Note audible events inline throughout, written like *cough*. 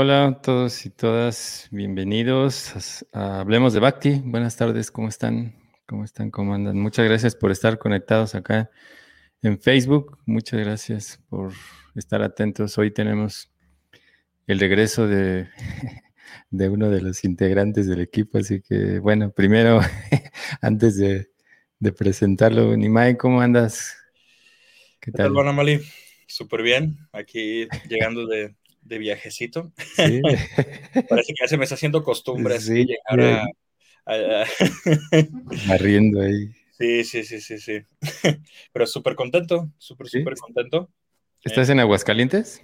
Hola, hola a todos y todas, bienvenidos a Hablemos de Bhakti. Buenas tardes, ¿cómo están? ¿Cómo están? ¿Cómo andan? Muchas gracias por estar conectados acá en Facebook. Muchas gracias por estar atentos. Hoy tenemos el regreso de, *laughs* de uno de los integrantes del equipo, así que bueno, primero, *laughs* antes de, presentarlo, Nimai, ¿cómo andas? ¿Qué tal? ¿Qué tal, Súper bien, aquí llegando de, de viajecito. *laughs* Parece que ya se me está haciendo costumbre sí, llegar a, *laughs* riendo ahí. Sí, sí, sí, sí, sí. *laughs* Pero súper contento, súper, súper contento. ¿Estás en Aguascalientes?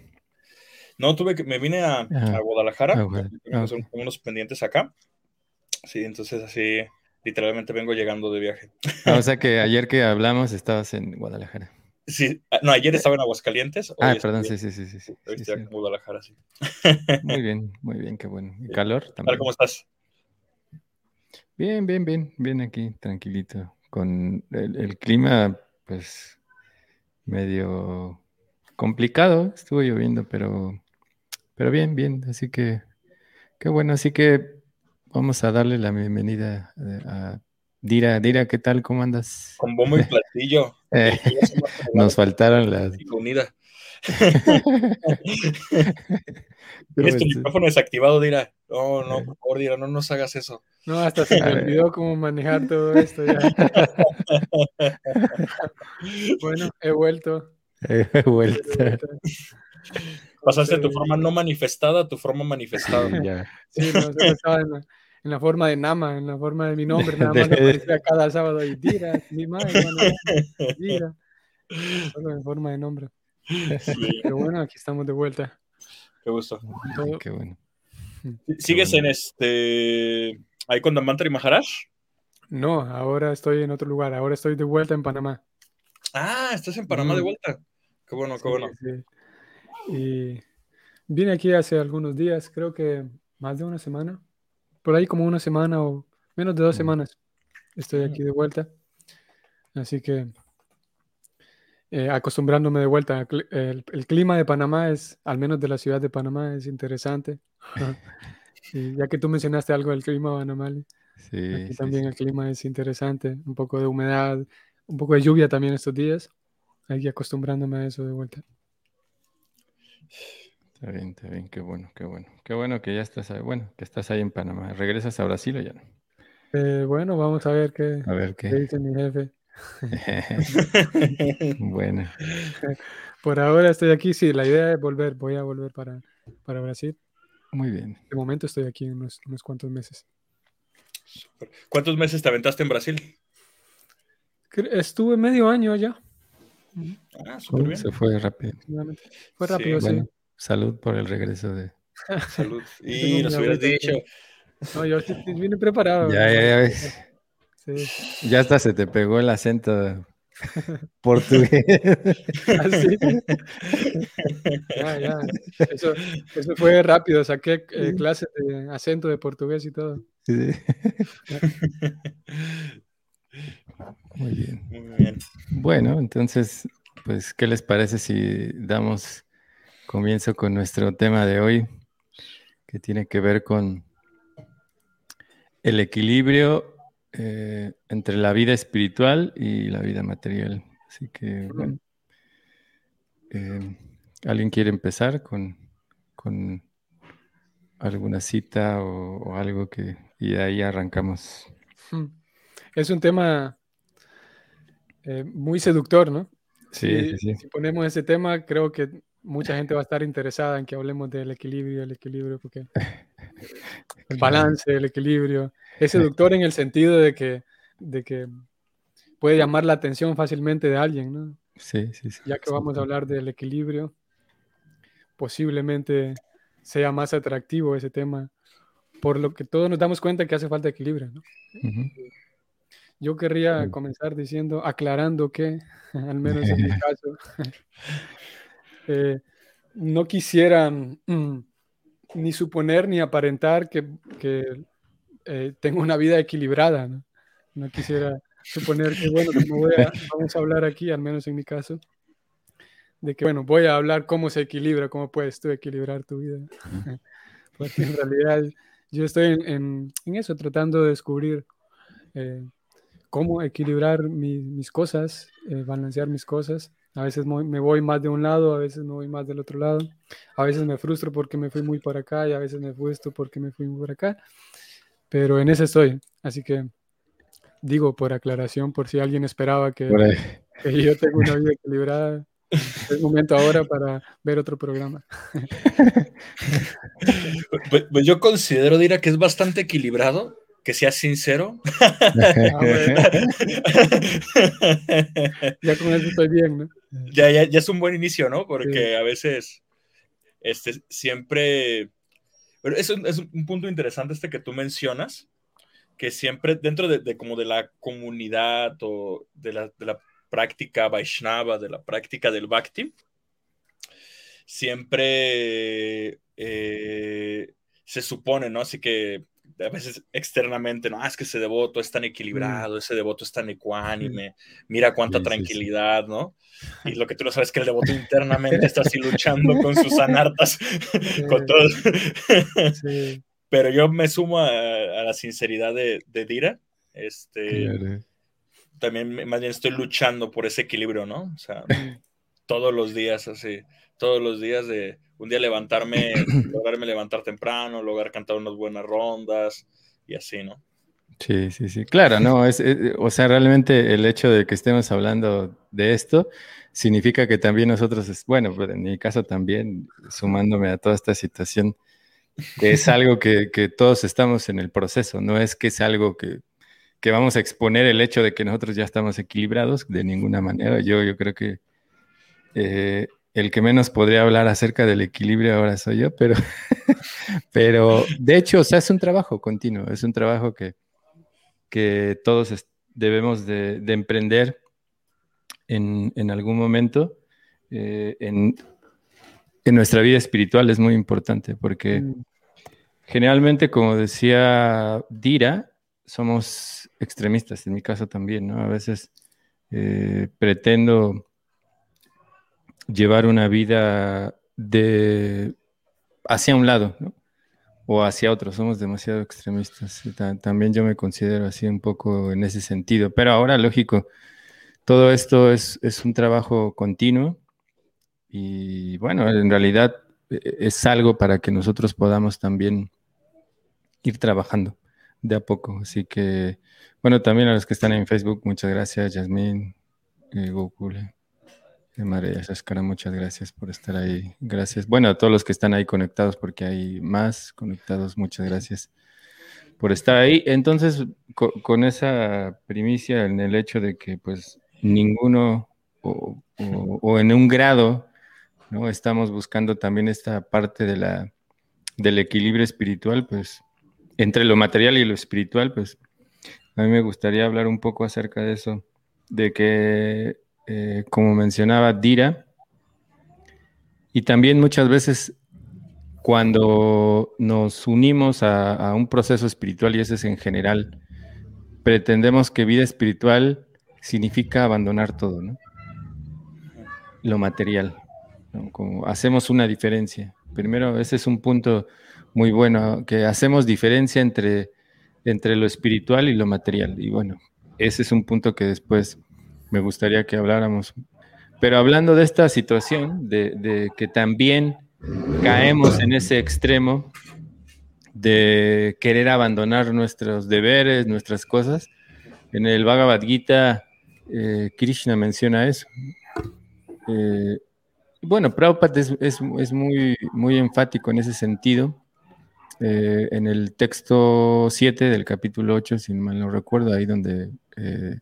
No, tuve que, me vine a, ah, Guadalajara, ah, son unos pendientes acá. Sí, entonces así literalmente vengo llegando de viaje. Ah, o sea que ayer que hablamos estabas en Guadalajara. Sí, ah, no, ayer estaba en Aguascalientes. ah, perdón, sí, sí, sí, sí. Hoy estoy en Guadalajara, sí. Muy bien, muy bien, qué bueno. ¿Y calor también? ¿Cómo estás? Bien, bien, bien, bien aquí, tranquilito. Con el, clima, pues, medio complicado, estuvo lloviendo, pero, pero bien, bien, así que, qué bueno, así que vamos a darle la bienvenida eh, a Dira, Dira, ¿qué tal? ¿Cómo andas? Con bombo y *laughs* platillo. Eh, *laughs* nos faltaron las. Unida. *laughs* ¿Tienes tu micrófono desactivado, Dira? No, no, eh. por favor, Dira, no nos hagas eso. No, hasta se me olvidó cómo manejar todo esto ya. *laughs* bueno, he vuelto. He vuelto. Pasaste de tu forma no manifestada a tu forma manifestada. Sí, no, estaba en, la forma de Nama, en la forma de mi nombre, *laughs* nada más aparecía cada sábado y Dira, mi madre, Dira, solo en forma de nombre. Pero bueno, aquí estamos de vuelta. Qué gusto. Qué bueno. ¿Sigues en este, ahí con Damantri Maharaj? No, ahora estoy en otro lugar, ahora estoy de vuelta en Panamá. Ah, estás en Panamá de vuelta. Qué bueno, qué bueno. Y vine aquí hace algunos días, creo que más de una semana por ahí como una semana o menos de dos semanas estoy aquí de vuelta. Así que eh, acostumbrándome de vuelta. El, clima de Panamá es, al menos de la ciudad de Panamá, es interesante. y ya que tú mencionaste algo del clima Panamá, sí, aquí también el clima es interesante. Un poco de humedad, un poco de lluvia también estos días. Aquí acostumbrándome a eso de vuelta. Está bien, está bien, qué bueno, qué bueno. Qué bueno que ya estás ahí, bueno, que estás ahí en Panamá. ¿Regresas a Brasil o ya no? Eh, bueno, vamos a ver qué, a ver qué. dice mi jefe. *laughs* bueno. *laughs* Por ahora estoy aquí, sí, la idea es volver, voy a volver para, para Brasil. Muy bien. De momento estoy aquí unos, unos cuantos meses. ¿Cuántos meses te aventaste en Brasil? Estuve medio año allá. Ah, súper bien. Se fue rápido. Fue rápido, sí. Salud por el regreso de. Salud. *laughs* Y nos hubieras dicho. No, yo vine preparado. Ya, ya, ya ves. Sí. Ya hasta se te pegó el acento portugués. Así. *laughs* Ah, ya, ya. Eso, eso, fue rápido. Saqué eh, clases de acento de portugués y todo. Sí. *laughs* Muy bien. Muy bien. Bueno, entonces, pues, ¿qué les parece si damos Comienzo con nuestro tema de hoy, que tiene que ver con el equilibrio eh, entre la vida espiritual y la vida material. Así que, bueno, eh, ¿alguien quiere empezar con, alguna cita o, algo que, y de ahí arrancamos? Hmm. Es un tema eh, muy seductor, ¿no? Sí, sí, sí. Si ponemos ese tema, creo que mucha gente va a estar interesada en que hablemos del equilibrio, el equilibrio, porque *laughs* el balance, el equilibrio. Es seductor en el sentido de que, de que puede llamar la atención fácilmente de alguien, ¿no? Sí, sí, sí. Ya que vamos a hablar del equilibrio, posiblemente sea más atractivo ese tema, por lo que todos nos damos cuenta que hace falta equilibrio, ¿no? Yo querría comenzar diciendo, aclarando que, *laughs* al menos en mi *laughs* caso, eh, no quisiera mm, ni suponer ni aparentar que, eh, tengo una vida equilibrada. ¿no? quisiera suponer que, bueno, como *laughs* vamos a hablar aquí, al menos en mi caso, de que, bueno, voy a hablar cómo se equilibra, cómo puedes tú equilibrar tu vida. *laughs* Porque en realidad yo estoy en, en, eso, tratando de descubrir eh, cómo equilibrar mis cosas, eh, balancear mis cosas. A veces me voy más de un lado, a veces me voy más del otro lado. A veces me frustro porque me fui muy por acá y a veces me frustro porque me fui muy por acá. Pero en eso estoy. Así que digo por aclaración, por si alguien esperaba que, que yo tenga una vida equilibrada, es momento ahora para ver otro programa. Pues, pues, yo considero, Dira, que es bastante equilibrado, que sea sincero. *laughs* *laughs* ya con eso estoy bien, ¿no? Ya, ya, ya es un buen inicio, ¿no? Porque a veces este, siempre... Pero es un, es un punto interesante este que tú mencionas, que siempre dentro de, de como de la comunidad o de la, de la práctica Vaishnava, de la práctica del Bhakti, siempre eh, se supone, ¿no? Así que a veces externamente, no, ah, es que ese devoto es tan equilibrado, mm. ese devoto es tan ecuánime, mira cuánta tranquilidad, ¿no? Y lo que tú no sabes es que el devoto *laughs* internamente está así luchando con sus anartas, *laughs* con todo. Pero yo me sumo a, la sinceridad de, de Dira. Este, también más bien estoy luchando por ese equilibrio, ¿no? O sea, todos los días así, todos los días de un día levantarme, *coughs* lograrme levantar temprano, lograr cantar unas buenas rondas y así, ¿no? Sí, sí, sí, claro, no, es, o sea, realmente el hecho de que estemos hablando de esto significa que también nosotros, bueno, pues en mi caso también, sumándome a toda esta situación, es algo que, que todos estamos en el proceso, no es que es algo que que vamos a exponer el hecho de que nosotros ya estamos equilibrados de ninguna manera. Yo, yo creo que eh, el que menos podría hablar acerca del equilibrio ahora soy yo, pero, *laughs* pero de hecho, o sea, es un trabajo continuo, es un trabajo que, que todos debemos de, emprender en, en, algún momento. Eh, en, en, nuestra vida espiritual es muy importante porque mm. generalmente, como decía Dira, somos extremistas, en mi caso también, ¿no? A veces eh, pretendo llevar una vida de hacia un lado. O hacia otro, somos demasiado extremistas. También yo me considero así un poco en ese sentido. Pero ahora, lógico, todo esto es, es un trabajo continuo y bueno, en realidad e, e, es algo para que nosotros podamos también ir trabajando de a poco. Así que, bueno, también a los que están en Facebook, muchas gracias, Yasmín, eh, Gokule, María Shashkara, muchas gracias por estar ahí. Gracias. Bueno, a todos los que están ahí conectados, porque hay más conectados, muchas gracias por estar ahí. Entonces, con, esa primicia en el hecho de que, pues, ninguno o, o en un grado, ¿no? Estamos buscando también esta parte de la, del equilibrio espiritual, pues entre lo material y lo espiritual, pues a mí me gustaría hablar un poco acerca de eso, de que, eh, como mencionaba Dira, y también muchas veces cuando nos unimos a, un proceso espiritual, y ese es en general, pretendemos que vida espiritual significa abandonar todo. Lo material. Como hacemos una diferencia. Primero, ese es un punto muy bueno, que hacemos diferencia entre, entre lo espiritual y lo material. Y bueno, ese es un punto que después me gustaría que habláramos. Pero hablando de esta situación, de, que también caemos en ese extremo de querer abandonar nuestros deberes, nuestras cosas, en el Bhagavad Gita, eh, Krishna menciona eso. Eh, bueno, Prabhupada es, muy enfático en ese sentido eh, en el texto 7 del capítulo 8, si mal no recuerdo, ahí donde eh,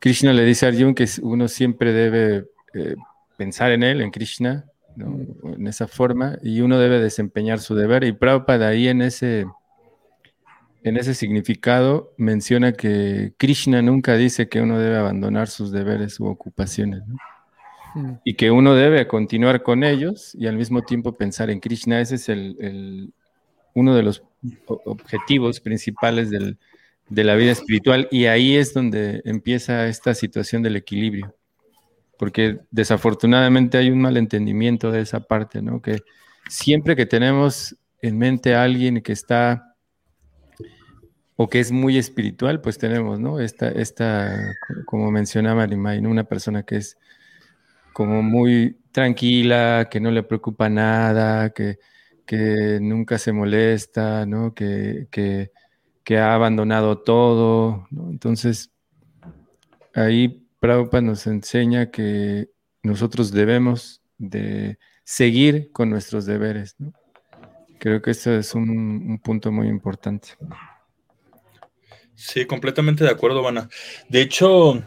Krishna le dice a Arjuna que uno siempre debe eh, pensar en él, en Krishna, en esa forma, y uno debe desempeñar su deber. Y Prabhupada ahí en ese, en ese significado menciona que Krishna nunca dice que uno debe abandonar sus deberes u ocupaciones. ¿no? y que uno debe continuar con ellos y al mismo tiempo pensar en Krishna. Ese es el, uno de los objetivos principales de la vida espiritual y ahí es donde empieza esta situación del equilibrio. porque desafortunadamente hay un malentendimiento de esa parte, ¿no? Que siempre que tenemos en mente a alguien que está o que es muy espiritual, pues tenemos, ¿no? Esta, esta como mencionaba Arimay, ¿no? Una persona que es como muy tranquila, que no le preocupa nada, que, que nunca se molesta, ¿no? Que, que, que ha abandonado todo. Entonces, ahí Prabhupada nos enseña que nosotros debemos de seguir con nuestros deberes. Creo que eso es un, punto muy importante. Sí, completamente de acuerdo, Vana. De hecho,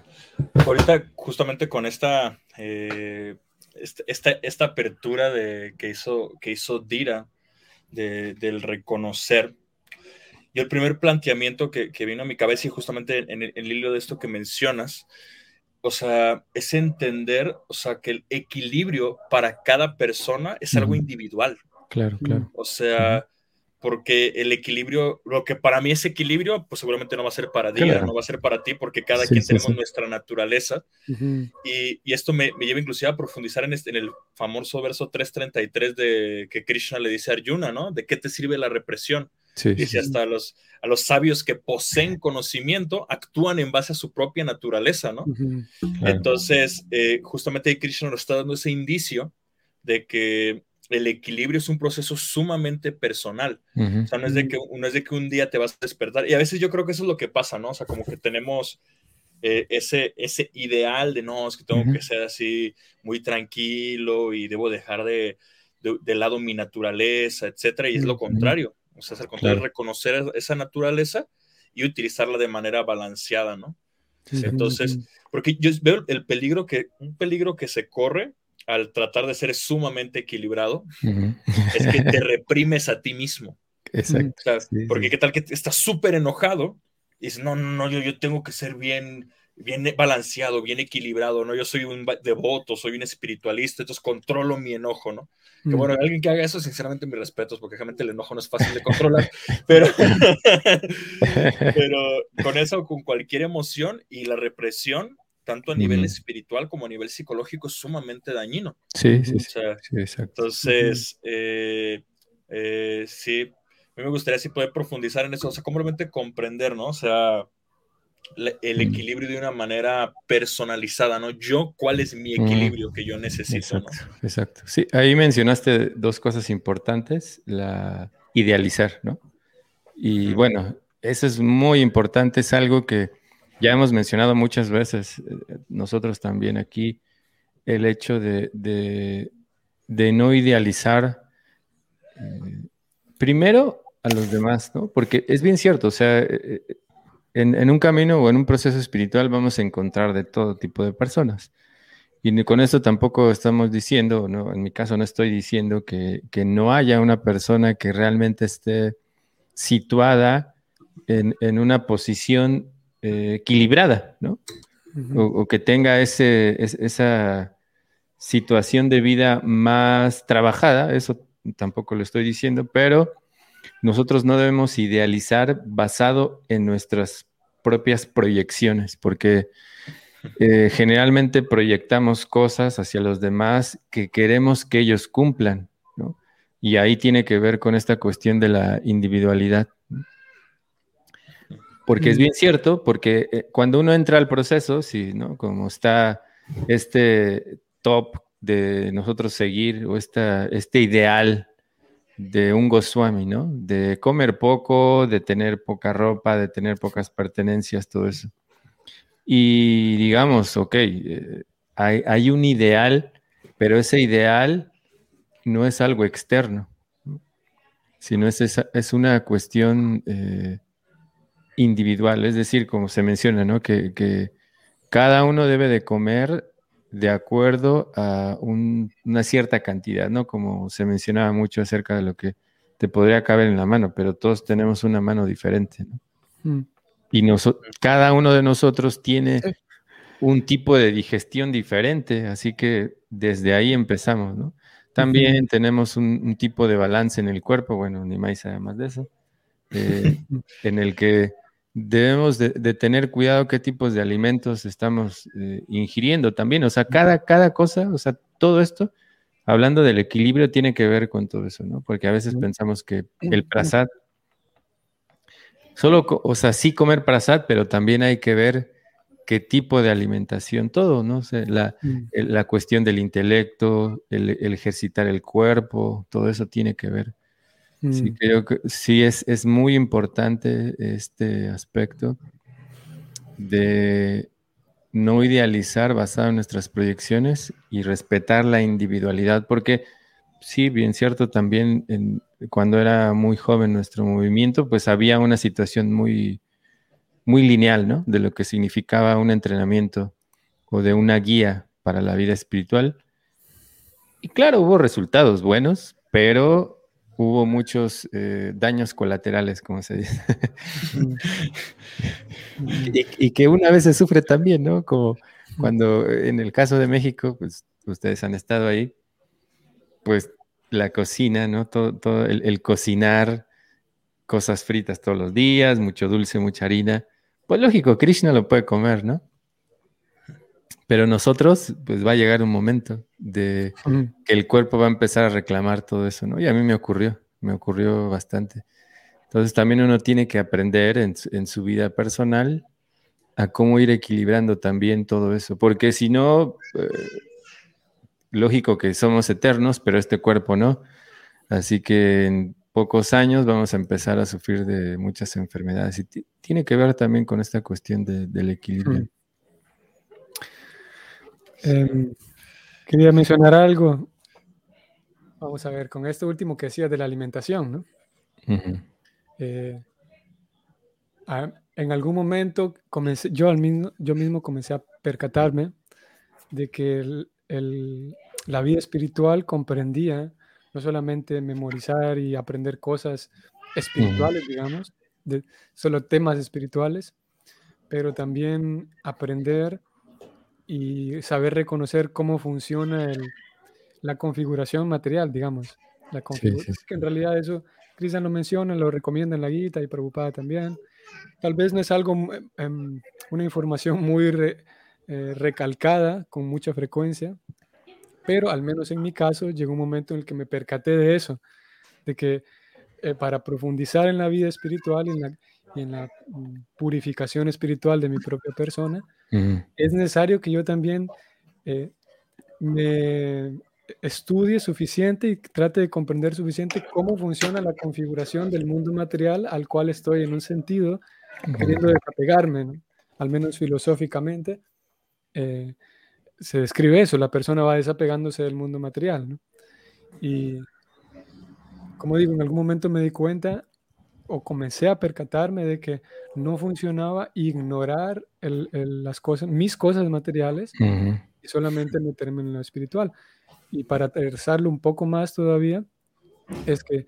ahorita justamente con esta, eh, esta, esta, apertura de, que, hizo, que hizo Dira del reconocer, y el primer planteamiento que, vino a mi cabeza y justamente en el, hilo de esto que mencionas, o sea, es entender, o sea, que el equilibrio para cada persona es algo individual. Claro, claro. O sea, porque el equilibrio, lo que para mí es equilibrio, pues seguramente no va a ser para ti, no va a ser para ti, porque cada quien tenemos nuestra naturaleza. y, y, esto me, me, lleva inclusive a profundizar en, este, en el famoso verso 333 de que Krishna le dice a Arjuna, ¿no? ¿De qué te sirve la represión? Dice hasta los, a los sabios que poseen conocimiento actúan en base a su propia naturaleza, ¿no? Entonces, eh, justamente Krishna nos está dando ese indicio de que el equilibrio es un proceso sumamente personal. O sea, no es, de que, no es de que un día te vas a despertar. Y a veces yo creo que eso es lo que pasa, ¿no? O sea, como que tenemos eh, ese, ese ideal de, no, es que tengo que ser así muy tranquilo y debo dejar de, de, lado mi naturaleza, etcétera. Y es lo contrario. O sea, es al contrario, reconocer esa naturaleza y utilizarla de manera balanceada, ¿no? Entonces, porque yo veo el peligro que, un peligro que se corre al tratar de ser sumamente equilibrado, es que te *laughs* reprimes a ti mismo. Exacto. porque qué tal que estás súper enojado y dices, no, no, no, yo, yo tengo que ser bien, bien balanceado, bien equilibrado, ¿no? Yo soy un devoto, soy un espiritualista, entonces controlo mi enojo, ¿no? Que bueno, alguien que haga eso, sinceramente, mis respetos, porque realmente el enojo no es fácil de controlar, *laughs* pero, *laughs* pero con eso, con cualquier emoción y la represión, tanto a nivel espiritual como a nivel psicológico, es sumamente dañino. Sí, sí, sí, exacto. Entonces, eh, eh, sí, a mí me gustaría así poder profundizar en eso, o sea, completamente comprender, ¿no? O sea, el equilibrio de una manera personalizada, ¿no? Yo, ¿cuál es mi equilibrio que yo necesito? Exacto, exacto. Sí, ahí mencionaste dos cosas importantes, la idealizar, ¿no? Y bueno, eso es muy importante, es algo que ya hemos mencionado muchas veces, eh, nosotros también aquí, el hecho de, no idealizar eh, primero a los demás, ¿no? Porque es bien cierto, o sea, eh, en, un camino o en un proceso espiritual vamos a encontrar de todo tipo de personas. Y con eso tampoco estamos diciendo, ¿no? en mi caso no estoy diciendo que, no haya una persona que realmente esté situada en, en una posición eh, equilibrada, ¿no? o, que tenga ese, esa situación de vida más trabajada, eso tampoco lo estoy diciendo, pero nosotros no debemos idealizar basado en nuestras propias proyecciones, porque eh, generalmente proyectamos cosas hacia los demás que queremos que ellos cumplan, ¿no? Y ahí tiene que ver con esta cuestión de la individualidad. Porque es bien cierto, porque eh, cuando uno entra al proceso, sí, ¿no? Como está este top de nosotros seguir o esta, este ideal de un Goswami, ¿no? De comer poco, de tener poca ropa, de tener pocas pertenencias, todo eso. Y digamos, ok, eh, hay, un ideal, pero ese ideal no es algo externo, sino es, es una cuestión eh, individual, es decir, como se menciona, ¿no? Que, cada uno debe de comer de acuerdo a una cierta cantidad, ¿no? Como se mencionaba mucho acerca de lo que te podría caber en la mano, pero todos tenemos una mano diferente, ¿no? Mm. Y cada uno de nosotros tiene un tipo de digestión diferente, así que desde ahí empezamos, ¿no? También tenemos un, tipo de balance en el cuerpo, bueno, ni más sabe más de eso, eh, *laughs* en el que debemos de, tener cuidado qué tipos de alimentos estamos eh, ingiriendo también. O sea, cada, cada cosa, o sea, todo esto, hablando del equilibrio, tiene que ver con todo eso, ¿no? Porque a veces pensamos que el prasad, solo, o sea, sí comer prasad, pero también hay que ver qué tipo de alimentación, todo, ¿no? la, la, cuestión del intelecto, el, ejercitar el cuerpo, todo eso tiene que ver. Sí, mm. creo que sí es, es muy importante este aspecto de no idealizar basado en nuestras proyecciones y respetar la individualidad, porque sí, bien cierto, también cuando era muy joven nuestro movimiento, pues había una situación muy, muy lineal, ¿no? De lo que significaba un entrenamiento o de una guía para la vida espiritual. Y claro, hubo resultados buenos, pero hubo muchos eh, daños colaterales, como se dice. *laughs* y, que una vez se sufre también, ¿no? Como cuando en el caso de México, pues ustedes han estado ahí, pues la cocina, ¿no? Todo, todo el, cocinar cosas fritas todos los días, mucho dulce, mucha harina. Pues lógico, Krishna lo puede comer, ¿no? Pero nosotros, pues va a llegar un momento de que el cuerpo va a empezar a reclamar todo eso, ¿no? Y a mí me ocurrió, me ocurrió bastante. Entonces también uno tiene que aprender en, su vida personal a cómo ir equilibrando también todo eso, porque si no, eh, lógico que somos eternos, pero este cuerpo no. Así que en pocos años vamos a empezar a sufrir de muchas enfermedades y tiene que ver también con esta cuestión del equilibrio. Em, quería mencionar algo. Vamos a ver, con esto último que decía de la alimentación, ¿no? Eh, en algún momento comencé, yo, al mismo, yo mismo comencé a percatarme de que la vida espiritual comprendía no solamente memorizar y aprender cosas espirituales, digamos, de solo temas espirituales, pero también aprender y saber reconocer cómo funciona la configuración material, digamos. La configuración, que en realidad eso Cristian lo menciona, lo recomienda en la guita y preocupada también. Tal vez no es algo, em, una información muy eh, recalcada con mucha frecuencia, pero al menos en mi caso llegó un momento en el que me percaté de eso, de que eh, para profundizar en la vida espiritual y en la, en la mm, purificación espiritual de mi propia persona, es necesario que yo también eh, me estudie suficiente y trate de comprender suficiente cómo funciona la configuración del mundo material al cual estoy en un sentido queriendo desapegarme, al menos filosóficamente. Eh, se describe eso, la persona va desapegándose del mundo material. ¿no? Y como digo, en algún momento me di cuenta o comencé a percatarme de que no funcionaba ignorar las cosas, mis cosas materiales y solamente meterme en lo espiritual. Y para aterrizarlo un poco más todavía, es que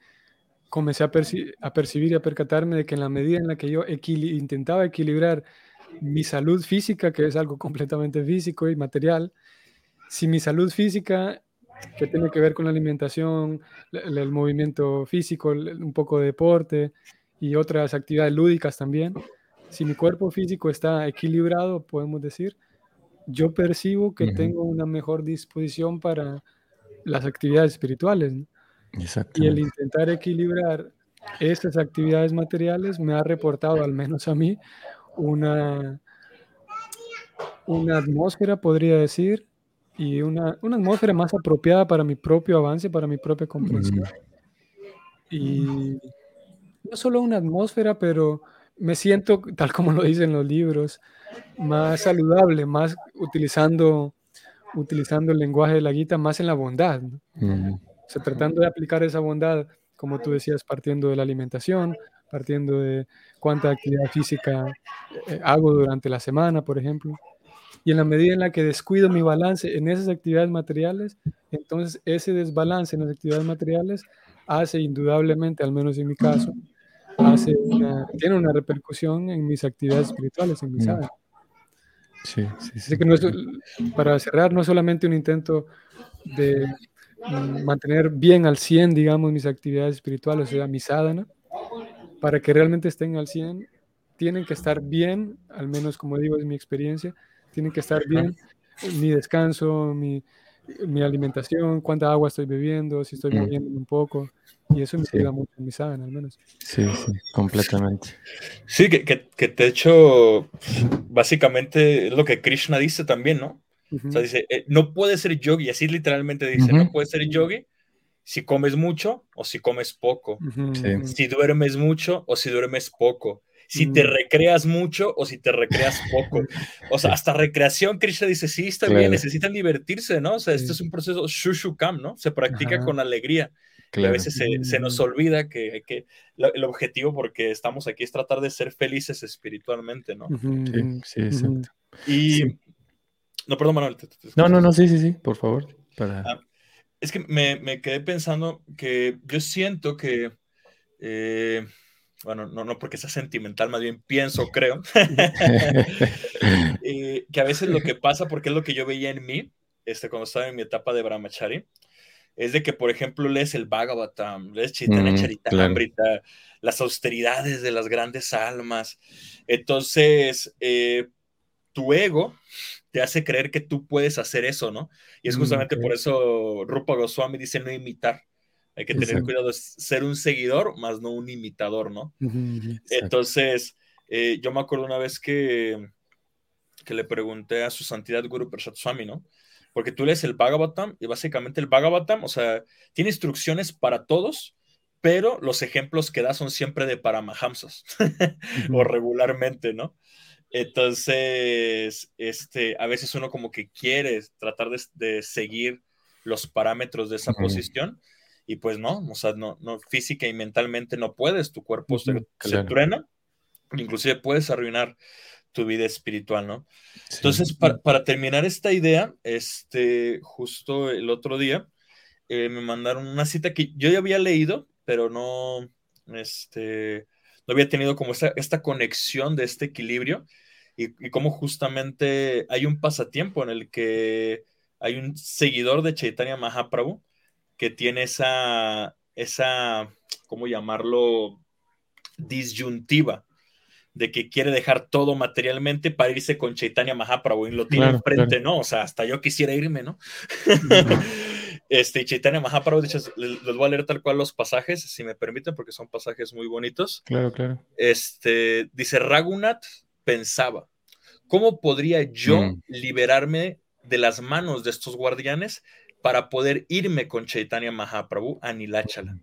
comencé a, a, percibir y a percatarme de que en la medida en la que yo intentaba equilibrar mi salud física, que es algo completamente físico y material, si mi salud física, que tiene que ver con la alimentación, el, movimiento físico, un poco de deporte y otras actividades lúdicas también, si mi cuerpo físico está equilibrado, podemos decir, yo percibo que tengo una mejor disposición para las actividades espirituales. Y el intentar equilibrar esas actividades materiales me ha reportado, al menos a mí, una, una atmósfera, podría decir, y una, una, atmósfera más apropiada para mi propio avance, para mi propia comprensión. Y no solo una atmósfera, pero me siento, tal como lo dicen los libros, más saludable, más utilizando, utilizando el lenguaje de la guita, más en la bondad. O sea, tratando de aplicar esa bondad, como tú decías, partiendo de la alimentación, partiendo de cuánta actividad física eh, hago durante la semana, por ejemplo. Y en la medida en la que descuido mi balance en esas actividades materiales, entonces ese desbalance en las actividades materiales hace indudablemente, al menos en mi caso, hace tiene una repercusión en mis actividades espirituales, en mis hábitos. Sí, sí, sí. que no para cerrar, no solamente un intento de mm, mantener bien al 100, digamos, mis actividades espirituales, o sea, mi sadhana, para que realmente estén al 100, tienen que estar bien, al menos como digo, es mi experiencia, tienen que estar bien mi descanso, mi, mi alimentación, cuánta agua estoy bebiendo, si estoy moviendo un poco. Y eso me ayuda mucho en mi sana, al menos. Sí, sí, completamente. Sí, que, que, que de hecho, básicamente es lo que Krishna dice también, ¿no? O sea, dice, eh, no puede ser yogi, así literalmente dice, no puede ser yogi si comes mucho o si comes poco, si duermes mucho o si duermes poco, si te recreas mucho o si te recreas poco. O sea, hasta recreación, Krishna dice, sí, está bien, necesitan divertirse, ¿no? O sea, esto es un proceso shushukam, ¿no? Se practica con alegría. Y a veces se, nos olvida que, que el objetivo, porque estamos aquí, es tratar de ser felices espiritualmente, ¿no? Sí, sí, exacto. Y... No, perdón, Manuel. no, no, no, sí, sí, sí, por favor. Para... Ah, es que me, me, quedé pensando que yo siento que... Eh, bueno, no, no porque sea sentimental, más bien pienso, creo, *laughs* *laughs* eh, que a veces lo que pasa, porque es lo que yo veía en mí, este, cuando estaba en mi etapa de Brahmachari, es de que, por ejemplo, lees el Bhagavatam, lees Chaitanya mm, Charitamrita, las austeridades de las grandes almas. Entonces, eh, tu ego te hace creer que tú puedes hacer eso, ¿no? Y es mm, justamente por eso Rupa Goswami dice no imitar. Hay que tener cuidado de ser un seguidor, más no un imitador, ¿no? Entonces, eh, yo me acuerdo una vez que, que le pregunté a su santidad Guru Prasad Swami, ¿no? Porque tú lees el Bhagavatam y básicamente el Bhagavatam, o sea, tiene instrucciones para todos, pero los ejemplos que da son siempre de Paramahamsas *laughs* o regularmente, ¿no? Entonces, este, a veces uno como que quiere tratar de, seguir los parámetros de esa posición y pues no, o sea, no, no, física y mentalmente no puedes, tu cuerpo se, truena, inclusive puedes arruinar tu vida espiritual, ¿no? Entonces, para, terminar esta idea, este, justo el otro día, eh, me mandaron una cita que yo ya había leído, pero no, este, no había tenido como esta, esta conexión de este equilibrio y, y cómo justamente hay un pasatiempo en el que hay un seguidor de Chaitanya Mahaprabhu que tiene esa, esa, ¿cómo llamarlo? Disyuntiva de que quiere dejar todo materialmente para irse con Chaitanya Mahaprabhu y lo tiene enfrente, ¿no? O sea, hasta yo quisiera irme, ¿no? *laughs* este, Chaitanya Mahaprabhu, de hecho, les, voy a leer tal cual los pasajes, si me permiten, porque son pasajes muy bonitos. Claro, claro. Este, dice, Ragunat pensaba, ¿cómo podría yo mm. liberarme de las manos de estos guardianes para poder irme con Chaitanya Mahaprabhu a Nilachala.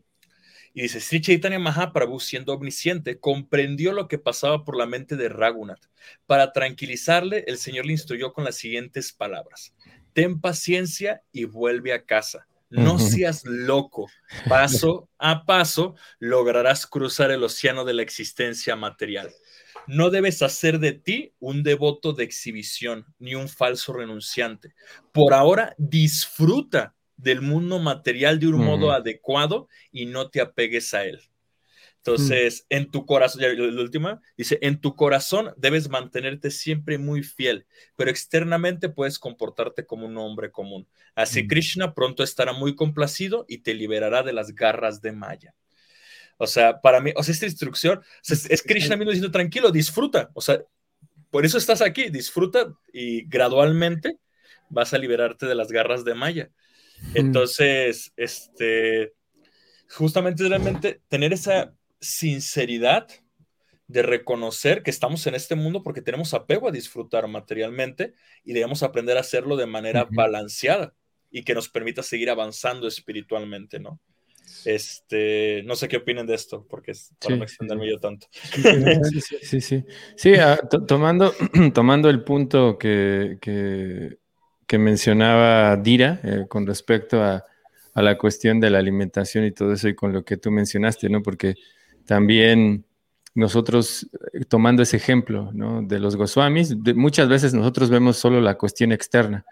Y dice, Sri Chaitanya Mahaprabhu, siendo omnisciente, comprendió lo que pasaba por la mente de Raghunath. Para tranquilizarle, el Señor le instruyó con las siguientes palabras. Ten paciencia y vuelve a casa. No seas loco. Paso a paso lograrás cruzar el océano de la existencia material. No debes hacer de ti un devoto de exhibición ni un falso renunciante. Por ahora, disfruta del mundo material de un modo adecuado y no te apegues a él. Entonces, en tu corazón, ya la última, dice, en tu corazón debes mantenerte siempre muy fiel, pero externamente puedes comportarte como un hombre común. Así Krishna pronto estará muy complacido y te liberará de las garras de Maya. O sea, para mí, o sea, esta instrucción es Krishna mismo diciendo, tranquilo, disfruta. O sea, por eso estás aquí, disfruta y gradualmente vas a liberarte de las garras de Maya. Entonces, este, justamente realmente tener esa sinceridad de reconocer que estamos en este mundo porque tenemos apego a disfrutar materialmente y debemos aprender a hacerlo de manera balanceada y que nos permita seguir avanzando espiritualmente, ¿no? Este, no sé qué opinen de esto, porque es para no extenderme yo tanto. Sí, sí. Sí, ah, tomando, *clears throat* tomando el punto que, que, mencionaba Dira eh, con respecto a, a, la cuestión de la alimentación y todo eso, y con lo que tú mencionaste, ¿no? Porque también nosotros, eh, tomando ese ejemplo, ¿no? De los Goswamis, muchas veces nosotros vemos solo la cuestión externa,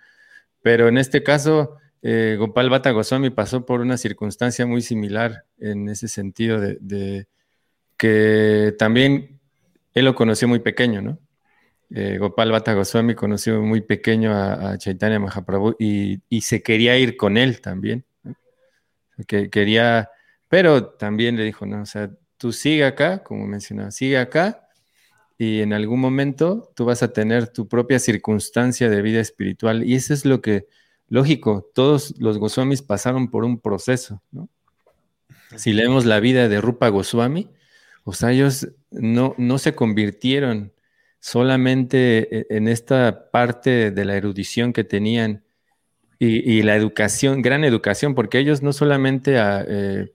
pero en este caso eh, Gopal Bhatta Goswami pasó por una circunstancia muy similar en ese sentido de, que también él lo conoció muy pequeño, ¿no? Eh, Gopal Bhatta Goswami conoció muy pequeño a, Chaitanya Mahaprabhu y, se quería ir con él también. Que quería, pero también le dijo, no, o sea, tú sigue acá, como mencionaba, sigue acá y en algún momento tú vas a tener tu propia circunstancia de vida espiritual. Y eso es lo que, lógico, todos los Goswamis pasaron por un proceso, ¿no? Si leemos la vida de Rupa Goswami, o sea, ellos no, no se convirtieron solamente e, en esta parte de la erudición que tenían y, la educación, gran educación, porque ellos no solamente ah, eh,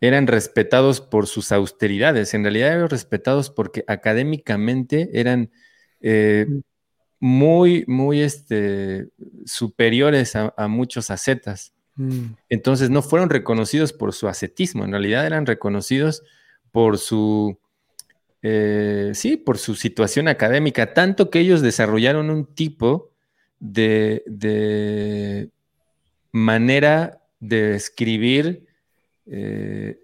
eran respetados por sus austeridades, en realidad eran respetados porque académicamente eran eh, muy, muy este, superiores a, muchos ascetas. Mm. Entonces no fueron reconocidos por su ascetismo, en realidad eran reconocidos por su, eh, sí, por su situación académica, tanto que ellos desarrollaron un tipo de, manera de escribir eh,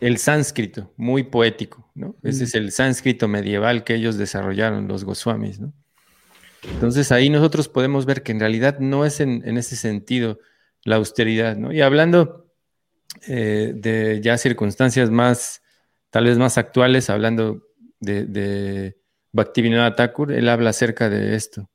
el sánscrito, muy poético, ¿no? Ese es el sánscrito medieval que ellos desarrollaron, los Goswamis, ¿no? Entonces ahí nosotros podemos ver que en realidad no es en, ese sentido la austeridad, ¿no? Y hablando eh, de ya circunstancias más, tal vez más actuales, hablando de, de Bhaktivinoda Thakur, él habla acerca de esto,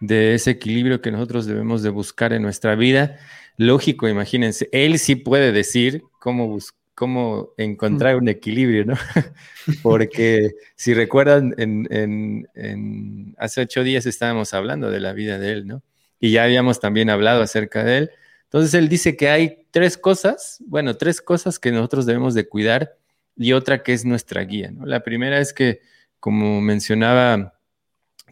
de ese equilibrio que nosotros debemos de buscar en nuestra vida. Lógico, imagínense, él sí puede decir cómo, cómo encontrar un equilibrio, ¿no? *laughs* Porque si recuerdan, en, hace ocho días estábamos hablando de la vida de él, ¿no? Y ya habíamos también hablado acerca de él. Entonces él dice que hay tres cosas, bueno, tres cosas que nosotros debemos de cuidar y otra que es nuestra guía, ¿no? La primera es que, como mencionaba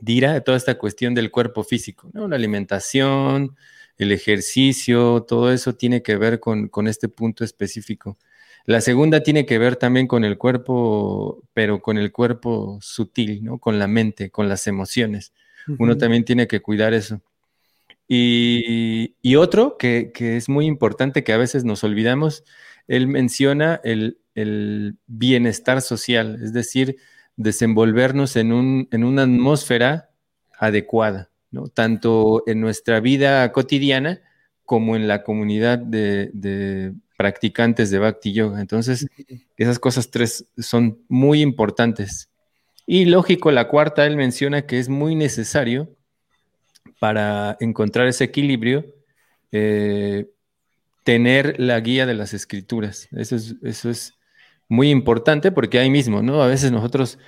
Dira, toda esta cuestión del cuerpo físico, ¿no? La alimentación, el ejercicio, todo eso tiene que ver con, este punto específico. La segunda tiene que ver también con el cuerpo, pero con el cuerpo sutil, ¿no? Con la mente, con las emociones. Uno también tiene que cuidar eso. Y, otro que, es muy importante, que a veces nos olvidamos, él menciona el, el bienestar social, es decir, desenvolvernos en, un, en una atmósfera adecuada, ¿no? tanto en nuestra vida cotidiana como en la comunidad de, practicantes de Bhakti Yoga. Entonces, esas cosas tres son muy importantes. Y lógico, la cuarta, él menciona que es muy necesario para encontrar ese equilibrio, eh, tener la guía de las escrituras. Eso es, eso es muy importante porque ahí mismo, ¿no? A veces nosotros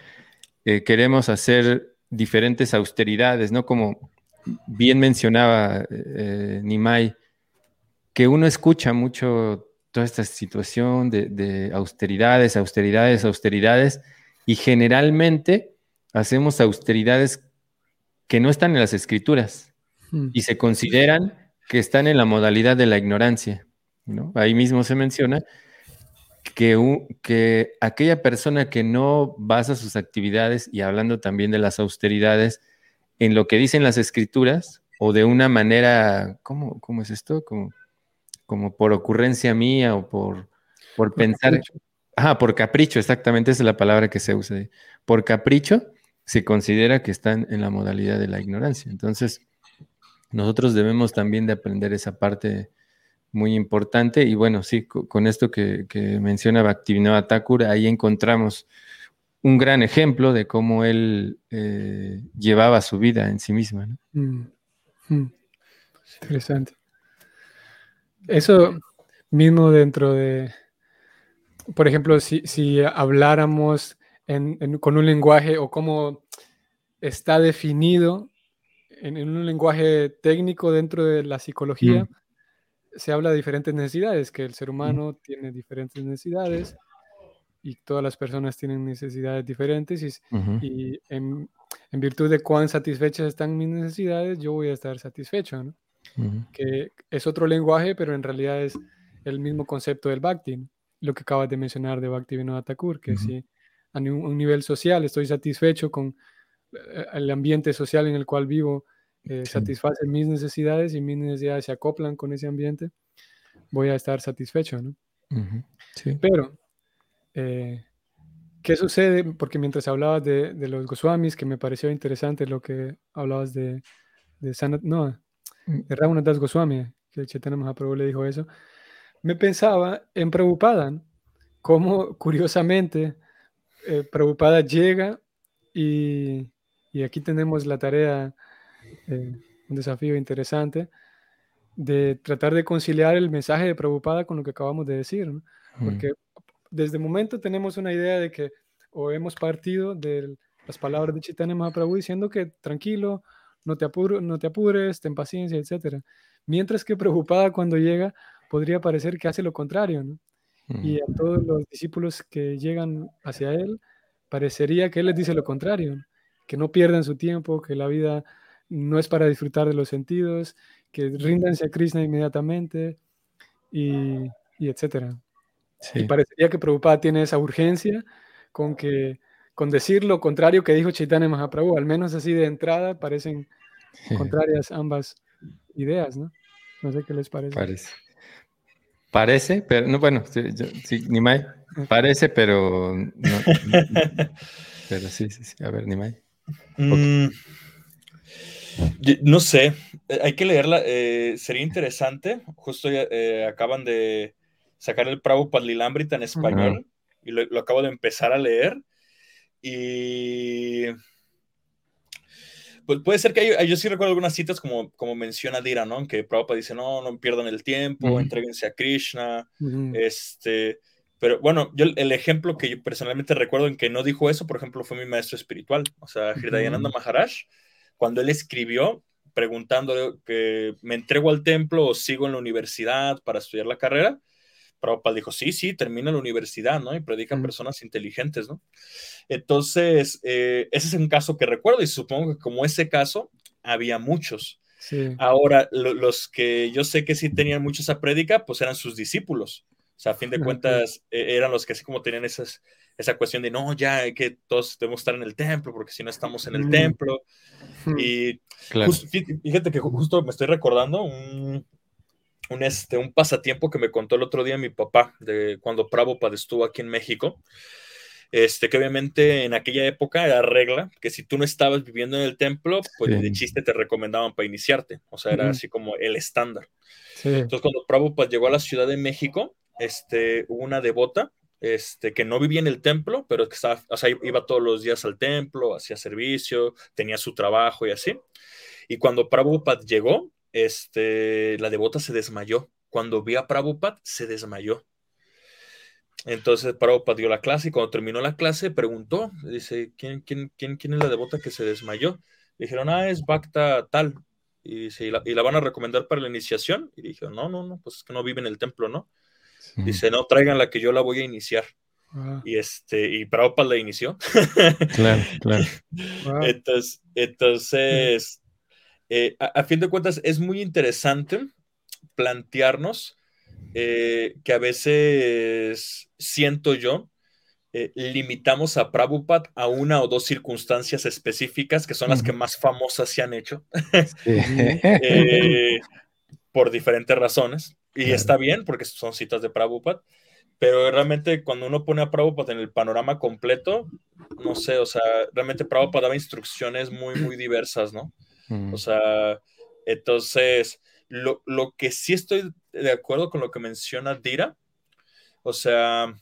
eh, queremos hacer diferentes austeridades, ¿no? Como bien mencionaba eh, Nimai, que uno escucha mucho toda esta situación de, austeridades, austeridades, austeridades, y generalmente hacemos austeridades que no están en las escrituras hmm. y se consideran que están en la modalidad de la ignorancia. ¿no? Ahí mismo se menciona que, que aquella persona que no basa sus actividades, y hablando también de las austeridades, en lo que dicen las escrituras, o de una manera, ¿cómo, cómo es esto? Como, como por ocurrencia mía o por, por, pensar. Ah, por capricho, exactamente, esa es la palabra que se usa. Por capricho se considera que están en la modalidad de la ignorancia. Entonces, nosotros debemos también de aprender esa parte muy importante. Y bueno, sí, con esto que, que menciona Bhaktivinoda Thakur, ahí encontramos un gran ejemplo de cómo él eh, llevaba su vida en sí misma. Mm, mm. Interesante. Eso mismo dentro de, por ejemplo, si, habláramos con un lenguaje o cómo está definido en, un lenguaje técnico dentro de la psicología, mm se habla de diferentes necesidades, que el ser humano tiene diferentes necesidades y todas las personas tienen necesidades diferentes y, en, virtud de cuán satisfechas están mis necesidades, yo voy a estar satisfecho, ¿no? Que es otro lenguaje, pero en realidad es el mismo concepto del Bhakti, lo que acabas de mencionar de Bhakti Vinod Thakur, que si a un, nivel social estoy satisfecho con eh, el ambiente social en el cual vivo, eh, satisface mis necesidades y mis necesidades se acoplan con ese ambiente, voy a estar satisfecho, ¿no? Pero, eh, ¿qué sucede? Porque mientras hablabas de, los Goswamis, que me pareció interesante lo que hablabas de, de Sanat, no, mm. Das Goswami, que Chaitanya Mahaprabhu le dijo eso, me pensaba en Prabhupada, cómo curiosamente eh, Prabhupada llega Y, aquí tenemos la tarea, eh, un desafío interesante, de tratar de conciliar el mensaje de Prabhupada con lo que acabamos de decir, porque desde el momento tenemos una idea de que o hemos partido de las palabras de Chaitanya Mahaprabhu diciendo que tranquilo, no te, no te apures, ten paciencia, etc. Mientras que Prabhupada cuando llega podría parecer que hace lo contrario, ¿no? Y a todos los discípulos que llegan hacia él, parecería que él les dice lo contrario, que no pierdan su tiempo, que la vida no es para disfrutar de los sentidos, que ríndanse a Krishna inmediatamente, y, y etcétera. Y parecería que Prabhupada tiene esa urgencia con que con decir lo contrario que dijo Chaitanya Mahaprabhu, al menos así de entrada parecen *laughs* contrarias ambas ideas, ¿no? No sé qué les parece. Parece. Parece, pero no, bueno, sí, ni más. Parece, pero no, *laughs* pero sí, sí, sí. A ver, ni más. Mm, no sé, eh, hay que leerla. Eh, sería interesante. Justo eh, acaban de sacar el Prabhupada Lilambrita en español y lo, acabo de empezar a leer. Y pues puede ser que hay, yo sí recuerdo algunas citas como, como menciona Dira, ¿no? Que Prabhupada dice, no, no pierdan el tiempo, entreguense a Krishna, este, pero bueno, yo el ejemplo que yo personalmente recuerdo en que no dijo eso, por ejemplo, fue mi maestro espiritual, o sea, Hridayananda Maharaj, cuando él escribió preguntando que me entrego al templo o sigo en la universidad para estudiar la carrera, Prabhupada dijo, sí, sí, termina la universidad, ¿no? Y predican personas inteligentes, ¿no? Entonces, eh, ese es un caso que recuerdo y supongo que como ese caso, había muchos. Ahora, los que yo sé que sí tenían mucho esa prédica, pues eran sus discípulos. O sea, a fin de cuentas, e, eran los que así como tenían esas, esa cuestión de, no, ya hay que todos debemos estar en el templo, porque si no estamos en el templo. Y fíjate que justo me estoy recordando un, un, este, un pasatiempo que me contó el otro día mi papá, de cuando Prabhupada estuvo aquí en México. Este, que obviamente en aquella época era regla, que si tú no estabas viviendo en el templo, pues de chiste te recomendaban para iniciarte, o sea, era así como el estándar. Entonces, cuando Prabhupada llegó a la Ciudad de México, este, hubo una devota, este, que no vivía en el templo, pero que estaba, o sea, iba todos los días al templo, hacía servicio, tenía su trabajo y así. Y cuando Prabhupada llegó, este, la devota se desmayó. Cuando vi a Prabhupada, se desmayó. Entonces Prabhupada dio la clase y cuando terminó la clase preguntó, dice, ¿quién, quién, quién, quién es la devota que se desmayó? dijeron, ah, es Bacta tal. Y, dice, ¿y, la, van a recomendar para la iniciación? Y dijeron, no, no, no, pues es que no vive en el templo, ¿no? Dice, no, traigan la que yo la voy a iniciar. Ah. Y este, y Prabhupada la inició. claro, *laughs* claro. Entonces, entonces eh, a, fin de cuentas, es muy interesante plantearnos eh, que a veces siento yo, eh, limitamos a Prabhupada a una o dos circunstancias específicas que son las que más famosas se han hecho. Por diferentes razones. Y está bien porque son citas de Prabhupada, pero realmente cuando uno pone a Prabhupada en el panorama completo, no sé, o sea, realmente Prabhupada daba instrucciones muy, muy diversas, ¿no? O sea, entonces, lo, que sí estoy de acuerdo con lo que menciona Dira, o sea,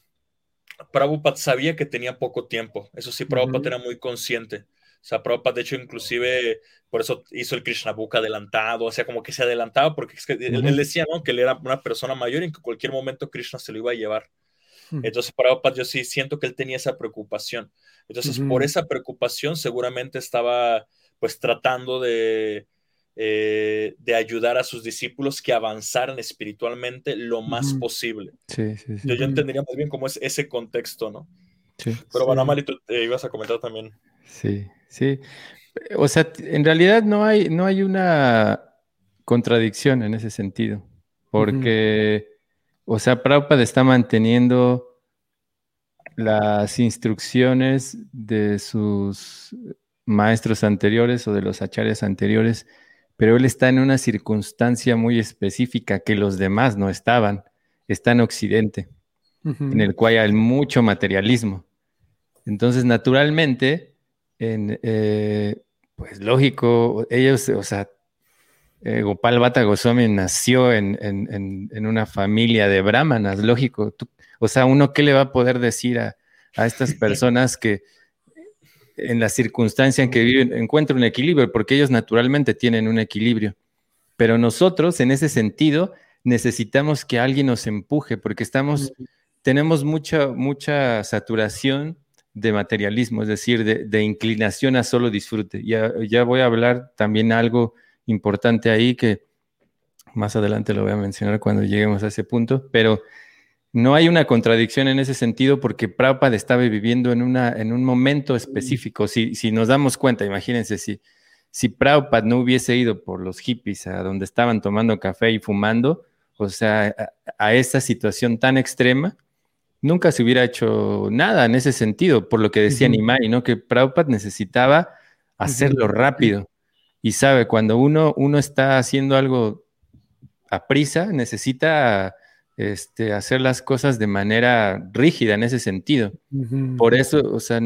Prabhupada sabía que tenía poco tiempo, eso sí, Prabhupada era muy consciente. O sea, Prabhupada, de hecho, inclusive por eso hizo el Krishna Book adelantado, o sea, como que se adelantaba, porque él, decía, ¿no? Que él era una persona mayor y en cualquier momento Krishna se lo iba a llevar. Entonces, Prabhupada, yo sí siento que él tenía esa preocupación. Entonces, por esa preocupación, seguramente estaba pues tratando de, eh, de ayudar a sus discípulos que avanzaran espiritualmente lo más posible. Sí, sí, sí. Yo, yo, entendería más bien cómo es ese contexto, ¿no? Sí. Pero bueno, Amali, tú te ibas a comentar también. Sí, sí. O sea, en realidad no hay, no hay una contradicción en ese sentido, porque, o sea, Prabhupada está manteniendo las instrucciones de sus maestros anteriores o de los acharyas anteriores, pero él está en una circunstancia muy específica que los demás no estaban. Está en Occidente, en el cual hay mucho materialismo. Entonces, naturalmente, en, eh, pues lógico, ellos, o sea, eh, Gopal Bhatta Goswami nació en, una familia de brahmanas, lógico. o sea, uno qué le va a poder decir a, a estas *laughs* personas que en la circunstancia en que viven encuentren un equilibrio, porque ellos naturalmente tienen un equilibrio. Pero nosotros, en ese sentido, necesitamos que alguien nos empuje, porque estamos, tenemos mucha, mucha saturación de materialismo, es decir, de, inclinación a solo disfrute. Ya, ya voy a hablar también algo importante ahí que más adelante lo voy a mencionar cuando lleguemos a ese punto, pero no hay una contradicción en ese sentido porque Prabhupada estaba viviendo en, una, en un momento específico. Si, si nos damos cuenta, imagínense, si, si Prabhupada no hubiese ido por los hippies a donde estaban tomando café y fumando, o sea, a, esa situación tan extrema, nunca se hubiera hecho nada en ese sentido, por lo que decía Nimai, ¿no? Que Prabhupada necesitaba hacerlo rápido. Y sabe, cuando uno, uno está haciendo algo a prisa, necesita este, hacer las cosas de manera rígida en ese sentido. Por eso, o sea,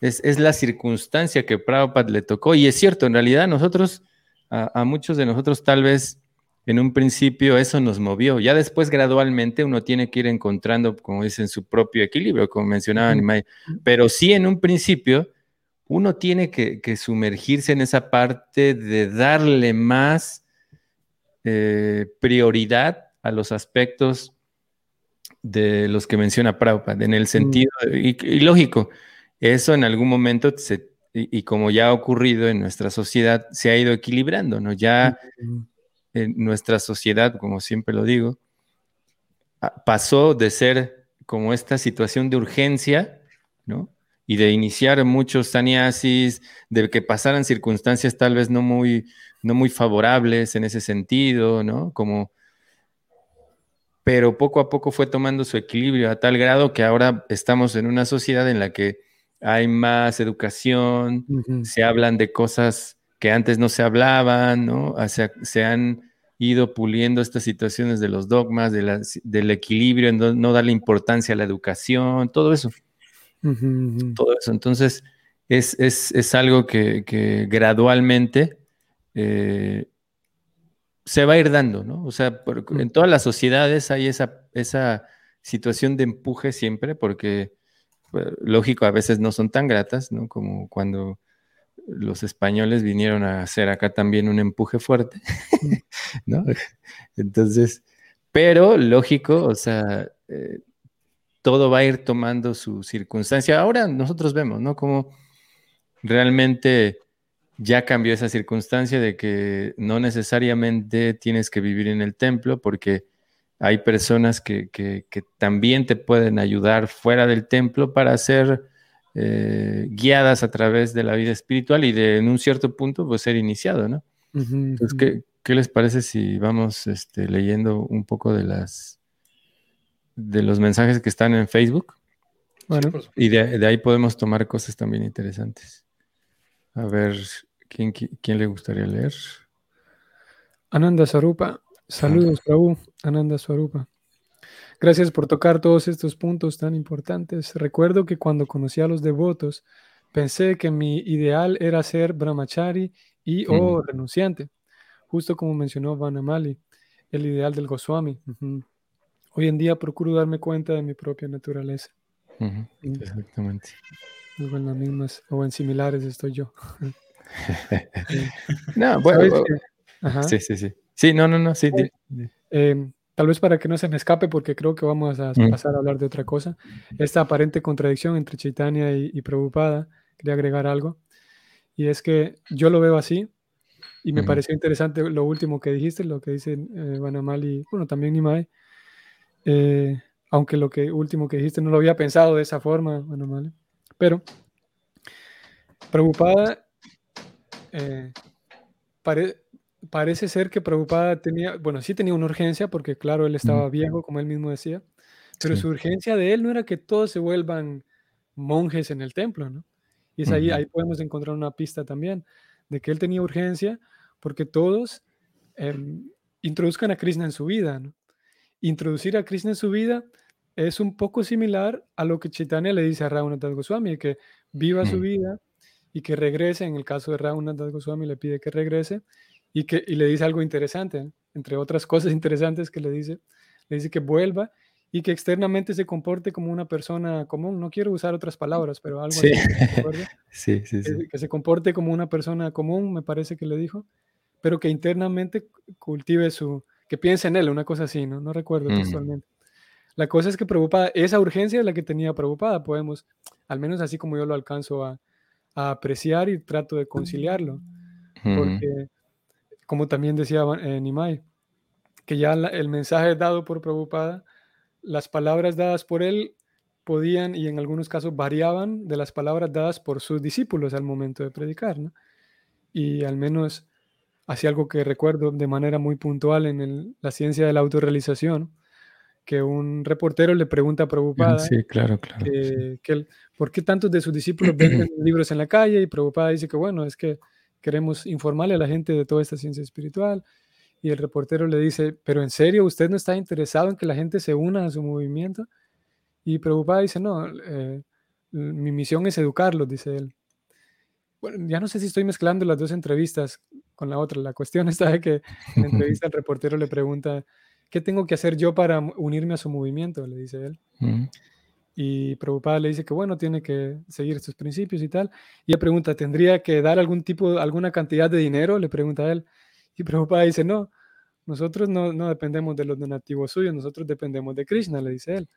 es, la circunstancia que Prabhupada le tocó. Y es cierto, en realidad nosotros, a, muchos de nosotros tal vez en un principio eso nos movió. Ya después gradualmente uno tiene que ir encontrando, como dicen, su propio equilibrio, como mencionaba uh Pero sí en un principio uno tiene que, sumergirse en esa parte de darle más eh, prioridad a los aspectos de los que menciona Prabhupada, en el mm. sentido, y, lógico, eso en algún momento, y, como ya ha ocurrido en nuestra sociedad, se ha ido equilibrando, ¿no? Ya en nuestra sociedad, como siempre lo digo, pasó de ser como esta situación de urgencia, ¿no? Y de iniciar muchos saniasis, de que pasaran circunstancias tal vez no muy, no muy favorables en ese sentido, ¿no? Como, pero poco a poco fue tomando su equilibrio a tal grado que ahora estamos en una sociedad en la que hay más educación, se hablan de cosas que antes no se hablaban, ¿no? O sea, se han ido puliendo estas situaciones de los dogmas, de del equilibrio, no, no darle importancia a la educación, todo eso. Todo eso. Entonces, es, algo que gradualmente eh, se va a ir dando, ¿no? O sea, en todas las sociedades hay esa, esa situación de empuje siempre, porque, pues, lógico, a veces no son tan gratas, ¿no? Como cuando los españoles vinieron a hacer acá también un empuje fuerte, *laughs* ¿no? Entonces, pero lógico, o sea, eh, todo va a ir tomando su circunstancia. Ahora nosotros vemos, ¿no? Como realmente ya cambió esa circunstancia de que no necesariamente tienes que vivir en el templo porque hay personas que, también te pueden ayudar fuera del templo para ser eh, guiadas a través de la vida espiritual y de en un cierto punto pues ser iniciado, ¿no? Entonces, ¿qué, les parece si vamos este, leyendo un poco de las de los mensajes que están en Facebook? Bueno, y de ahí podemos tomar cosas también interesantes. A ver, ¿quién, quién le gustaría leer? Ananda Sarupa. Saludos, Prabhu. Ananda Sarupa. Gracias por tocar todos estos puntos tan importantes. Recuerdo que cuando conocí a los devotos, pensé que mi ideal era ser brahmachari y o renunciante, justo como mencionó Vanamali, el ideal del Goswami. Hoy en día procuro darme cuenta de mi propia naturaleza. Exactamente. Luego en las mismas o en similares estoy yo. *laughs* no, *laughs* bueno. Sí, sí, sí. Sí, no, no, no, sí. Em, tal vez para que no se me escape, porque creo que vamos a mm. pasar a hablar de otra cosa. Esta aparente contradicción entre Chaitanya y, y Prabhupada, quería agregar algo. Y es que yo lo veo así, y me pareció interesante lo último que dijiste, lo que dicen eh, Vanamal y, bueno, también Nimai. Eh, aunque lo que último que dijiste no lo había pensado de esa forma, Vanamal. Pero preocupada, eh, parece ser que preocupada tenía, bueno, sí tenía una urgencia porque claro, él estaba viejo, como él mismo decía, pero su urgencia de él no era que todos se vuelvan monjes en el templo, ¿no? Y es ahí, ahí podemos encontrar una pista también de que él tenía urgencia porque todos em, introduzcan a Krishna en su vida, ¿no? Introducir a Krishna en su vida es un poco similar a lo que Chaitanya le dice a Raghunath Goswami, que viva su mm. vida y que regrese. En el caso de Raghunath Goswami le pide que regrese y, que, y le dice algo interesante, entre otras cosas interesantes que le dice, le dice que vuelva y que externamente se comporte como una persona común. No quiero usar otras palabras, pero algo así. *laughs* sí, sí, sí. Que, se comporte como una persona común, me parece que le dijo, pero que internamente cultive su, que piense en él, una cosa así, ¿no? No recuerdo mm. textualmente. La cosa es que preocupada, esa urgencia es la que tenía preocupada, podemos, al menos así como yo lo alcanzo a, apreciar y trato de conciliarlo. Porque, como también decía eh, Nimai, que ya el mensaje dado por preocupada, las palabras dadas por él podían y en algunos casos variaban de las palabras dadas por sus discípulos al momento de predicar. ¿no? Y al menos así algo que recuerdo de manera muy puntual en la ciencia de la autorrealización, que un reportero le pregunta preocupada sí, claro, claro, que, por qué tantos de sus discípulos venden *clears throat* libros en la calle y preocupada dice que bueno, es que queremos informarle a la gente de toda esta ciencia espiritual. Y el reportero le dice, pero en serio, ¿usted no está interesado en que la gente se una a su movimiento? Y preocupada dice, no, eh, mi misión es educarlos, dice él. Bueno, ya no sé si estoy mezclando las dos entrevistas con la otra. La cuestión *laughs* está de que en la *laughs* entrevista el reportero le pregunta, ¿qué tengo que hacer yo para unirme a su movimiento? Le dice él. Y preocupada le dice que, bueno, tiene que seguir estos principios y tal. Y ella pregunta, ¿tendría que dar algún tipo, alguna cantidad de dinero? Le pregunta a él. Y Prabhupada dice, no, nosotros no, no, dependemos de los donativos suyos, nosotros dependemos de Krishna, le dice él.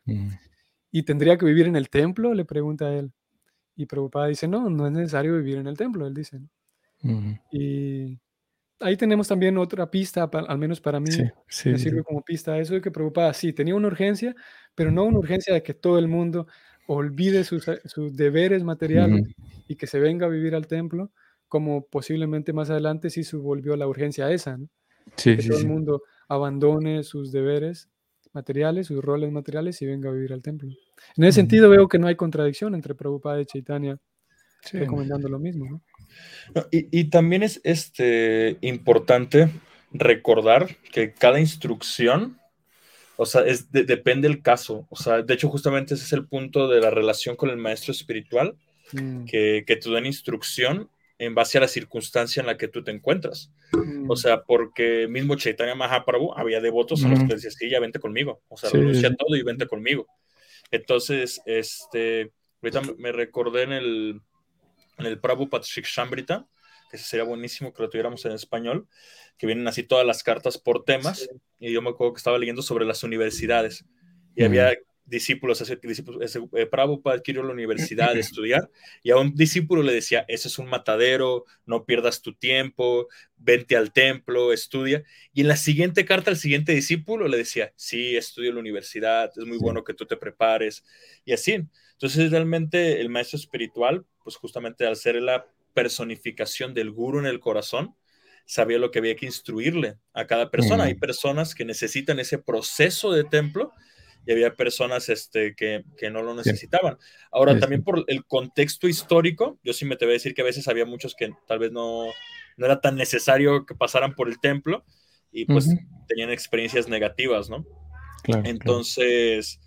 ¿Y tendría que vivir en el templo? Le pregunta a él. Y Prabhupada dice, no, no es necesario vivir en el templo, él dice. Y ahí tenemos también otra pista, al menos para mí, me sirve como pista eso de que preocupada, sí, tenía una urgencia, pero no una urgencia de que todo el mundo olvide sus, eh, sus deberes materiales y que se venga a vivir al templo, como posiblemente más adelante sí se volvió la urgencia esa, ¿no? que todo el mundo abandone sus deberes materiales, sus roles materiales y venga a vivir al templo. En ese sentido veo que no hay contradicción entre Prabhupada y Chaitanya recomendando lo mismo, ¿no? Y, también es este, importante recordar que cada instrucción, o sea, es depende del caso. O sea, de hecho, justamente ese es el punto de la relación con el maestro espiritual, mm. que, que te dan instrucción en base a la circunstancia en la que tú te encuentras. O mm. sea, porque mismo Chaitanya Mahaprabhu había devotos a los que decía, sí, ya vente conmigo. O sea, renuncia a todo y vente conmigo. Entonces, este, ahorita me recordé en el, el Prabhupada Shikshambrita, que sería buenísimo que lo tuviéramos en español, que vienen así todas las cartas por temas, y yo me acuerdo que estaba leyendo sobre las universidades, y había discípulos, ese, ese eh, Prabhupada adquirió la universidad de *laughs* estudiar, y a un discípulo le decía, ese es un matadero, no pierdas tu tiempo, vente al templo, estudia, y en la siguiente carta al siguiente discípulo le decía, sí, estudio en la universidad, es muy bueno que tú te prepares, y así. Entonces, realmente el maestro espiritual, pues justamente al ser la personificación del guru en el corazón, sabía lo que había que instruirle a cada persona. Hay personas que necesitan ese proceso de templo y había personas este, que, que no lo necesitaban. Ahora, también por el contexto histórico, yo sí me te voy a decir que a veces había muchos que tal vez no, no era tan necesario que pasaran por el templo y pues tenían experiencias negativas, ¿no? Entonces,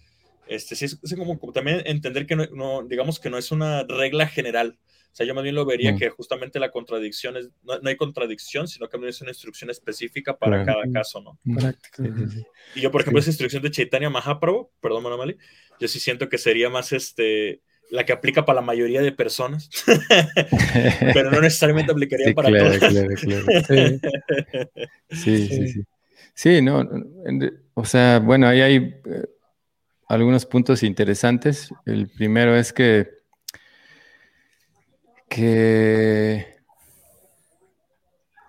este, sí, es, como, también entender que no, digamos que no es una regla general. O sea, yo más bien lo vería mm. que justamente la contradicción es, no, hay contradicción, sino que es una instrucción específica para cada caso, ¿no? Y yo, por ejemplo, esa instrucción de Chaitanya Mahaprabhu, perdón, Manamali, yo sí siento que sería más este, la que aplica para la mayoría de personas, *laughs* pero no necesariamente aplicaría para todos. Claro, claro. Sí. sí, sí, sí. no, o sea, bueno, ahí hay eh, algunos puntos interesantes. El primero es que,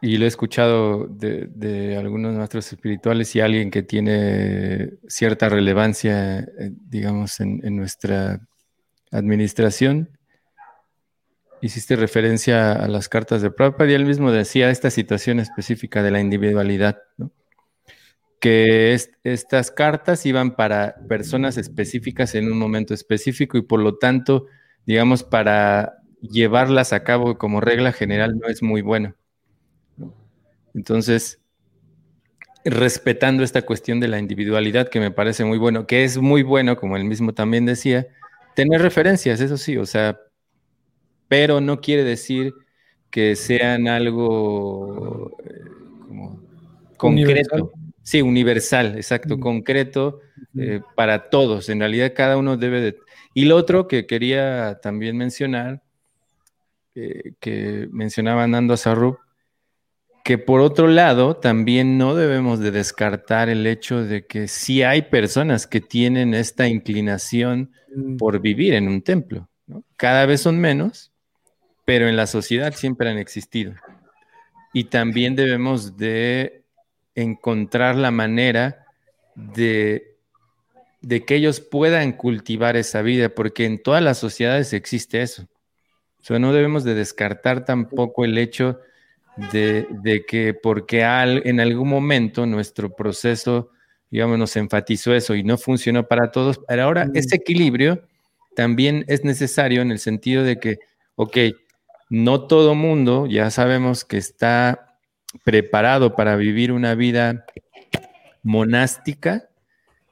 y lo he escuchado de, algunos maestros espirituales y alguien que tiene cierta relevancia, eh, digamos, en, nuestra administración, hiciste referencia a las cartas de Prabhupada y él mismo decía esta situación específica de la individualidad, ¿no? Que estas cartas iban para personas específicas en un momento específico y por lo tanto, digamos, para llevarlas a cabo como regla general no es muy bueno. Entonces, respetando esta cuestión de la individualidad que me parece muy bueno, que es muy bueno, como él mismo también decía, tener referencias, eso sí, o sea, pero no quiere decir que sean algo eh, como concreto. Sí, universal, exacto, concreto, eh, para todos. En realidad cada uno debe de... Y lo otro que quería también mencionar, eh, que mencionaba Nando Sarrup, que por otro lado también no debemos de descartar el hecho de que sí hay personas que tienen esta inclinación mm. por vivir en un templo. Cada vez son menos, pero en la sociedad siempre han existido. Y también debemos de encontrar la manera de, de que ellos puedan cultivar esa vida, porque en todas las sociedades existe eso. O no debemos de descartar tampoco el hecho de, que porque en algún momento nuestro proceso, digamos, nos enfatizó eso y no funcionó para todos, pero ahora mm. ese equilibrio también es necesario en el sentido de que, ok, no todo mundo ya sabemos que está preparado para vivir una vida monástica,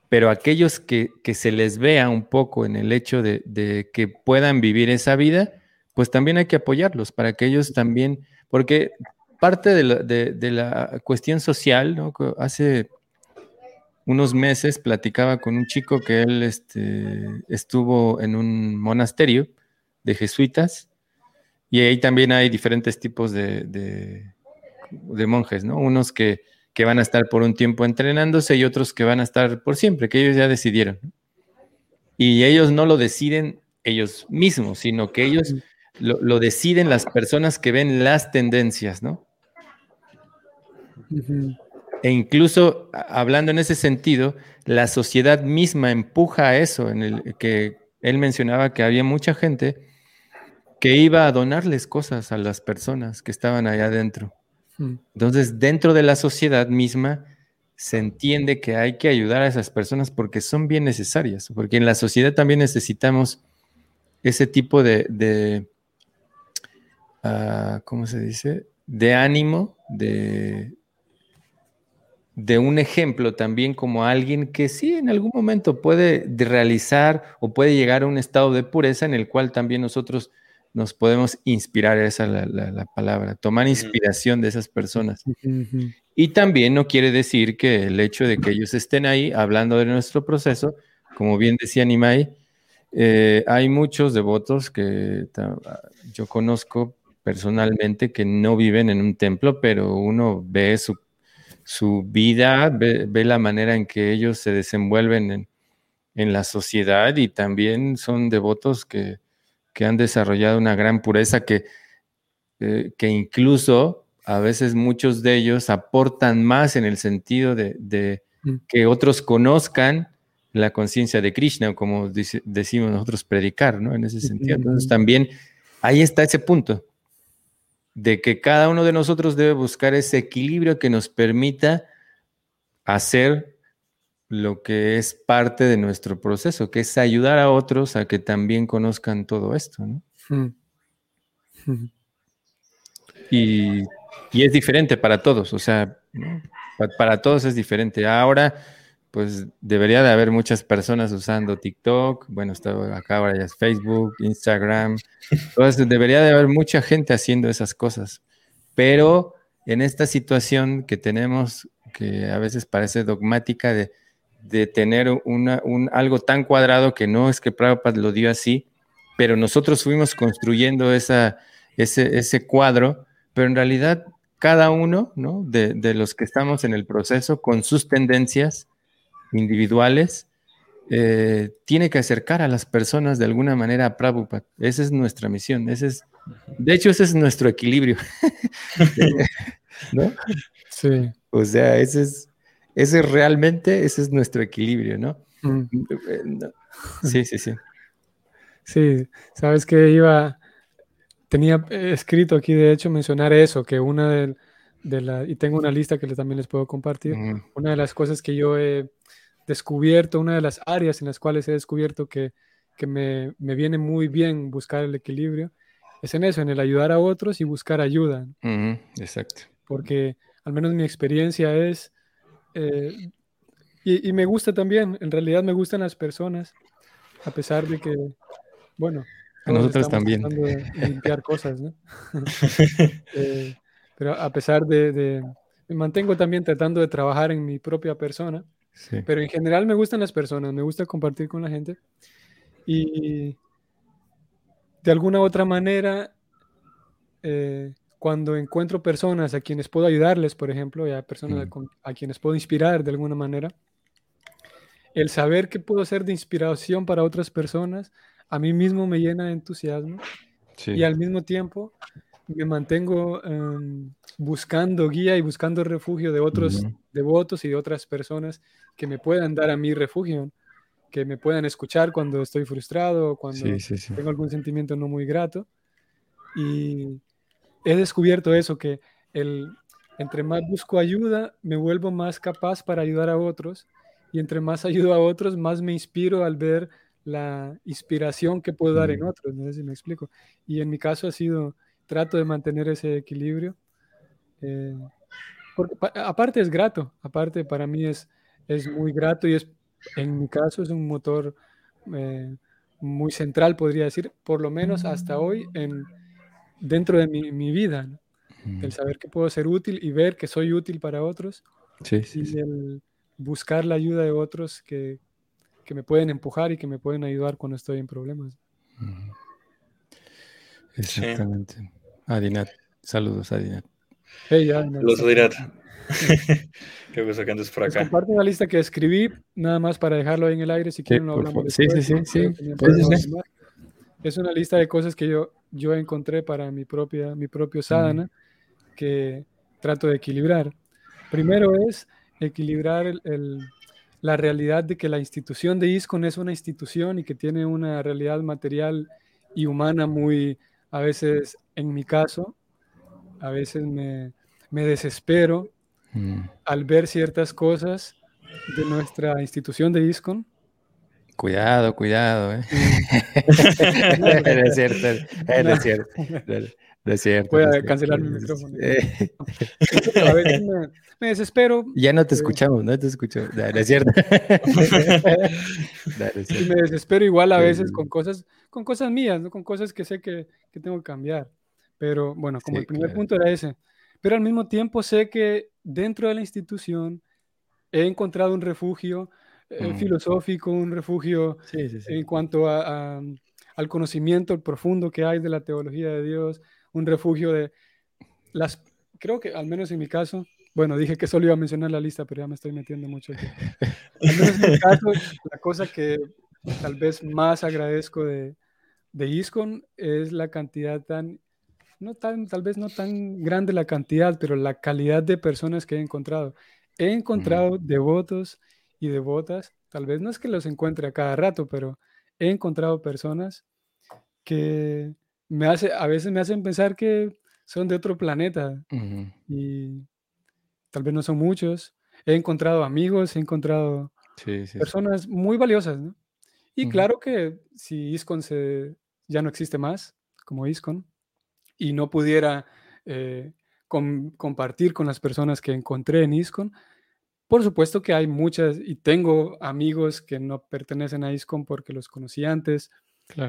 pero aquellos que, se les vea un poco en el hecho de, de, que puedan vivir esa vida, pues también hay que apoyarlos para que ellos también, porque parte de la, cuestión social. Hace unos meses platicaba con un chico que él este, estuvo en un monasterio de jesuitas y ahí también hay diferentes tipos de, monjes, ¿no? Unos que, van a estar por un tiempo entrenándose y otros que van a estar por siempre, que ellos ya decidieron. Y ellos no lo deciden ellos mismos, sino que ellos lo, lo deciden las personas que ven las tendencias, ¿no? E incluso hablando en ese sentido, la sociedad misma empuja a eso, en el que él mencionaba que había mucha gente que iba a donarles cosas a las personas que estaban allá adentro. Mm. Entonces, dentro de la sociedad misma se entiende que hay que ayudar a esas personas porque son bien necesarias, porque en la sociedad también necesitamos ese tipo de, ah, ¿cómo se dice? De ánimo, de, de un ejemplo también como alguien que sí en algún momento puede realizar o puede llegar a un estado de pureza en el cual también nosotros nos podemos inspirar, esa es la, palabra, tomar inspiración de esas personas. Y también no quiere decir que el hecho de que ellos estén ahí hablando de nuestro proceso, como bien decía Nimai, eh, hay muchos devotos que yo conozco personalmente que no viven en un templo, pero uno ve su su vida, ve, la manera en que ellos se desenvuelven en, la sociedad y también son devotos que, han desarrollado una gran pureza que, eh, que incluso a veces muchos de ellos aportan más en el sentido de, mm. que otros conozcan la conciencia de Krishna, como decimos nosotros predicar, ¿no? En ese sentido. Entonces también ahí está ese punto de que cada uno de nosotros debe buscar ese equilibrio que nos permita hacer lo que es parte de nuestro proceso, que es ayudar a otros a que también conozcan todo esto. ¿no? *laughs* Hmm. Y, es diferente para todos, o sea, para todos es diferente. Ahora pues debería de haber muchas personas usando TikTok, bueno, está acá ahora ya es Facebook, Instagram, *laughs* entonces debería de haber mucha gente haciendo esas cosas, pero en esta situación que tenemos, que a veces parece dogmática de, tener una, un, algo tan cuadrado que no es que Prabhupada lo dio así, pero nosotros fuimos construyendo esa, ese, ese cuadro, pero en realidad cada uno ¿no? de, de los que estamos en el proceso con sus tendencias, individuales, eh, tiene que acercar a las personas de alguna manera a Prabhupada. Esa es nuestra misión. Ese es, de hecho, ese es nuestro equilibrio. *laughs* *laughs* ¿No? Sí. O sea, ese es, ese realmente, ese es nuestro equilibrio, ¿no? Mm. Sí, sí, sí. Sí, sabes que iba, tenía escrito aquí, de hecho, mencionar eso, que una de, de la, y tengo una lista que también les puedo compartir, una de las cosas que yo he descubierto, una de las áreas en las cuales he descubierto que, me, viene muy bien buscar el equilibrio, es en eso, en el ayudar a otros y buscar ayuda. exacto. Porque al menos mi experiencia es, eh, y, me gusta también, en realidad me gustan las personas, a pesar de que, bueno, a nosotros también. limpiar cosas, ¿no? *laughs* Eh, pero a pesar de, de, me mantengo también tratando de trabajar en mi propia persona Pero en general me gustan las personas, me gusta compartir con la gente. Y de alguna u otra manera, eh, cuando encuentro personas a quienes puedo ayudarles, por ejemplo, y a personas mm. a, quienes puedo inspirar de alguna manera, el saber que puedo ser de inspiración para otras personas, a mí mismo me llena de entusiasmo y al mismo tiempo me mantengo em, buscando guía y buscando refugio de otros devotos y de otras personas que me puedan dar a mí refugio, que me puedan escuchar cuando estoy frustrado, cuando tengo algún sentimiento no muy grato. Y he descubierto eso, que el, entre más busco ayuda, me vuelvo más capaz para ayudar a otros. Y entre más ayudo a otros, más me inspiro al ver la inspiración que puedo dar en otros. No sé si me explico. Y en mi caso ha sido trato de mantener ese equilibrio. Eh, porque, aparte es grato, aparte para mí es, es muy grato y es, en mi caso es un motor eh, muy central, podría decir, por lo menos hasta hoy, en, dentro de mi, mi vida. El saber que puedo ser útil y ver que soy útil para otros. Sí, sí, y el buscar la ayuda de otros que, que, me pueden empujar y que me pueden ayudar cuando estoy en problemas. Exactamente. Adinat. Saludos, Adinat. Hey, Adinat. Saludos, Adinat. *laughs* Qué gusto que andes por acá. Pues comparte la lista que escribí, nada más para dejarlo ahí en el aire, si quieren lo hablamos Sí, sí, sí. sí. Es una lista de cosas que yo, yo encontré para mi, propia, mi propio sadhana, que trato de equilibrar. Primero es equilibrar el, la realidad de que la institución de ISCON es una institución y que tiene una realidad material y humana muy, a veces en mi caso, a veces me, desespero mm. al ver ciertas cosas de nuestra institución de ISCON. Cuidado, cuidado, ¿eh? *laughs* es cierto, es cierto. Es cierto. Voy a cancelar mi micrófono. *laughs* a veces me, desespero. Ya no te eh, escuchamos, no te escucho. es cierto. *laughs* Y me desespero igual a veces con cosas, con cosas mías, ¿no? con cosas que sé que, que tengo que cambiar. Pero bueno, como el primer punto era ese. Pero al mismo tiempo sé que dentro de la institución he encontrado un refugio eh, mm. filosófico, un refugio en cuanto a, al conocimiento profundo que hay de la teología de Dios, un refugio de las, creo que al menos en mi caso, bueno, dije que solo iba a mencionar la lista, pero ya me estoy metiendo mucho aquí. Al menos en mi *laughs* caso, la cosa que tal vez más agradezco de, de ISCON es la cantidad tan, no tan, tal vez no tan grande la cantidad, pero la calidad de personas que he encontrado. He encontrado devotos y devotas, tal vez no es que los encuentre a cada rato, pero he encontrado personas que me hace, a veces me hacen pensar que son de otro planeta y tal vez no son muchos. He encontrado amigos, he encontrado personas muy valiosas, ¿no? Y claro que si ISCON se, ya no existe más, como ISCON, y no pudiera eh, compartir con las personas que encontré en ISCON, por supuesto que hay muchas, y tengo amigos que no pertenecen a ISCON porque los conocí antes,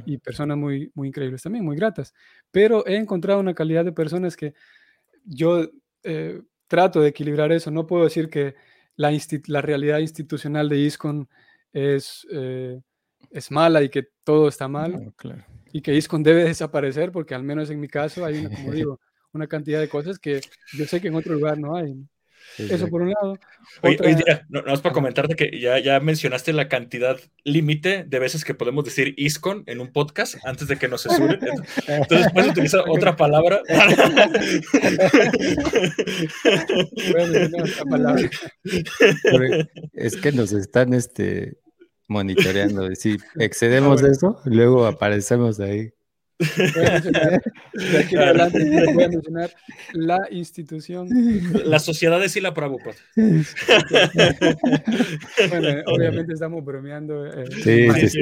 y personas muy, muy increíbles también, muy gratas. Pero he encontrado una calidad de personas que yo eh, trato de equilibrar eso. No puedo decir que la, la realidad institucional de ISCON es, eh, es mala y que todo está mal. Y que ISCON debe desaparecer porque al menos en mi caso hay, una, como *laughs* digo, una cantidad de cosas que yo sé que en otro lugar no hay. Eso por un lado. Oye, no, no, es para comentarte que ya, ya mencionaste la cantidad límite de veces que podemos decir ISCON en un podcast antes de que nos censuren. Entonces puedes utilizar *laughs* otra palabra. es que nos están este, monitoreando. Si excedemos eso, luego aparecemos ahí. Voy a mencionar, de aquí en adelante voy a mencionar la institución. La sociedad de Sila Prabhupada. *laughs* bueno, obviamente estamos bromeando. Eh, sí, sí, sí,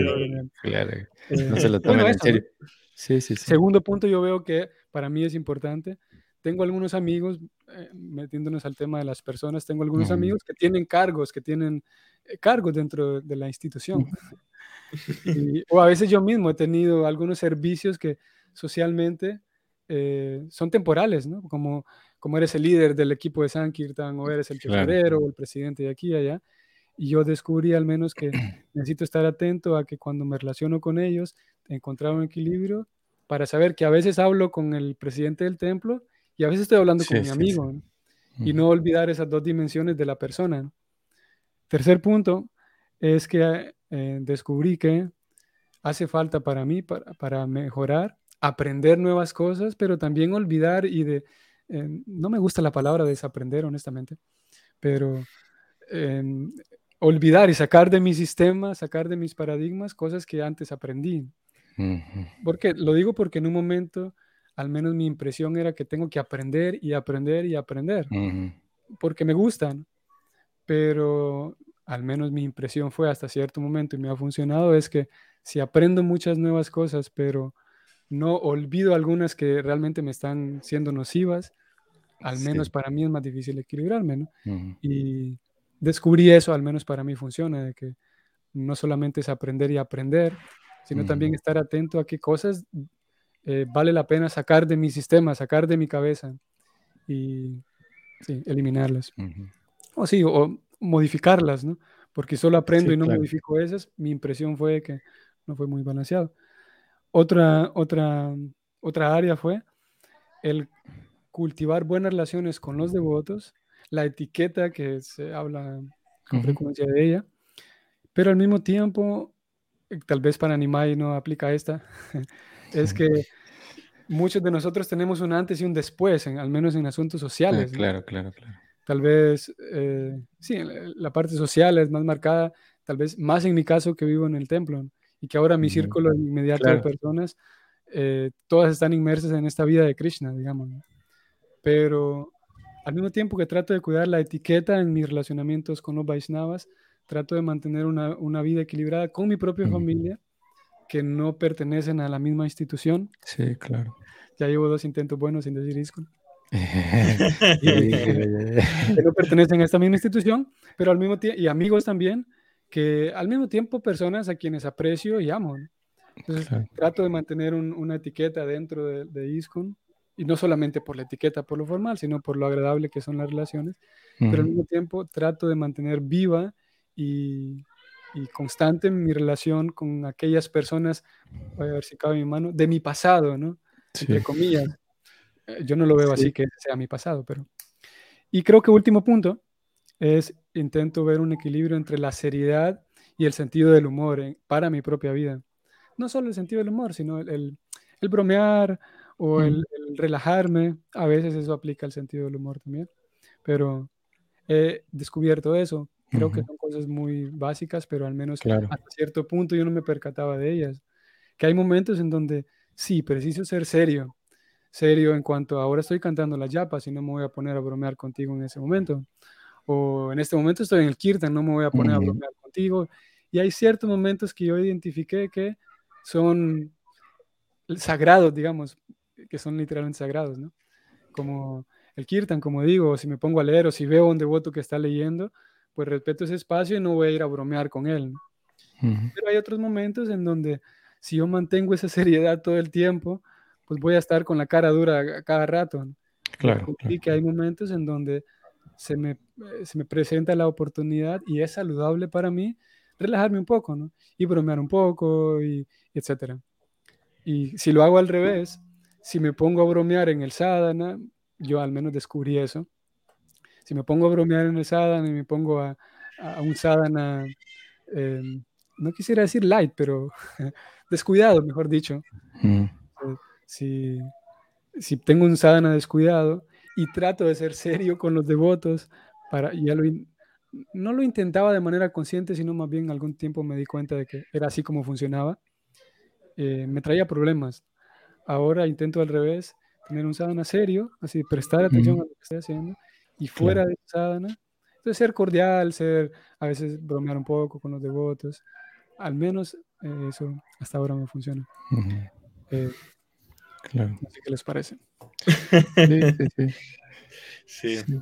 claro. No se lo tomen en serio. Sí, sí, sí. Segundo punto, yo veo que para mí es importante. Tengo algunos amigos, eh, metiéndonos al tema de las personas, tengo algunos amigos que tienen cargos, que tienen eh, cargos dentro de la institución o a veces yo mismo he tenido algunos servicios que socialmente eh, son temporales, ¿no? Como, como eres el líder del equipo de Sankirtan, o eres el tesorero, o el presidente de aquí y allá. Y yo descubrí al menos que *clears throat* necesito estar atento a que cuando me relaciono con ellos, encontrar un equilibrio para saber que a veces hablo con el presidente del templo y a veces estoy hablando con mi amigo. Y no olvidar esas dos dimensiones de la persona. Tercer punto es que eh, descubrí que hace falta para mí, para, para, mejorar, aprender nuevas cosas, pero también olvidar y de, eh, no me gusta la palabra desaprender, honestamente, pero em, olvidar y sacar de mi sistema, sacar de mis paradigmas cosas que antes aprendí. Porque lo digo porque en un momento, al menos mi impresión era que tengo que aprender y aprender y aprender, porque me gustan, pero al menos mi impresión fue hasta cierto momento y me ha funcionado es que si aprendo muchas nuevas cosas, pero no olvido algunas que realmente me están siendo nocivas, al menos para mí es más difícil equilibrarme, ¿no? Y descubrí eso, al menos para mí funciona, de que no solamente es aprender y aprender, sino también estar atento a qué cosas eh, vale la pena sacar de mi sistema, sacar de mi cabeza y eliminarlas. O sí, o modificarlas, ¿no? Porque solo aprendo y no modifico esas, mi impresión fue que no fue muy balanceado. Otra, otra, otra área fue el cultivar buenas relaciones con los devotos, la etiqueta que se habla con frecuencia de ella, pero al mismo tiempo, tal vez para Nimai no aplica esta, *laughs* es que *laughs* muchos de nosotros tenemos un antes y un después, al menos en asuntos ah, sociales. claro, claro, claro. Tal vez, eh, sí, la parte social es más marcada, tal vez más en mi caso que vivo en el templo, y que ahora mi círculo inmediato de personas, eh, todas están inmersas en esta vida de Krishna, digamos. Pero al mismo tiempo que trato de cuidar la etiqueta en mis relacionamientos con los Vaishnavas, trato de mantener una, una vida equilibrada con mi propia familia, que no pertenecen a la misma institución. Sí, claro. Ya llevo dos intentos buenos sin decir. *laughs* *laughs* que no pertenecen a esta misma institución, pero al mismo tiempo, y amigos también, que al mismo tiempo personas a quienes aprecio y amo. Entonces trato de mantener una etiqueta dentro de, de ISKCON y no solamente por la etiqueta, por lo formal, sino por lo agradable que son las relaciones, pero al mismo tiempo trato de mantener viva y, y, constante mi relación con aquellas personas, voy a ver si cabe mi mano, de mi pasado, ¿no? Entre comillas. Eh, yo no lo veo así que sea mi pasado, pero... Y creo que último punto es intento ver un equilibrio entre la seriedad y el sentido del humor para mi propia vida. No solo el sentido del humor, sino el, el bromear, o el, relajarme, a veces eso aplica al sentido del humor también, pero he descubierto eso. Creo que son cosas muy básicas, pero al menos hasta cierto punto yo no me percataba de ellas. Que hay momentos en donde sí, preciso ser serio, serio en cuanto a ahora estoy cantando las yapas y no me voy a poner a bromear contigo en ese momento. O en este momento estoy en el kirtan, no me voy a poner a bromear contigo. Y hay ciertos momentos que yo identifiqué que son sagrados, digamos, que son literalmente sagrados, ¿no? Como el kirtan, como digo, si me pongo a leer o si veo a un devoto que está leyendo, pues respeto ese espacio y no voy a ir a bromear con él. Pero hay otros momentos en donde si yo mantengo esa *laughs* seriedad todo el tiempo, pues voy a estar con la cara dura cada rato. Claro. Y que hay momentos en donde se me, eh, se me presenta la oportunidad y es saludable para mí relajarme un poco, ¿no? Y bromear un poco, y, y etcétera. Y si lo hago al revés, si me pongo a bromear en el sadhana, yo al menos descubrí eso. Si me pongo a bromear en el sadhana y me pongo a, un sadhana, em, no quisiera decir light, pero *laughs* descuidado, mejor dicho. Mm. Si, si, tengo un sadhana descuidado y trato de ser serio con los devotos, para, ya lo, no lo intentaba de manera consciente, sino más bien algún tiempo me di cuenta de que era así como funcionaba, eh, me traía problemas. Ahora intento al revés, tener un sadhana serio, así prestar atención a lo que estoy haciendo y fuera de sadhana, entonces ser cordial, ser a veces bromear un poco con los devotos, al menos eh, eso hasta ahora me funciona. Eh, claro. No sé qué les parece. sí, sí,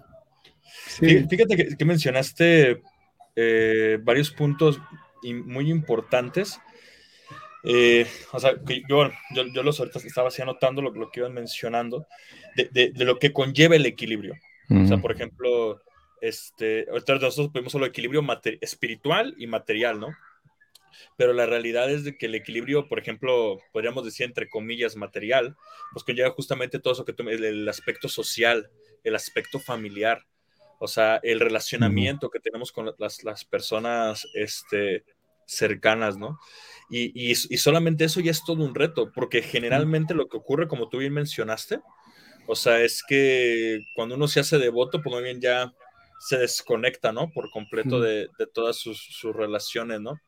sí. Fíjate que, mencionaste eh, varios puntos muy importantes eh, o sea, yo, yo, yo, los ahorita estaba así anotando lo, que iban mencionando, de, de, lo que conlleva el equilibrio. O sea, por ejemplo, este, nosotros vemos solo equilibrio espiritual y material, ¿no? Pero la realidad es de que el equilibrio, por ejemplo, podríamos decir entre comillas material, pues conlleva justamente todo eso que tú, el, aspecto social, el aspecto familiar, o sea, el relacionamiento que tenemos con las, las personas este, cercanas, ¿no? Y, y, solamente eso ya es todo un reto, porque generalmente lo que ocurre, como tú bien mencionaste, o sea, es que cuando uno se hace devoto, pues muy bien ya se desconecta, ¿no? Por completo de, de todas sus, sus, relaciones, ¿no?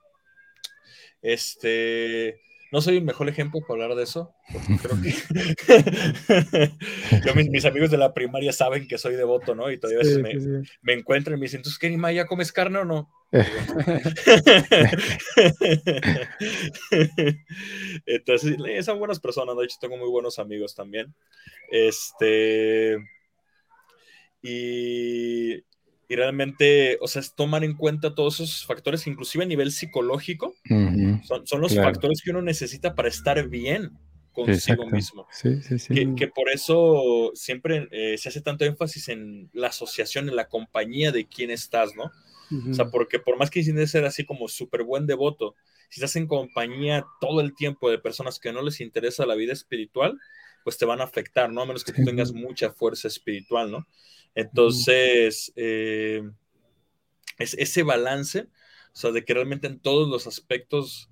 Este, no soy el mejor ejemplo para hablar de eso, porque creo que *laughs* *laughs* Yo, mis, amigos de la primaria saben que soy devoto, ¿no? Y todavía me, me, encuentran y me dicen, ¿entonces qué, Nima, ya comes carne o no? *laughs* Entonces, son buenas personas, de hecho tengo muy buenos amigos también. Este, y, y realmente, o sea, es tomar en cuenta todos esos factores, inclusive a nivel psicológico, son, son, los factores que uno necesita para estar bien consigo mismo. Sí, sí, sí. Que, por eso siempre eh, se hace tanto énfasis en la asociación, en la compañía de quién estás, ¿no? O sea, porque por más que intentes ser así como súper buen devoto, si estás en compañía todo el tiempo de personas que no les interesa la vida espiritual, pues te van a afectar, ¿no? A menos que tú tengas mucha fuerza espiritual, ¿no? Entonces, eh, es ese balance, o sea, de que realmente en todos los aspectos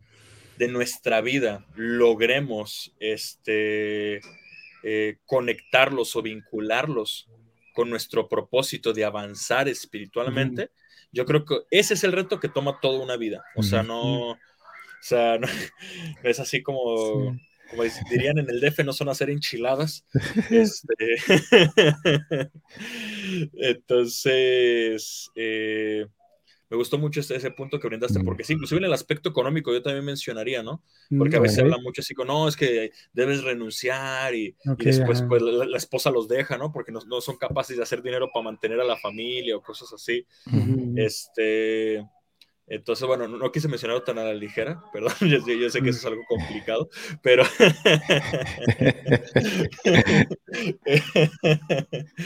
de nuestra vida logremos este, eh, conectarlos o vincularlos con nuestro propósito de avanzar espiritualmente, yo creo que ese es el reto que toma toda una vida. O sea, no, o sea, *laughs* no, es así como como dirían en el DF, no son hacer enchiladas. *laughs* Este, *laughs* entonces, eh, me gustó mucho ese, ese, punto que brindaste, porque sí, inclusive en el aspecto económico yo también mencionaría, ¿no? Porque a veces habla mucho así como, no, es que debes renunciar y, después pues, la, esposa los deja, ¿no? Porque no, no, son capaces de hacer dinero para mantener a la familia o cosas así. Este, entonces, bueno, no, quise mencionarlo tan a la ligera, *laughs* perdón, yo, sé que eso es algo complicado, pero...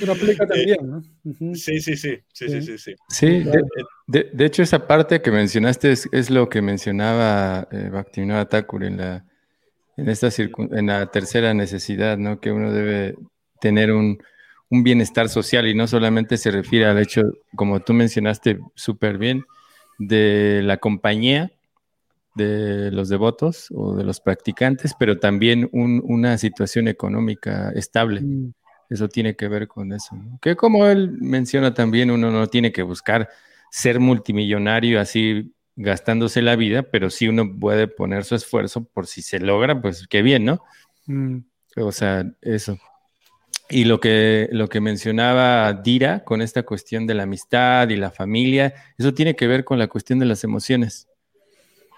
pero aplica *laughs* también, ¿no? Sí, sí, sí, sí, sí, sí. Sí, sí de, de, hecho esa parte que mencionaste es, es lo que mencionaba eh, Bhaktivinoda Thakur en la, en, esta en la tercera necesidad, ¿no? Que uno debe tener un, un bienestar social y no solamente se refiere al hecho, como tú mencionaste súper bien, de la compañía de los devotos o de los practicantes, pero también una situación económica estable. Mm. Eso tiene que ver con eso. Que como él menciona también, uno no tiene que buscar ser multimillonario así gastándose la vida, pero sí uno puede poner su esfuerzo por si se logra, pues qué bien, ¿no? Mm. O sea, eso. Y lo que, lo que mencionaba Dira con esta cuestión de la amistad y la familia, eso tiene que ver con la cuestión de las emociones.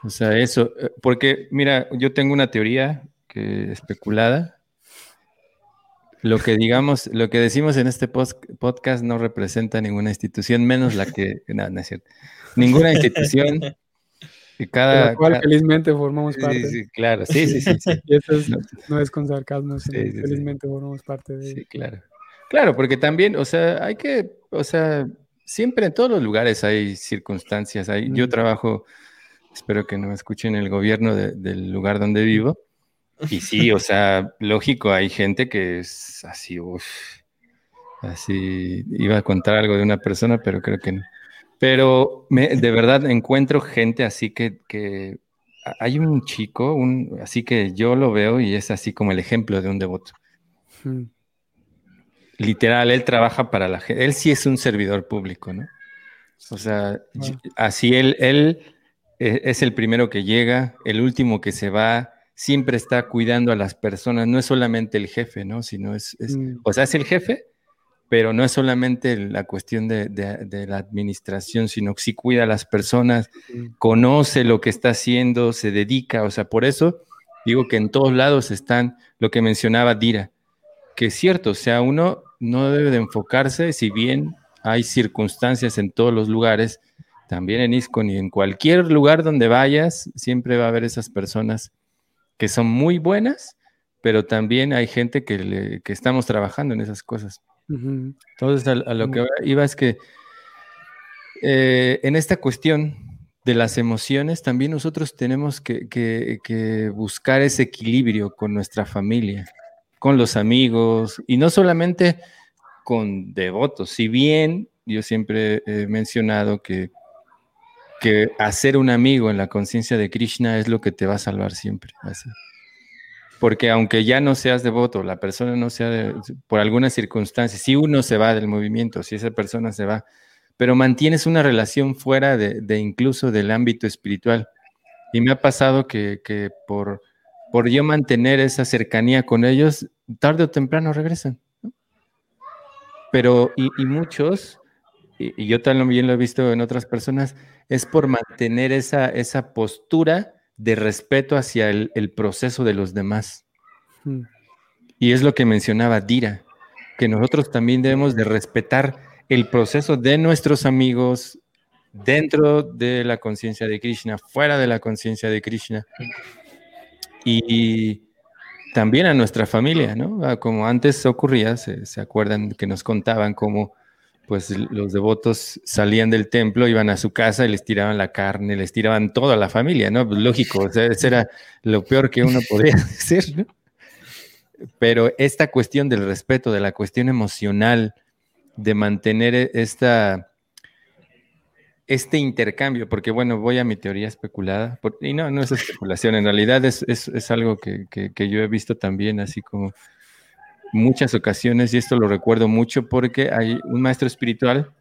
O sea, eso, eh, porque mira, yo tengo una teoría que especulada. Lo que digamos, lo que decimos en este podcast no representa ninguna institución, menos la que, no, no. Ninguna institución cada, la cual felizmente formamos parte. Sí, sí, claro, sí, sí, sí. *laughs* y eso no, es con sarcasmo, felizmente formamos parte de Sí, claro. Claro, porque también, o sea, hay que, o sea, siempre en todos los lugares hay circunstancias. Hay, Yo trabajo, espero que no me escuchen, el gobierno del lugar donde vivo. Y sí, o *laughs* sea, lógico, hay gente que es así, uff, así, iba a contar algo de una persona, pero creo que no. Pero de verdad encuentro gente así que, que hay un chico, un, así que yo lo veo y es así como el ejemplo de un devoto. Literal, él trabaja para la gente. Él sí es un servidor público, ¿no? O sea, así él, él e, es el primero que llega, el último que se va, siempre está cuidando a las personas, no es solamente el jefe, ¿no? Sino es, mm. o sea, es el jefe, pero no es solamente la cuestión de, la administración, sino que sí cuida a las personas, conoce lo que está haciendo, se dedica, o sea, por eso digo que en todos lados están lo que mencionaba Dira, que es cierto, o sea, uno no debe de enfocarse, si bien hay circunstancias en todos los lugares, también en ISCON y en cualquier lugar donde vayas, siempre va a haber esas personas que son muy buenas, pero también hay gente que, que estamos trabajando en esas cosas. Entonces, a, lo que iba es que eh, en esta cuestión de las emociones, también nosotros tenemos que, buscar ese equilibrio con nuestra familia, con los amigos y no solamente con devotos. Si bien yo siempre he mencionado que, que hacer un amigo en la conciencia de Krishna es lo que te va a salvar siempre. Porque aunque ya no seas devoto, la persona no sea por alguna circunstancia, si uno se va del movimiento, si esa persona se va, pero mantienes una relación fuera de, incluso del ámbito espiritual. Y me ha pasado que, por, por yo mantener esa cercanía con ellos, tarde o temprano regresan. Pero, y, muchos, y, yo también lo he visto en otras personas, es por mantener esa, esa postura de respeto hacia el, proceso de los demás. Hmm. Y es lo que mencionaba Dira, que nosotros también debemos de respetar el proceso de nuestros amigos dentro de la conciencia de Krishna, fuera de la conciencia de Krishna. Y, también a nuestra familia, ¿no? Ah, como antes ocurría, se, acuerdan que nos contaban cómo pues los devotos salían del templo, iban a su casa y les tiraban la carne, les tiraban todo a la familia, ¿no? Pues, lógico, o sea, eso era lo peor que uno podía *laughs* hacer, ¿no? Pero esta cuestión del respeto, de la cuestión emocional, de mantener e-, esta, este intercambio, porque bueno, voy a mi teoría especulada, y no, no es especulación, en realidad es, algo que, yo he visto también, así como muchas ocasiones, y esto lo recuerdo mucho porque hay un maestro espiritual,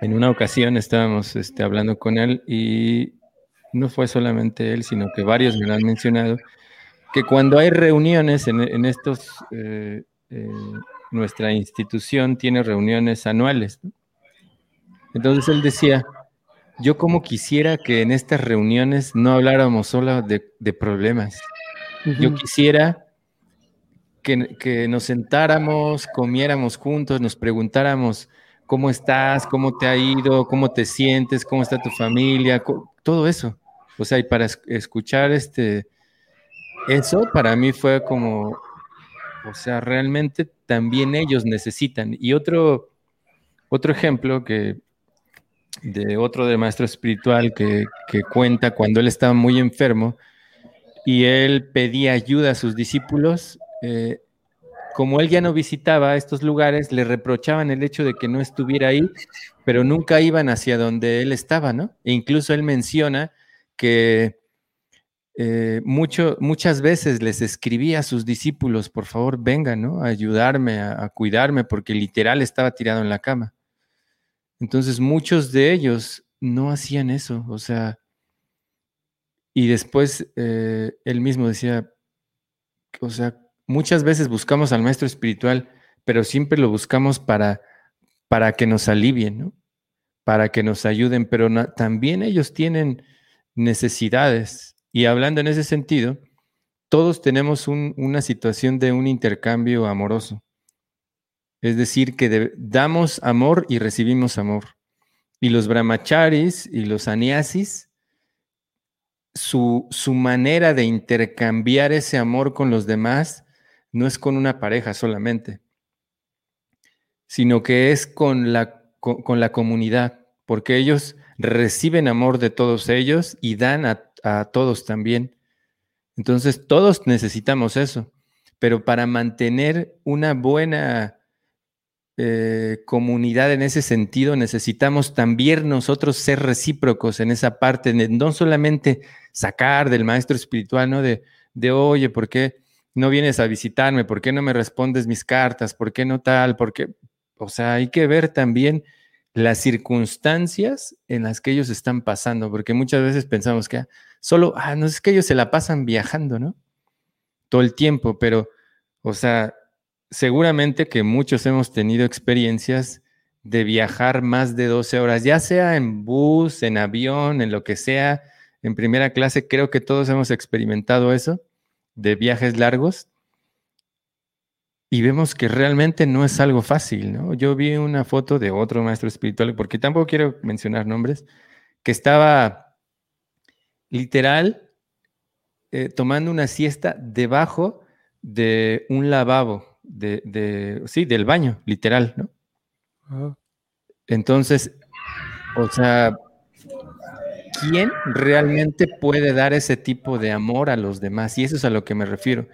en una ocasión estábamos este, hablando con él y no fue solamente él, sino que varios me lo han mencionado, que cuando hay reuniones en, estos... Eh, eh, nuestra institución tiene reuniones anuales. Entonces él decía, yo como quisiera que en estas reuniones no habláramos solo de, problemas. Yo quisiera que, nos sentáramos, comiéramos juntos, nos preguntáramos cómo estás, cómo te ha ido, cómo te sientes, cómo está tu familia, todo eso. O sea, y para escuchar este, eso para mí fue como o sea, realmente también ellos necesitan. Y otro, otro ejemplo que de otro de maestro espiritual que, cuenta cuando él estaba muy enfermo y él pedía ayuda a sus discípulos, eh, como él ya no visitaba estos lugares, le reprochaban el hecho de que no estuviera ahí, pero nunca iban hacia donde él estaba, ¿no? E incluso él menciona que eh, mucho, muchas veces les escribía a sus discípulos, por favor, vengan, ¿no? A ayudarme, a, cuidarme, porque literal estaba tirado en la cama. Entonces, muchos de ellos no hacían eso, o sea, y después eh, él mismo decía, o sea, muchas veces buscamos al maestro espiritual, pero siempre lo buscamos para, para que nos alivien. Para que nos ayuden, pero también ellos tienen necesidades y hablando en ese sentido, todos tenemos una situación de un intercambio amoroso. Es decir, que damos amor y recibimos amor. Y los brahmacharis y los aniasis, su, su manera de intercambiar ese amor con los demás no es con una pareja solamente, sino que es con la, con la comunidad, porque ellos reciben amor de todos ellos y dan a a todos también. Entonces, todos necesitamos eso, pero para mantener una buena eh, comunidad en ese sentido, necesitamos también nosotros ser recíprocos en esa parte, no solamente sacar del maestro espiritual, ¿no? De, de, oye, ¿por qué no vienes a visitarme? ¿Por qué no me respondes mis cartas? ¿Por qué no tal? ¿Por qué? O sea, hay que ver también las circunstancias en las que ellos están pasando, porque muchas veces pensamos que solo, ah, no es que ellos se la pasan viajando, ¿no? Todo el tiempo, pero, o sea, seguramente que muchos hemos tenido experiencias de viajar más de 12 horas, ya sea en bus, en avión, en lo que sea, en primera clase, creo que todos hemos experimentado eso, de viajes largos, y vemos que realmente no es algo fácil, ¿no? Yo vi una foto de otro maestro espiritual, porque tampoco quiero mencionar nombres, que estaba literal eh, tomando una siesta debajo de un lavabo, de, sí, del baño, literal, ¿no? Entonces, O sea, ¿quién realmente puede dar ese tipo de amor a los demás? Y eso es a lo que me refiero.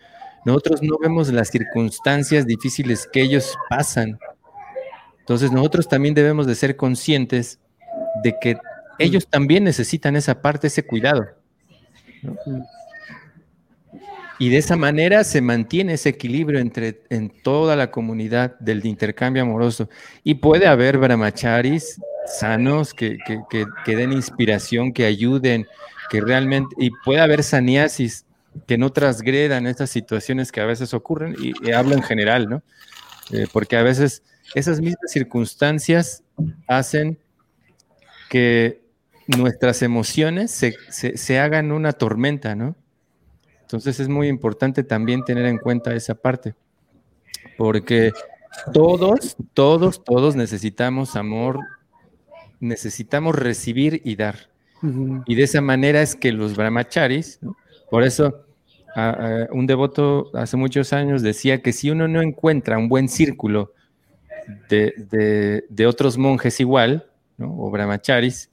Nosotros no vemos las circunstancias difíciles que ellos pasan. Entonces nosotros también debemos de ser conscientes de que ellos también necesitan esa parte, ese cuidado. Y de esa manera se mantiene ese equilibrio entre en toda la comunidad del intercambio amoroso. Y puede haber brahmacharis sanos que, den inspiración, que ayuden, que realmente, y puede haber saniasis que no transgredan estas situaciones que a veces ocurren, y, hablo en general, ¿no? Eh, porque a veces esas mismas circunstancias hacen que nuestras emociones se, se hagan una tormenta, ¿no? Entonces es muy importante también tener en cuenta esa parte, porque todos, todos, todos necesitamos amor, necesitamos recibir y dar. Y de esa manera es que los brahmacharis, por eso un devoto hace muchos años decía que si uno no encuentra un buen círculo de, de otros monjes igual, ¿no? o brahmacharis,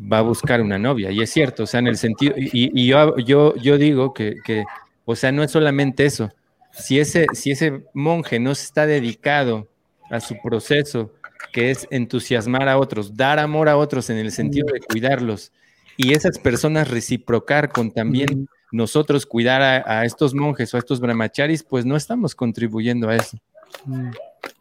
va a buscar una novia. Y es cierto, o sea, en el sentido, y, yo, yo, yo digo que, o sea, no es solamente eso. Si ese, si ese monje no está dedicado a su proceso, que es entusiasmar a otros, dar amor a otros en el sentido de cuidarlos, y esas personas reciprocar con también nosotros cuidar a, estos monjes o a estos brahmacharis, pues no estamos contribuyendo a eso.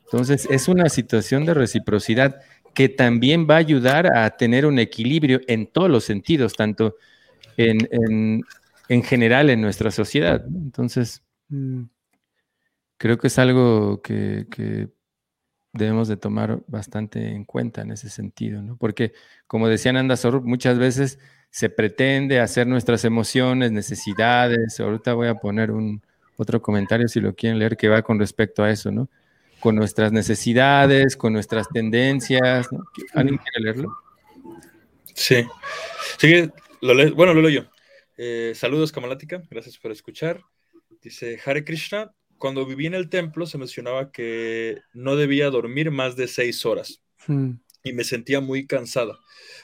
Entonces, es una situación de reciprocidad que también va a ayudar a tener un equilibrio en todos los sentidos, tanto en, general en nuestra sociedad. Entonces, mm, creo que es algo que, debemos de tomar bastante en cuenta en ese sentido, ¿no? Porque, como decía Nanda Sor, muchas veces se pretende hacer nuestras emociones, necesidades. Ahorita voy a poner un otro comentario si lo quieren leer que va con respecto a eso, ¿no? con nuestras necesidades, con nuestras tendencias. ¿Alguien quiere leerlo? Sí. sí lo bueno, lo leo yo. Eh, saludos, Kamalática. Gracias por escuchar. Dice Hare Krishna. Cuando viví en el templo se mencionaba que no debía dormir más de seis horas hmm. y me sentía muy cansada.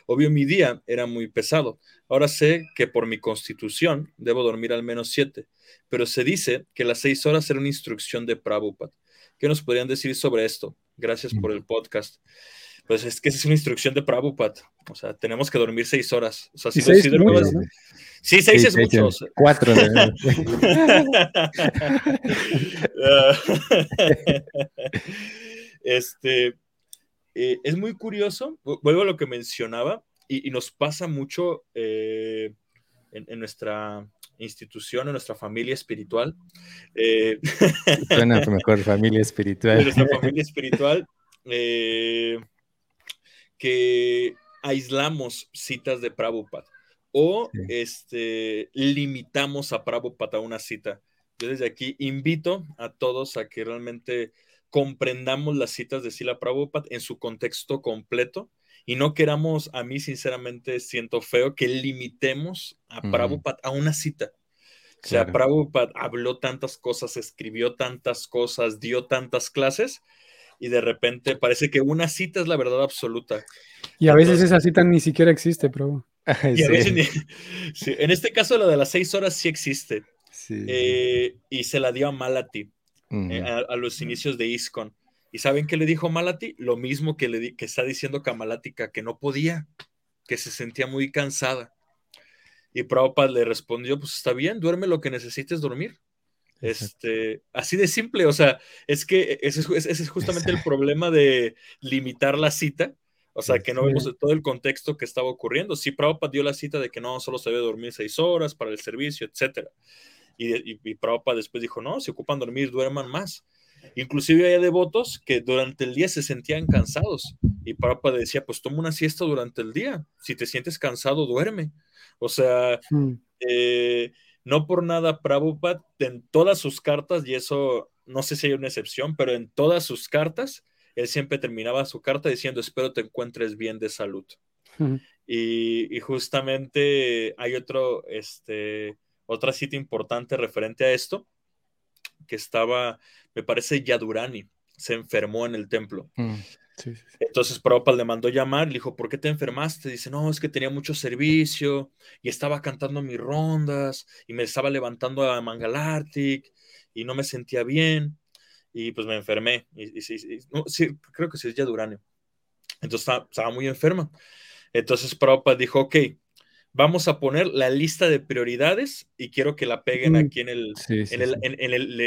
Obvio, mi día era muy pesado. Ahora sé que por mi constitución debo dormir al menos siete, pero se dice que las seis horas era una instrucción de Prabhupada. ¿Qué nos podrían decir sobre esto? Gracias por el podcast. Pues es que es una instrucción de Prabhupada. O sea, tenemos que dormir seis horas. O sea, si, seis, Sí, seis es mucho. Cuatro. *laughs* este, eh, es muy curioso. Vuelvo a lo que mencionaba y, nos pasa mucho eh, en, nuestra institución, en nuestra familia espiritual. Eh, *laughs* Suena mejor familia espiritual. nuestra familia espiritual, eh, que aislamos citas de Prabhupada o este, limitamos a Prabhupada a una cita. Yo desde aquí invito a todos a que realmente comprendamos las citas de Sila Prabhupada en su contexto completo y no queramos, a mí sinceramente siento feo que limitemos a Prabhupada a una cita. O sea, Prabhupada habló tantas cosas, escribió tantas cosas, dio tantas clases y de repente parece que una cita es la verdad absoluta. Y a veces esa cita ni siquiera existe, Prabhu. *laughs* Y a veces *laughs* En este caso, la de las seis horas sí existe. Eh, y se la dio a Malati eh, a, los inicios de ISKCON. ¿Y saben qué le dijo Malati? Lo mismo que, le que está diciendo Kamalática, que no podía, que se sentía muy cansada. Y Prabhupada le respondió, pues está bien, duerme lo que necesites dormir. Este, así de simple, o sea, es que ese es, justamente el problema de limitar la cita, o sea, que no vemos todo el contexto que estaba ocurriendo. Sí, Prabhupada dio la cita de que no, solo se debe dormir seis horas para el servicio, etcétera. Y, y, y Prabhupada después dijo, no, si ocupan dormir, duerman más. Inclusive hay devotos que durante el día se sentían cansados y Prabhupada decía, pues toma una siesta durante el día. Si te sientes cansado, duerme. O sea, hmm. eh, no por nada Prabhupada en todas sus cartas, y eso no sé si hay una excepción, pero en todas sus cartas, él siempre terminaba su carta diciendo, espero te encuentres bien de salud. Y, justamente hay otro, este, otra cita importante referente a esto, que estaba, me parece, Yadurani, se enfermó en el templo. Mm. Entonces Prabhupada le mandó llamar, le dijo, ¿por qué te enfermaste? Dice, no, es que tenía mucho servicio y estaba cantando mis rondas y me estaba levantando a Mangalartic y no me sentía bien y pues me enfermé. Y, sí, creo que sí es ya Duranio. Entonces estaba, estaba muy enferma. Entonces Prabhupada dijo, ok, vamos a poner la lista de prioridades y quiero que la peguen aquí en el, en, el, en, el,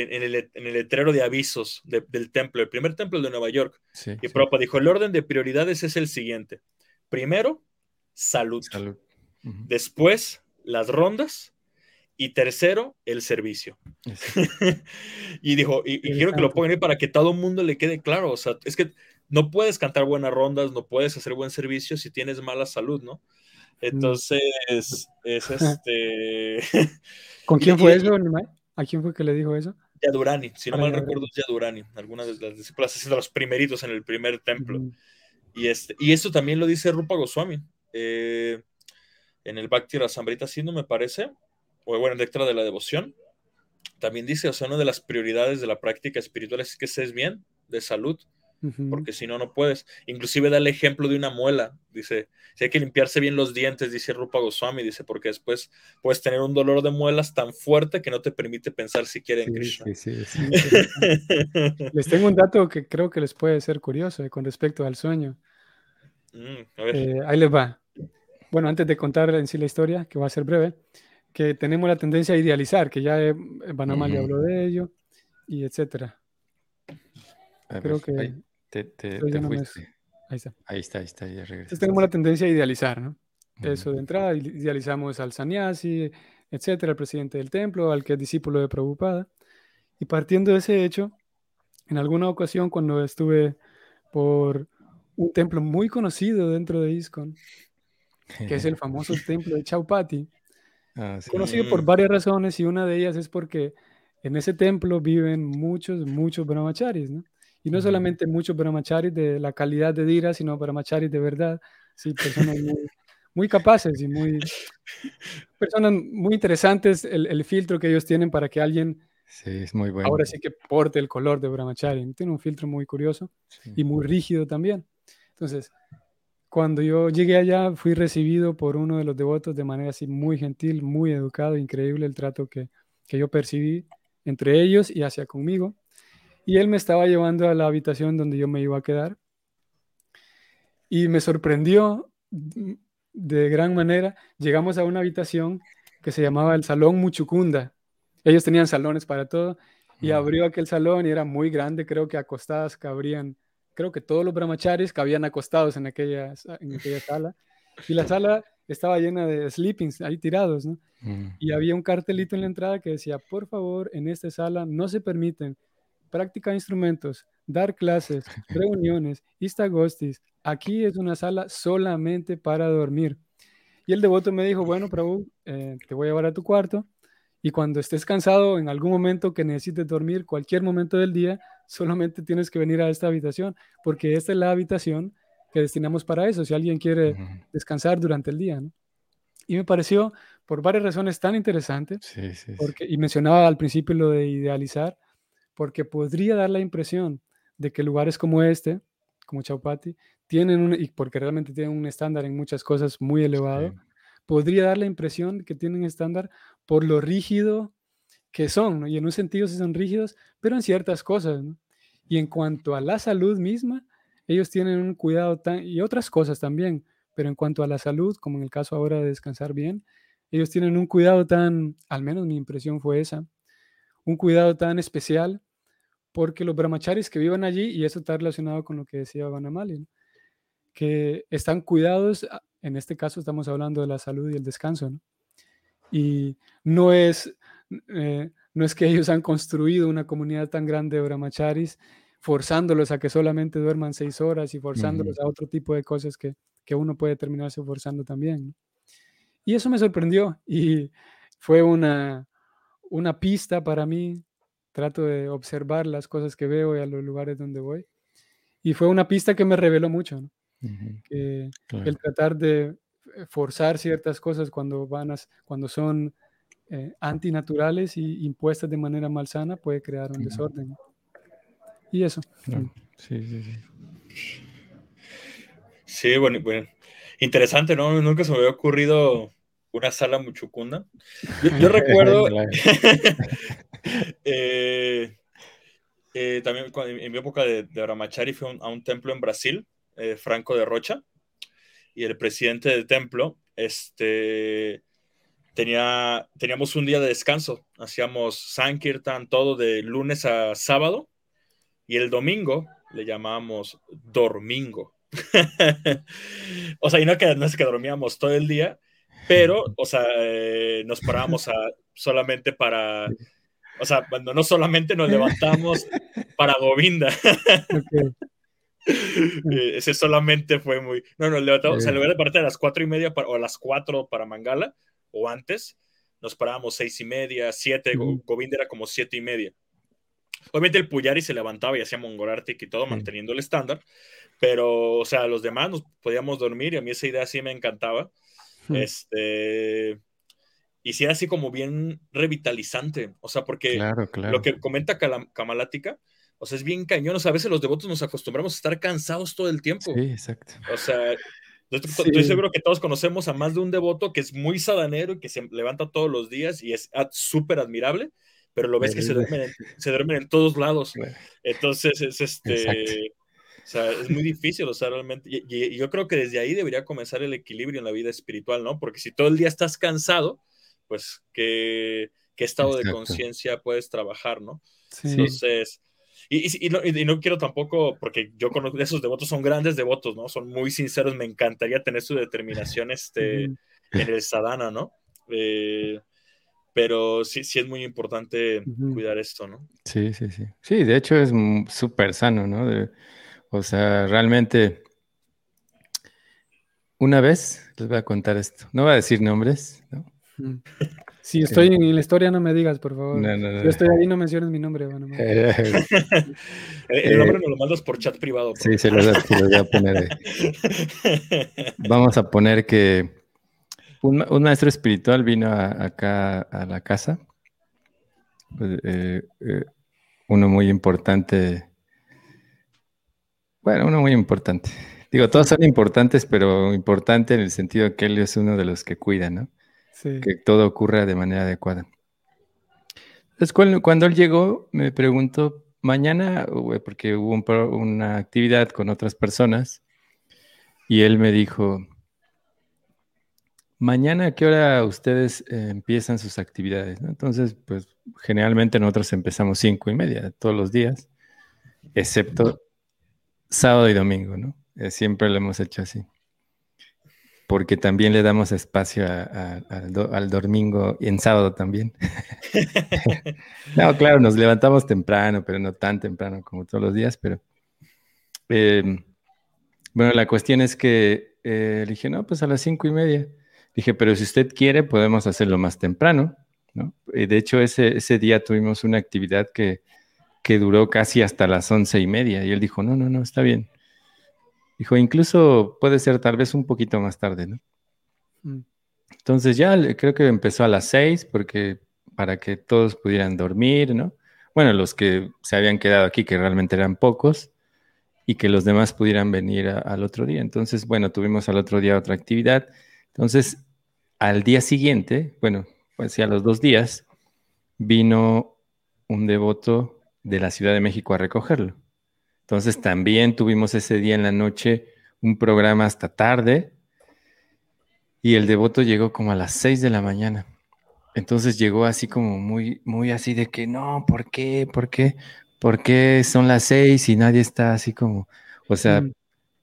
en, el, letrero de avisos del templo, el primer templo de Nueva York. y Prabhupada dijo, el orden de prioridades es el siguiente. Primero, salud. Después, las rondas. Y tercero, el servicio. *laughs* y dijo, y, quiero que lo pongan ahí para que todo el mundo le quede claro. O sea, es que no puedes cantar buenas rondas, no puedes hacer buen servicio si tienes mala salud, ¿no? Entonces, es este. *laughs* ¿Con quién fue eso, ¿A quién fue que le dijo eso? Yadurani, si no mal recuerdo, es Yadurani, alguna de las discípulas haciendo los primeritos en el primer templo. Y, este, y esto también lo dice Rupa Goswami eh, en el Bhakti Rasamrita Sindhu, me parece, o bueno, en letra de la devoción. También dice, o sea, una de las prioridades de la práctica espiritual es que estés bien, de salud, porque si no, no puedes. Inclusive da el ejemplo de una muela. Dice, si hay que limpiarse bien los dientes, dice Rupa Goswami, dice, porque después puedes tener un dolor de muelas tan fuerte que no te permite pensar siquiera en Krishna. *laughs* les tengo un dato que creo que les puede ser curioso eh, con respecto al sueño. Mm, eh, ahí les va. Bueno, antes de contar en sí la historia, que va a ser breve, que tenemos la tendencia a idealizar, que ya eh, Banama le habló de ello, y etcétera. Creo que... Te, fuiste. Ahí está. Ahí está, ahí está, ya Entonces tenemos la tendencia a idealizar, ¿no? Eso de entrada, idealizamos al sannyasi, etcétera, al presidente del templo, al que es discípulo de Prabhupada. Y partiendo de ese hecho, en alguna ocasión cuando estuve por un templo muy conocido dentro de ISKCON, que es el *laughs* famoso templo de Chaupati, ah, conocido por varias razones y una de ellas es porque en ese templo viven muchos, muchos brahmacharis, ¿no? Y no solamente muchos brahmacharis de la calidad de Dira, sino brahmacharis de verdad, sí, personas muy, capaces y muy, personas muy interesantes, el, el, filtro que ellos tienen para que alguien, sí, es muy bueno. ahora sí que porte el color de brahmachari, tiene un filtro muy curioso y muy rígido también. Entonces, cuando yo llegué allá, fui recibido por uno de los devotos de manera así muy gentil, muy educado, increíble el trato que, que yo percibí entre ellos y hacia conmigo. Y él me estaba llevando a la habitación donde yo me iba a quedar. Y me sorprendió de gran manera. Llegamos a una habitación que se llamaba el Salón Muchucunda. Ellos tenían salones para todo. Y abrió aquel salón y era muy grande. Creo que acostadas cabrían, creo que todos los brahmacharis cabían acostados en aquella, en aquella sala. Y la sala estaba llena de sleepings ahí tirados, ¿no? Y había un cartelito en la entrada que decía, por favor, en esta sala no se permiten práctica instrumentos, dar clases, *laughs* reuniones, istagostis. Aquí es una sala solamente para dormir. Y el devoto me dijo, bueno, Prabhu, eh, te voy a llevar a tu cuarto y cuando estés cansado en algún momento que necesites dormir, cualquier momento del día, solamente tienes que venir a esta habitación, porque esta es la habitación que destinamos para eso, si alguien quiere descansar durante el día. Y me pareció, por varias razones, tan interesante, porque, y mencionaba al principio lo de idealizar, porque podría dar la impresión de que lugares como este, como Chaupati, tienen un, y porque realmente tienen un estándar en muchas cosas muy elevado, podría dar la impresión que tienen estándar por lo rígido que son, y en un sentido sí son rígidos, pero en ciertas cosas. Y en cuanto a la salud misma, ellos tienen un cuidado tan, y otras cosas también, pero en cuanto a la salud, como en el caso ahora de descansar bien, ellos tienen un cuidado tan, al menos mi impresión fue esa, un cuidado tan especial porque los brahmacharis que vivan allí, y eso está relacionado con lo que decía Vanamali, que están cuidados, en este caso estamos hablando de la salud y el descanso, ¿no? y no es, eh, no es que ellos han construido una comunidad tan grande de brahmacharis forzándolos a que solamente duerman seis horas y forzándolos a otro tipo de cosas que, que uno puede terminarse forzando también. Y eso me sorprendió y fue una, una pista para mí. Trato de observar las cosas que veo y a los lugares donde voy. Y fue una pista que me reveló mucho, que el tratar de eh, forzar ciertas cosas cuando, van a, cuando son eh, antinaturales y impuestas de manera malsana puede crear un desorden. Y eso. Sí, sí, sí. Sí, bueno, bueno. Interesante, ¿no? Nunca se me había ocurrido una sala muchucunda. Yo, *laughs* recuerdo *laughs* eh, eh, también en mi época de, de Ramachari fui a un templo en Brasil, eh, Franco de Rocha, y el presidente del templo, este, tenía, teníamos un día de descanso, hacíamos Sankirtan todo de lunes a sábado, y el domingo le llamábamos Dormingo. *laughs* o sea, y no, que, no es que dormíamos todo el día, pero, o sea, eh, nos parábamos a, solamente para, o sea, cuando no solamente nos levantamos para Govinda. *laughs* *laughs* Eh, ese solamente fue muy. No, nos levantamos, o sea, en lugar de partir a las cuatro y media o a las cuatro para Mangala o antes, nos parábamos seis y media, siete, Govinda era como siete y media. Obviamente el Puyari se levantaba y hacía Mongol y todo, manteniendo el estándar, pero, o sea, los demás nos podíamos dormir y a mí esa idea sí me encantaba. Este. Y sí era así como bien revitalizante, o sea, porque lo que comenta Kamalática, o sea, es bien cañón, o sea, a veces los devotos nos acostumbramos a estar cansados todo el tiempo. Sí, exacto. O sea, estoy seguro que todos conocemos a más de un devoto que es muy sadanero y que se levanta todos los días y es súper admirable, pero lo ves que se duermen, en, se duermen en todos lados. Entonces es este... O sea, es muy difícil, o sea, realmente. Y, yo creo que desde ahí debería comenzar el equilibrio en la vida espiritual, ¿no? Porque si todo el día estás cansado, pues, ¿qué, qué estado de conciencia puedes trabajar, ¿no? Entonces. Y, y, no, y, no, quiero tampoco, porque yo conozco esos devotos, son grandes devotos, ¿no? Son muy sinceros, me encantaría tener su determinación este, en el sadhana, ¿no? Eh, pero sí, sí es muy importante cuidar esto, ¿no? Sí, sí, sí. Sí, de hecho es súper sano, ¿no? De, o sea, realmente, una vez les voy a contar esto. No voy a decir nombres, ¿no? Si estoy en la historia, no me digas, por favor. No, no, no. Si yo estoy ahí, no menciones mi nombre. Bueno, *laughs* el nombre me lo mandas por chat privado. Sí, se lo, voy a poner. *laughs* Vamos a poner que un, maestro espiritual vino acá a la casa. Pues, eh, eh, uno muy importante bueno, uno muy importante. Digo, todos son importantes, pero importante en el sentido que él es uno de los que cuida, ¿no? Sí. Que todo ocurra de manera adecuada. Entonces, cuando, él llegó, me preguntó, mañana, porque hubo una actividad con otras personas, y él me dijo, mañana a qué hora ustedes eh, empiezan sus actividades, Entonces, pues generalmente nosotros empezamos cinco y media todos los días, excepto sábado y domingo, ¿no? Eh, siempre lo hemos hecho así. Porque también le damos espacio al, domingo y en sábado también. *laughs* no, claro, nos levantamos temprano, pero no tan temprano como todos los días, pero... Em, bueno, la cuestión es que eh, le dije, no, pues a las cinco y media. Dije, pero si usted quiere, podemos hacerlo más temprano, ¿no? Y de hecho, ese, ese día tuvimos una actividad que que duró casi hasta las once y media. Y él dijo, no, no, no, está bien. Dijo, incluso puede ser tal vez un poquito más tarde, ¿no? Mm. Entonces ya creo que empezó a las seis porque para que todos pudieran dormir, ¿no? Bueno, los que se habían quedado aquí, que realmente eran pocos, y que los demás pudieran venir al otro día. Entonces, bueno, tuvimos al otro día otra actividad. Entonces, al día siguiente, bueno, pues ya los dos días, vino un devoto de la Ciudad de México a recogerlo. Entonces también tuvimos ese día en la noche un programa hasta tarde y el devoto llegó como a las 6 de la mañana. Entonces llegó así como muy, muy así de que no, ¿por qué? ¿Por qué? ¿Por qué son las 6 y nadie está así como, o sea, mm.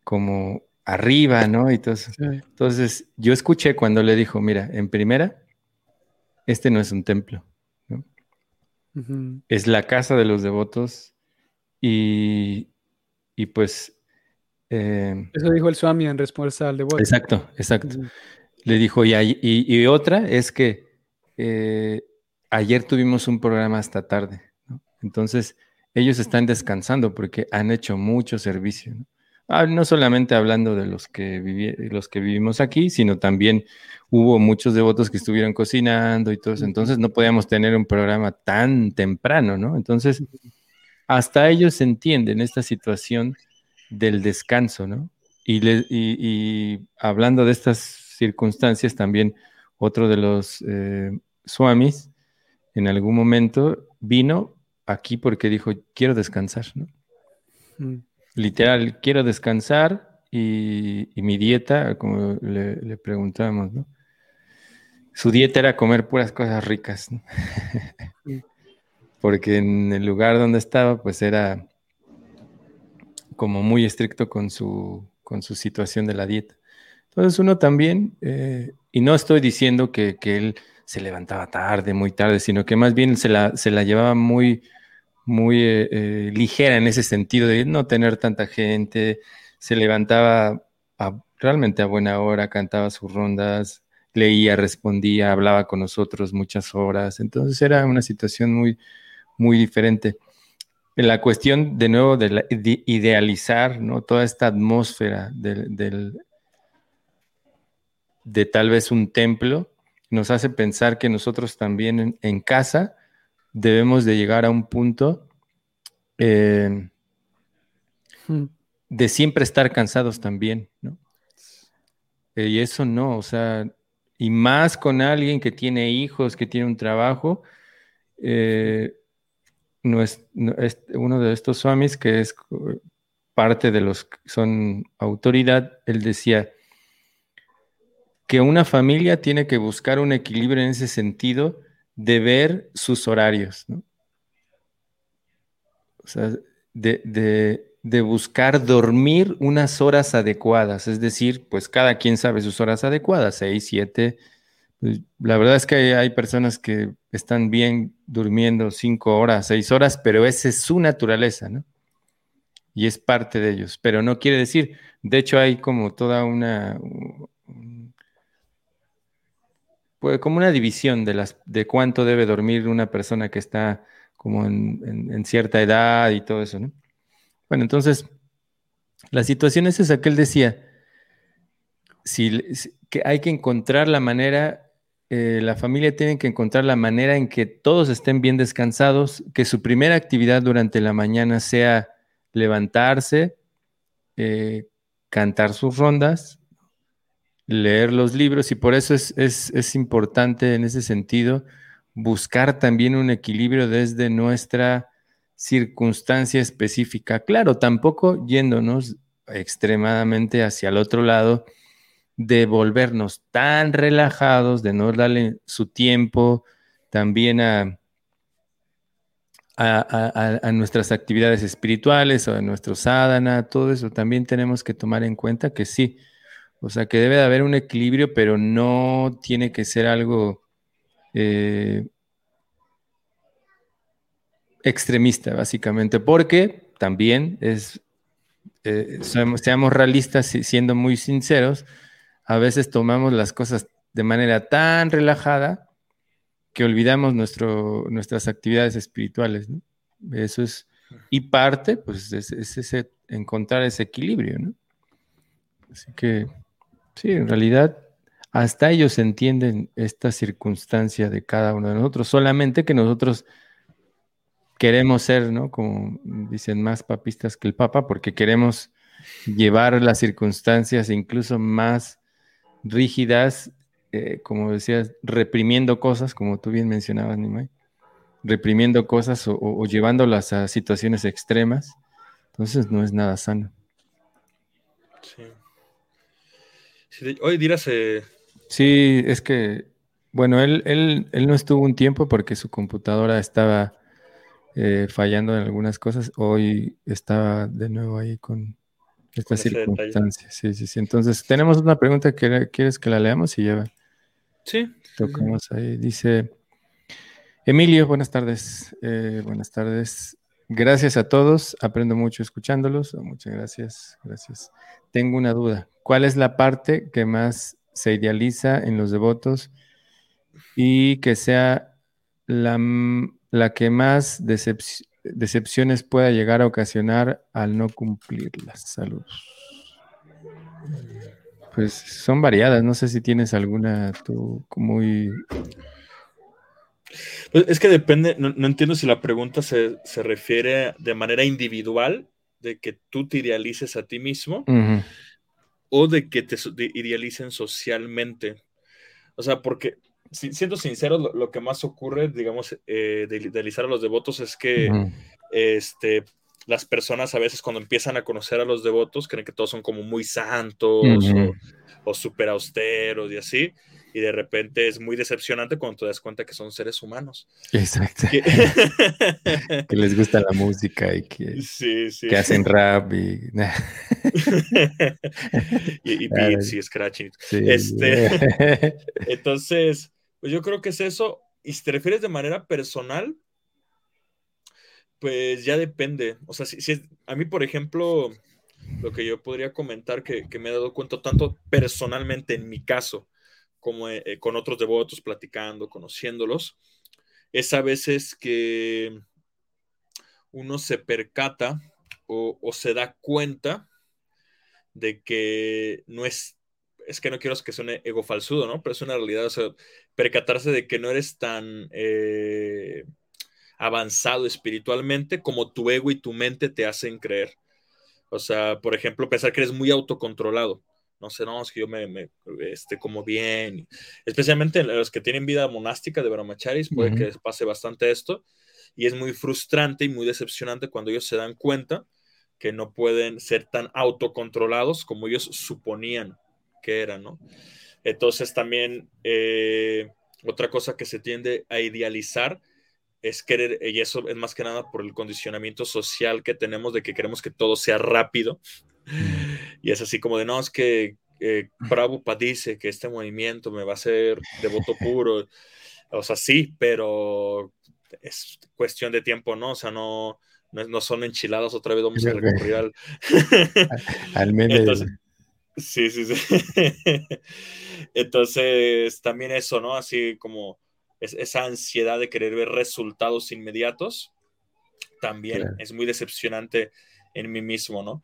como arriba, ¿no? Y entonces, entonces yo escuché cuando le dijo, mira, en primera, este no es un templo. Es la casa de los devotos y, pues... Eh, Eso dijo el Swami en respuesta al devoto. Exacto, exacto. Le dijo, y, y, otra es que eh, ayer tuvimos un programa hasta tarde, Entonces, ellos están descansando porque han hecho mucho servicio, ¿no? Ah, no solamente hablando de los que, los que vivimos aquí, sino también hubo muchos devotos que estuvieron cocinando y todo eso. Entonces no podíamos tener un programa tan temprano, ¿no? Entonces, hasta ellos entienden esta situación del descanso, ¿no? y, hablando de estas circunstancias, también otro de los eh, swamis en algún momento vino aquí porque dijo, quiero descansar, ¿no? Mm. Literal, quiero descansar y, mi dieta, como le, le preguntábamos, ¿no? Su dieta era comer puras cosas ricas, ¿no? Porque en el lugar donde estaba, pues era como muy estricto con su, con su situación de la dieta. Entonces uno también, eh, y no estoy diciendo que, él se levantaba tarde, muy tarde, sino que más bien se la, se la llevaba muy, muy eh, eh, ligera en ese sentido de no tener tanta gente, se levantaba realmente a buena hora, cantaba sus rondas, leía, respondía, hablaba con nosotros muchas horas, entonces era una situación muy, muy diferente. La cuestión, de nuevo, de, idealizar ¿no? toda esta atmósfera del, de tal vez un templo, nos hace pensar que nosotros también en, casa debemos de llegar a un punto eh, hmm. de siempre estar cansados también, ¿no? Eh, y eso no, o sea, y más con alguien que tiene hijos, que tiene un trabajo, eh, uno de estos swamis que es parte de los que son autoridad, él decía que una familia tiene que buscar un equilibrio en ese sentido de ver sus horarios. O sea, de, de buscar dormir unas horas adecuadas, es decir, pues cada quien sabe sus horas adecuadas, seis, siete, pues, la verdad es que hay, personas que están bien durmiendo cinco horas, seis horas, pero esa es su naturaleza, ¿no? Y es parte de ellos. Pero no quiere decir, de hecho hay como toda una, pues como una división de, las, de cuánto debe dormir una persona que está como en, cierta edad y todo eso, ¿no? Bueno, entonces, la situación es esa que él decía, si, que hay que encontrar la manera eh, la familia tiene que encontrar la manera en que todos estén bien descansados, que su primera actividad durante la mañana sea levantarse, eh, cantar sus rondas, leer los libros y por eso es, es, importante en ese sentido buscar también un equilibrio desde nuestra circunstancia específica. Claro, tampoco yéndonos extremadamente hacia el otro lado, de volvernos tan relajados, de no darle su tiempo también a, a, nuestras actividades espirituales o a nuestro sadhana, todo eso también tenemos que tomar en cuenta que sí, o sea que debe de haber un equilibrio, pero no tiene que ser algo eh, extremista, básicamente, porque también es, eh, seamos realistas, siendo muy sinceros, a veces tomamos las cosas de manera tan relajada que olvidamos nuestro, nuestras actividades espirituales, ¿no? Eso es, y parte, pues, es, ese, encontrar ese equilibrio, ¿no? Así que, sí, en realidad, hasta ellos entienden esta circunstancia de cada uno de nosotros, solamente que nosotros queremos ser, ¿no? Como dicen, más papistas que el Papa, porque queremos llevar las circunstancias incluso más rígidas, eh, como decías, reprimiendo cosas, como tú bien mencionabas, Nimai, reprimiendo cosas o, llevándolas a situaciones extremas. Entonces no es nada sano. Sí. hoy dirás. Eh, sí, es que, bueno, él, él, él, no estuvo un tiempo porque su computadora estaba eh, fallando en algunas cosas. Hoy estaba de nuevo ahí con, estas circunstancias. Sí, sí, sí. Entonces, tenemos una pregunta que quieres que la leamos y ya. Sí. Tocamos ahí. Dice Emilio, buenas tardes. Eh, buenas tardes. Gracias a todos. Aprendo mucho escuchándolos. Muchas gracias. Gracias. Tengo una duda. ¿Cuál es la parte que más se idealiza en los devotos y que sea la, la que más decepciona? Decepciones pueda llegar a ocasionar al no cumplir las Saludos. Pues son variadas, no sé si tienes alguna tú muy... Pues es que depende, no, entiendo si la pregunta se, refiere de manera individual, de que tú te idealices a ti mismo, o de que te idealicen socialmente. O sea, porque, siendo sincero, lo, que más ocurre, digamos, eh, de idealizar a los devotos es que este, las personas a veces cuando empiezan a conocer a los devotos creen que todos son como muy santos o, o súper austeros y así y de repente es muy decepcionante cuando te das cuenta que son seres humanos. Exacto. Que, *laughs* les gusta la música y que, *laughs* que hacen rap y... *laughs* y, beats y scratching. Este, entonces, pues yo creo que es eso. Y si te refieres de manera personal, pues ya depende. O sea, si, si a mí, por ejemplo, lo que yo podría comentar que, me he dado cuenta tanto personalmente en mi caso, como eh, eh, con otros devotos, platicando, conociéndolos, es a veces que uno se percata o, se da cuenta de que no es, es que no quiero que suene ego falsudo, ¿no? Pero es una realidad, o sea, percatarse de que no eres tan eh, avanzado espiritualmente como tu ego y tu mente te hacen creer. O sea, por ejemplo, pensar que eres muy autocontrolado. No sé, no, es que yo me, me este, como bien, especialmente los que tienen vida monástica de brahmacharis, puede que pase bastante esto, y es muy frustrante y muy decepcionante cuando ellos se dan cuenta que no pueden ser tan autocontrolados como ellos suponían que eran, ¿no? Entonces también eh, otra cosa que se tiende a idealizar es querer, y eso es más que nada por el condicionamiento social que tenemos de que queremos que todo sea rápido, y es así como de, no, es que eh, Prabhupada dice que este movimiento me va a hacer devoto puro. O sea, sí, pero es cuestión de tiempo, ¿no? O sea, no, no, son enchiladas, otra vez vamos a recurrir al... *laughs* al meme. Sí, sí, sí. *laughs* Entonces, también eso, ¿no? Así como esa ansiedad de querer ver resultados inmediatos, también es muy decepcionante en mí mismo, ¿no?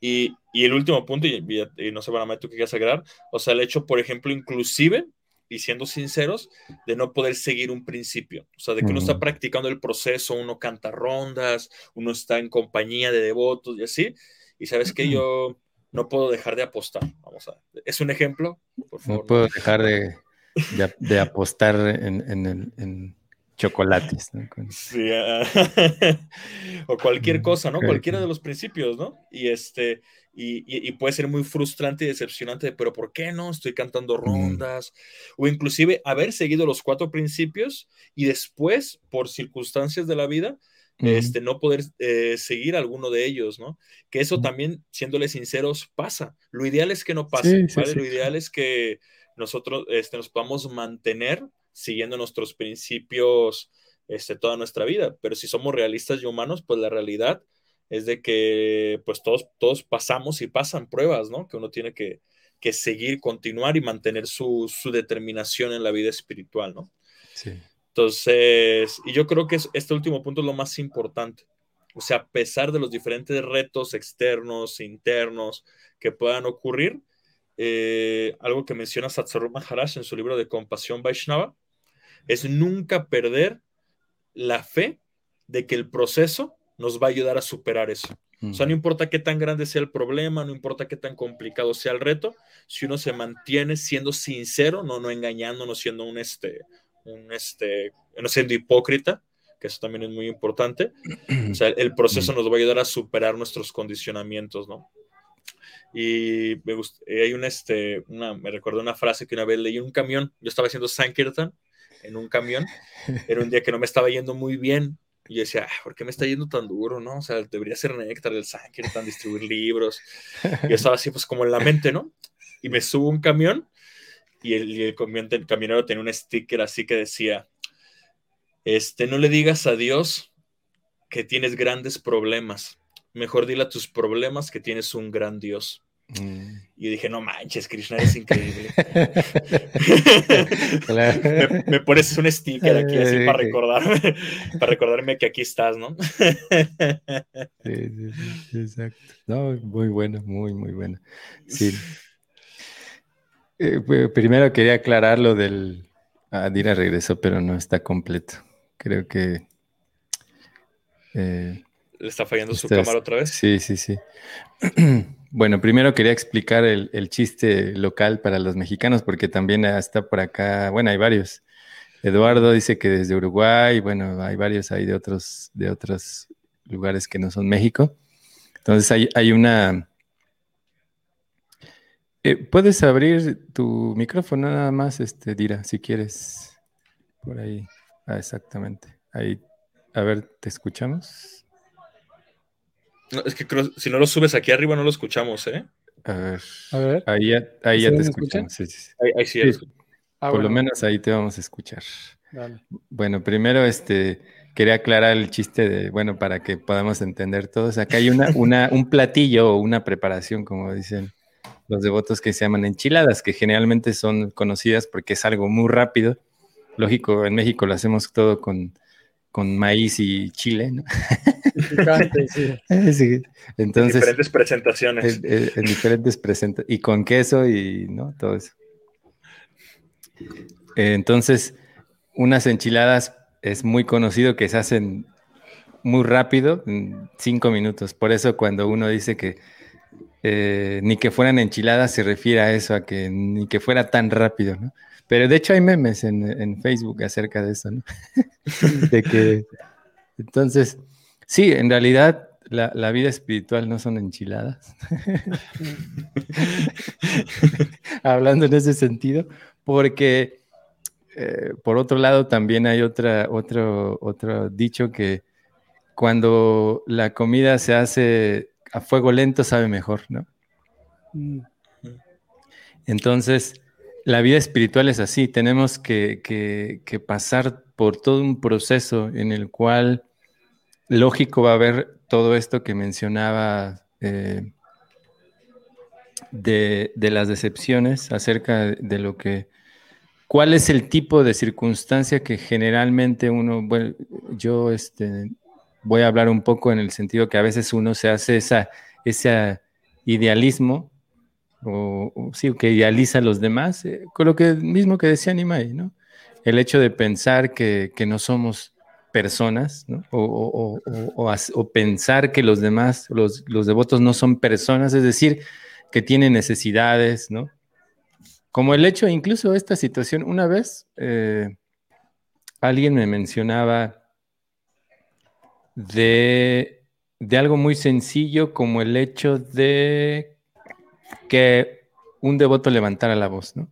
Y, el último punto, y, no sé, para tú qué quieres agregar, o sea, el hecho, por ejemplo, inclusive, y siendo sinceros, de no poder seguir un principio, o sea, de que uno está practicando el proceso, uno canta rondas, uno está en compañía de devotos y así, y sabes que yo no puedo dejar de apostar, vamos a ver. ¿Es un ejemplo? Por favor. No puedo dejar de, de, apostar en, en, en chocolates. Sí, ah, *laughs* o cualquier cosa, ¿no? Cualquiera de los principios, ¿no? Y este, y, puede ser muy frustrante y decepcionante, pero ¿por qué no? Estoy cantando rondas, o inclusive haber seguido los cuatro principios y después, por circunstancias de la vida, este, no poder eh, seguir alguno de ellos, ¿no? Que eso también, siéndole sinceros, pasa. Lo ideal es que no pase, ¿vale? Lo ideal es que nosotros este, nos podamos mantener siguiendo nuestros principios este, toda nuestra vida. Pero si somos realistas y humanos, pues la realidad es de que pues todos, todos pasamos y pasan pruebas, ¿no? Que uno tiene que, que seguir, continuar y mantener su, su, determinación en la vida espiritual, ¿no? Sí. Entonces, y yo creo que este último punto es lo más importante. O sea, a pesar de los diferentes retos externos, internos que puedan ocurrir, eh, algo que menciona Satsaru Maharaj en su libro de Compasión Vaishnava, es nunca perder la fe de que el proceso nos va a ayudar a superar eso. O sea, no importa qué tan grande sea el problema, no importa qué tan complicado sea el reto, si uno se mantiene siendo sincero, no, no engañando, no siendo un este, un este, no siendo hipócrita, que eso también es muy importante. O sea, el proceso nos va a ayudar a superar nuestros condicionamientos, ¿no? Y me gusta, hay una, este, una, me recuerdo una frase que una vez leí en un camión, yo estaba haciendo Sankirtan en un camión, era un día que no me estaba yendo muy bien, y yo decía, ah, ¿por qué me está yendo tan duro, no? O sea, debería ser néctar del Sankirtan, distribuir libros, y yo estaba así, pues como en la mente, ¿no? Y me subo un camión, y el, el, el camionero tenía un sticker así que decía, este, no le digas a Dios que tienes grandes problemas, mejor dile a tus problemas que tienes un gran Dios. Mm. Y dije, no manches, Krishna es increíble. *laughs* me, pones un sticker aquí así para recordarme, para recordarme que aquí estás, ¿no? sí, sí, sí, exacto. No, muy bueno, muy, muy bueno. Sí. Eh, primero quería aclarar lo del Adira regresó, pero no está completo. Creo que eh, le está fallando su cámara otra vez. Sí, sí, sí. *clears throat* Bueno, primero quería explicar el, el, chiste local para los mexicanos, porque también está por acá, bueno, hay varios. Eduardo dice que desde Uruguay, bueno, hay varios ahí de otros, de otros lugares que no son México. Entonces hay, hay una... Eh, Puedes abrir tu micrófono nada más, este, Dira, si quieres. Por ahí. Ah, exactamente. Ahí. A ver, ¿te escuchamos? No, es que si no lo subes aquí arriba no lo escuchamos, ¿eh? A ver. A ver. Ahí ya, ahí ya te escuchamos. Sí, sí, Ahí, sí, ah, Por lo menos ahí te vamos a escuchar. Bueno, primero este quería aclarar el chiste de, bueno, para que podamos entender todos. Acá hay una, una, un platillo o una preparación, como dicen los devotos, que se llaman enchiladas, que generalmente son conocidas porque es algo muy rápido. Lógico, en México lo hacemos todo con con maíz y chile, ¿no? *laughs* sí. Entonces, en diferentes presentaciones. En, diferentes presentaciones. Y con queso y, ¿no? Todo eso. Entonces, unas enchiladas es muy conocido que se hacen muy rápido, en cinco minutos. Por eso cuando uno dice que eh, ni que fueran enchiladas se refiere a eso, a que ni que fuera tan rápido, ¿no? Pero de hecho hay memes en, Facebook acerca de eso, ¿no? *laughs* de que, entonces, sí, en realidad la, vida espiritual no son enchiladas. *laughs* Hablando en ese sentido, porque eh, por otro lado también hay otra, otro, otro dicho que cuando la comida se hace a fuego lento sabe mejor, ¿no? Mm. Entonces, la vida espiritual es así, tenemos que, pasar por todo un proceso en el cual lógico va a haber todo esto que mencionaba eh, de, las decepciones acerca de lo que, cuál es el tipo de circunstancia que generalmente uno, bueno, yo este, voy a hablar un poco en el sentido que a veces uno se hace ese idealismo o, sí, que idealiza a los demás, eh, con lo que mismo que decía Nimai, ¿no? El hecho de pensar que, no somos personas, ¿no? O, pensar que los demás, los, devotos no son personas, es decir, que tienen necesidades, ¿no? Como el hecho, incluso esta situación, una vez eh, alguien me mencionaba de, de algo muy sencillo como el hecho de que un devoto levantara la voz, ¿no?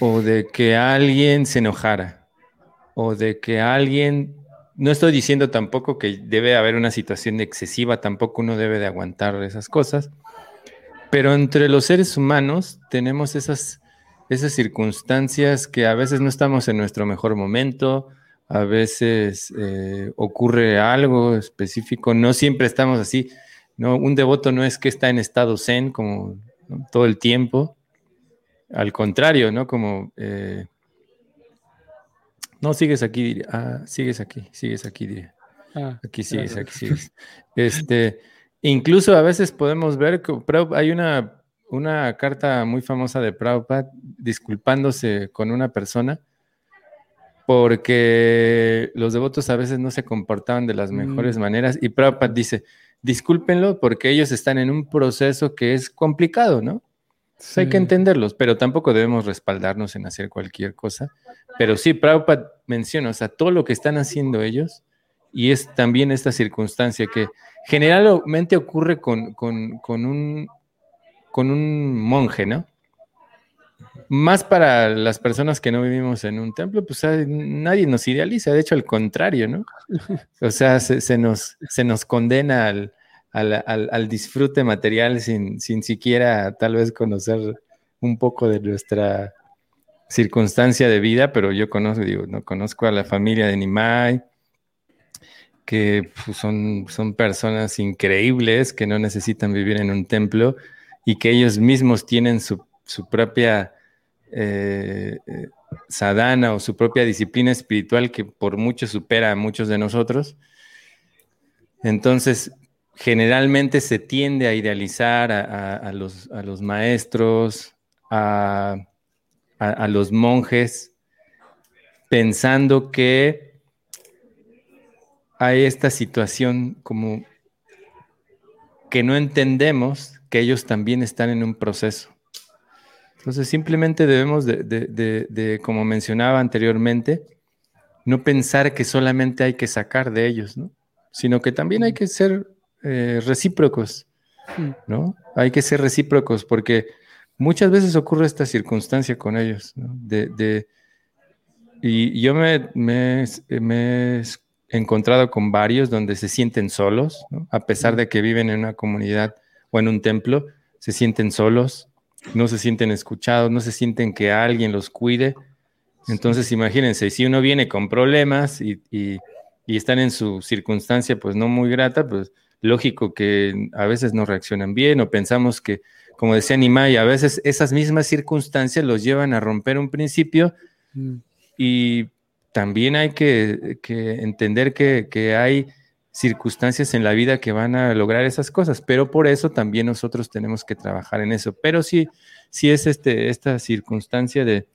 O de que alguien se enojara, o de que alguien, no estoy diciendo tampoco que debe haber una situación excesiva, tampoco uno debe de aguantar esas cosas, pero entre los seres humanos tenemos esas, esas circunstancias que a veces no estamos en nuestro mejor momento, a veces eh, ocurre algo específico, no siempre estamos así no, un devoto no es que está en estado zen como todo el tiempo. Al contrario, ¿no? Como, eh, no, sigues aquí, ah, sigues aquí, sigues aquí, diría. Ah, aquí sigues, aquí sigues. Este, incluso a veces podemos ver que hay una, una carta muy famosa de Prabhupada disculpándose con una persona porque los devotos a veces no se comportaban de las mejores mm. maneras y Prabhupada dice, discúlpenlo porque ellos están en un proceso que es complicado, ¿no? Hay que entenderlos, pero tampoco debemos respaldarnos en hacer cualquier cosa. Pero sí, Prabhupada menciona, o sea, todo lo que están haciendo ellos, y es también esta circunstancia que generalmente ocurre con, un, con un monje, ¿no? Más para las personas que no vivimos en un templo, pues nadie nos idealiza, de hecho al contrario, ¿no? *laughs* O sea, se, nos, se nos condena al, al, disfrute material sin, sin siquiera tal vez conocer un poco de nuestra circunstancia de vida, pero yo conozco, digo, no conozco a la familia de Nimai, que pues, son, son personas increíbles que no necesitan vivir en un templo y que ellos mismos tienen su, su propia eh, eh, sadhana o su propia disciplina espiritual que por mucho supera a muchos de nosotros. Entonces, generalmente se tiende a idealizar a, los, maestros, a, los monjes, pensando que hay esta situación como que no entendemos que ellos también están en un proceso. Entonces simplemente debemos de, como mencionaba anteriormente, no pensar que solamente hay que sacar de ellos, ¿no? sino que también hay que ser eh, recíprocos, ¿no? Hay que ser recíprocos porque muchas veces ocurre esta circunstancia con ellos, ¿no? de, y yo me, me, he encontrado con varios donde se sienten solos, a pesar de que viven en una comunidad o en un templo, se sienten solos, no se sienten escuchados, no se sienten que alguien los cuide. Entonces, imagínense, si uno viene con problemas y, y, y, están en su circunstancia pues no muy grata, pues lógico que a veces no reaccionan bien o pensamos que, como decía Nimai, a veces esas mismas circunstancias los llevan a romper un principio mm. y también hay que, entender que, hay circunstancias en la vida que van a lograr esas cosas, pero por eso también nosotros tenemos que trabajar en eso. Pero sí, sí es este, esta circunstancia de,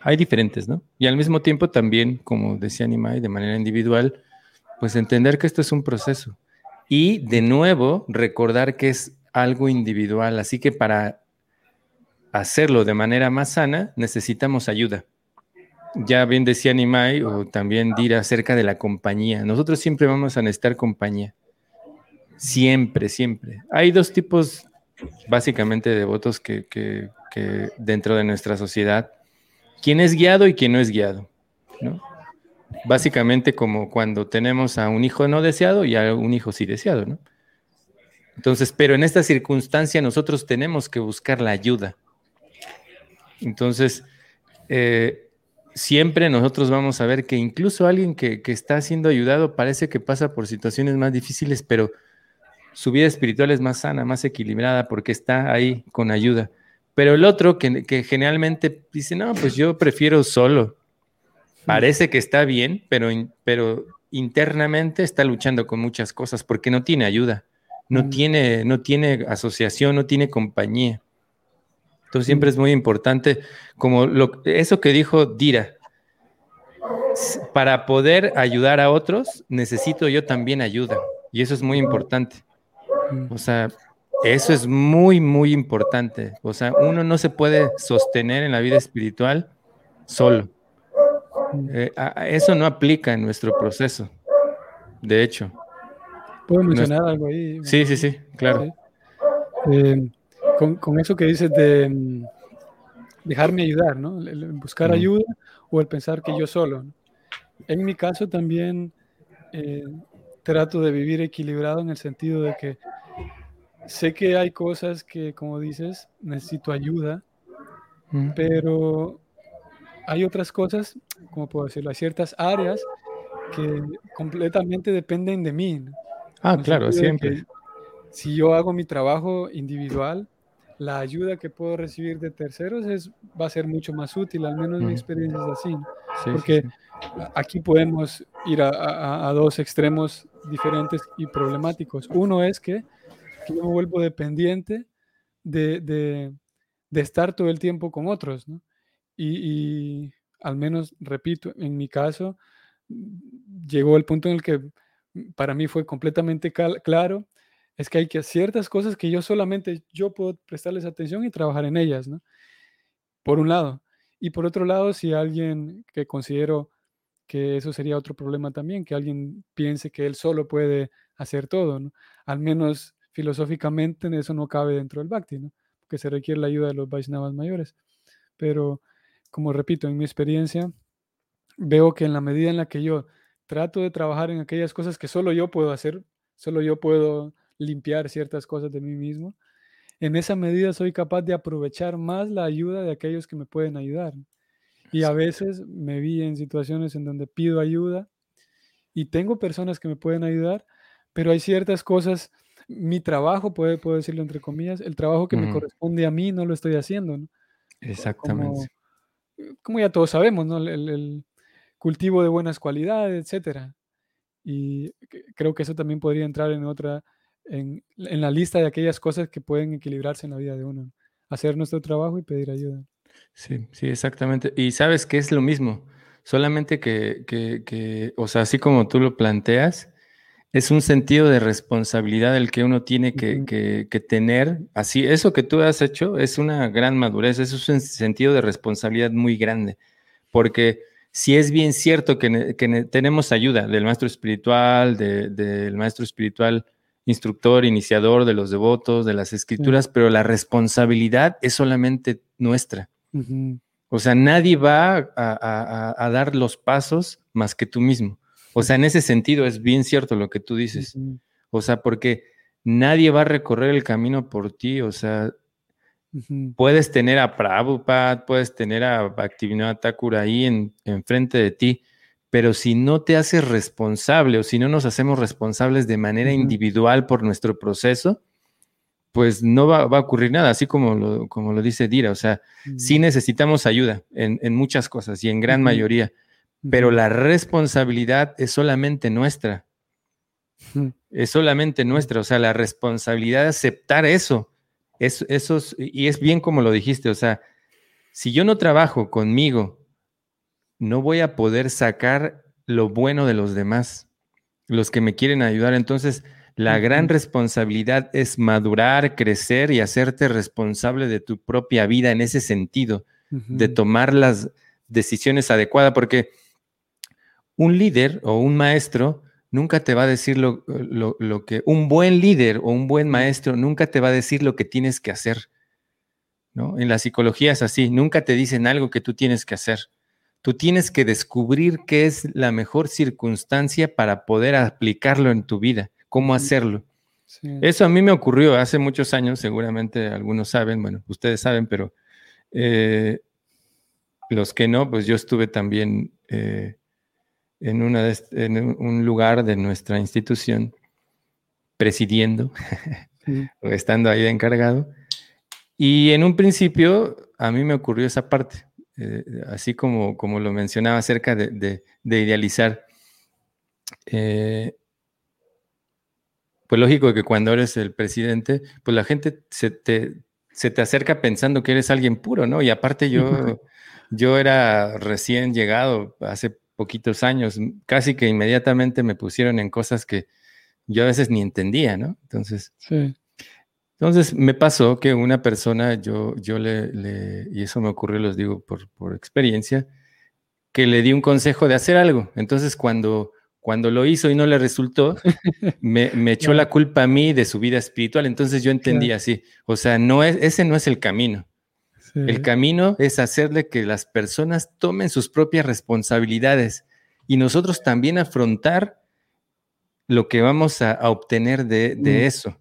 hay diferentes, ¿no? Y al mismo tiempo también, como decía Nimai, de manera individual, pues entender que esto es un proceso. Y de nuevo, recordar que es algo individual, así que para hacerlo de manera más sana, necesitamos ayuda ya bien decía Nimai o también dirá acerca de la compañía. Nosotros siempre vamos a necesitar compañía. Siempre, siempre. Hay dos tipos básicamente de votos que, que, dentro de nuestra sociedad. ¿Quién es guiado y quién no es guiado? Básicamente como cuando tenemos a un hijo no deseado y a un hijo sí deseado, ¿no? Entonces, pero en esta circunstancia nosotros tenemos que buscar la ayuda. Entonces, eh, siempre nosotros vamos a ver que incluso alguien que, está siendo ayudado parece que pasa por situaciones más difíciles, pero su vida espiritual es más sana, más equilibrada porque está ahí con ayuda. Pero el otro que, generalmente dice, no, pues yo prefiero solo. Parece que está bien, pero, pero internamente está luchando con muchas cosas porque no tiene ayuda, no, mm. tiene, no tiene asociación, no tiene compañía. Entonces siempre es muy importante, como lo, eso que dijo Dira, para poder ayudar a otros, necesito yo también ayuda. Y eso es muy importante. O sea, eso es muy, muy importante. O sea, uno no se puede sostener en la vida espiritual solo. Eh, eso no aplica en nuestro proceso. De hecho. ¿Puedo mencionar algo ahí? Sí, sí, sí, claro. Eh, con, eso que dices de mm, dejarme ayudar, ¿no? buscar ayuda o el pensar que yo solo. En mi caso también eh, trato de vivir equilibrado en el sentido de que sé que hay cosas que, como dices, necesito ayuda, pero hay otras cosas, como puedo decirlo, hay ciertas áreas que completamente dependen de mí. Ah, claro, siempre. Si yo hago mi trabajo individual, la ayuda que puedo recibir de terceros es, va a ser mucho más útil, al menos mi experiencia es así, porque aquí podemos ir a, dos extremos diferentes y problemáticos. Uno es que, yo me vuelvo dependiente de, estar todo el tiempo con otros, ¿no? y, al menos, repito, en mi caso, llegó el punto en el que para mí fue completamente claro es que hay que ciertas cosas que yo solamente yo puedo prestarles atención y trabajar en ellas, ¿no? Por un lado. Y por otro lado, si alguien que considero que eso sería otro problema también, que alguien piense que él solo puede hacer todo. Al menos filosóficamente eso no cabe dentro del Bhakti, ¿no? Porque se requiere la ayuda de los Vaishnavas mayores. Pero, como repito, en mi experiencia, veo que en la medida en la que yo trato de trabajar en aquellas cosas que solo yo puedo hacer, solo yo puedo limpiar ciertas cosas de mí mismo, en esa medida soy capaz de aprovechar más la ayuda de aquellos que me pueden ayudar. Y a veces me vi en situaciones en donde pido ayuda y tengo personas que me pueden ayudar, pero hay ciertas cosas, mi trabajo, puede, puedo decirlo entre comillas, el trabajo que me corresponde a mí no lo estoy haciendo. Exactamente. Como, ya todos sabemos, ¿no? El, cultivo de buenas cualidades, etcétera. Y creo que eso también podría entrar en otra en, la lista de aquellas cosas que pueden equilibrarse en la vida de uno. Hacer nuestro trabajo y pedir ayuda. Sí, sí, exactamente. Y sabes que es lo mismo. solamente que, que, que, o sea, así como tú lo planteas, es un sentido de responsabilidad el que uno tiene que, que, tener. Así, eso que tú has hecho es una gran madurez, es un sentido de responsabilidad muy grande, porque si es bien cierto que, tenemos ayuda del maestro espiritual, del maestro espiritual instructor, iniciador de los devotos, de las escrituras, pero la responsabilidad es solamente nuestra. O sea, nadie va a, dar los pasos más que tú mismo. O sea, en ese sentido es bien cierto lo que tú dices. O sea, porque nadie va a recorrer el camino por ti. O sea, puedes tener a Prabhupada, puedes tener a Bhaktivinoda Thakur ahí en, enfrente de ti, pero si no te haces responsable o si no nos hacemos responsables de manera individual por nuestro proceso, pues no va, a ocurrir nada, así como lo, como lo dice Dira. O sea, sí necesitamos ayuda en, muchas cosas y en gran mayoría, pero la responsabilidad es solamente nuestra. Es solamente nuestra. O sea, la responsabilidad de aceptar eso. Es, eso y es bien como lo dijiste. O sea, si yo no trabajo conmigo no voy a poder sacar lo bueno de los demás, los que me quieren ayudar. Entonces, la gran responsabilidad es madurar, crecer y hacerte responsable de tu propia vida en ese sentido, de tomar las decisiones adecuadas, porque un líder o un maestro nunca te va a decir lo, lo, que, un buen líder o un buen maestro nunca te va a decir lo que tienes que hacer. ¿no? En la psicología es así, nunca te dicen algo que tú tienes que hacer. Tú tienes que descubrir qué es la mejor circunstancia para poder aplicarlo en tu vida, cómo hacerlo. Eso a mí me ocurrió hace muchos años, seguramente algunos saben, bueno, ustedes saben, pero eh, los que no, pues yo estuve también eh, en, una en un lugar de nuestra institución presidiendo *laughs* o estando ahí de encargado. Y en un principio a mí me ocurrió esa parte. Eh, así como, como lo mencionaba acerca de, idealizar. Eh, pues lógico que cuando eres el presidente, pues la gente se te, se te acerca pensando que eres alguien puro, ¿no? Y aparte yo, yo era recién llegado hace poquitos años, casi que inmediatamente me pusieron en cosas que yo a veces ni entendía, ¿no? Entonces, sí. Entonces me pasó que una persona, yo, yo le, y eso me ocurrió, los digo por, por, experiencia, que le di un consejo de hacer algo. Entonces cuando, cuando lo hizo y no le resultó, *laughs* me, me echó la culpa a mí de su vida espiritual. Entonces yo entendí así, o sea, no es, ese no es el camino. El camino es hacerle que las personas tomen sus propias responsabilidades y nosotros también afrontar lo que vamos a, obtener de, de mm. eso.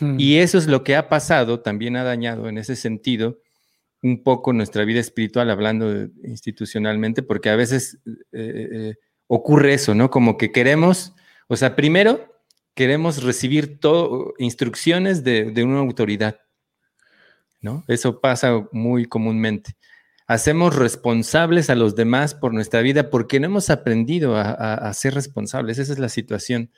Hmm. Y eso es lo que ha pasado, también ha dañado en ese sentido un poco nuestra vida espiritual, hablando institucionalmente, porque a veces eh, eh, ocurre eso, ¿no? Como que queremos, o sea, primero queremos recibir instrucciones de, una autoridad, ¿no? Eso pasa muy comúnmente. Hacemos responsables a los demás por nuestra vida porque no hemos aprendido a ser responsables. Esa es la situación.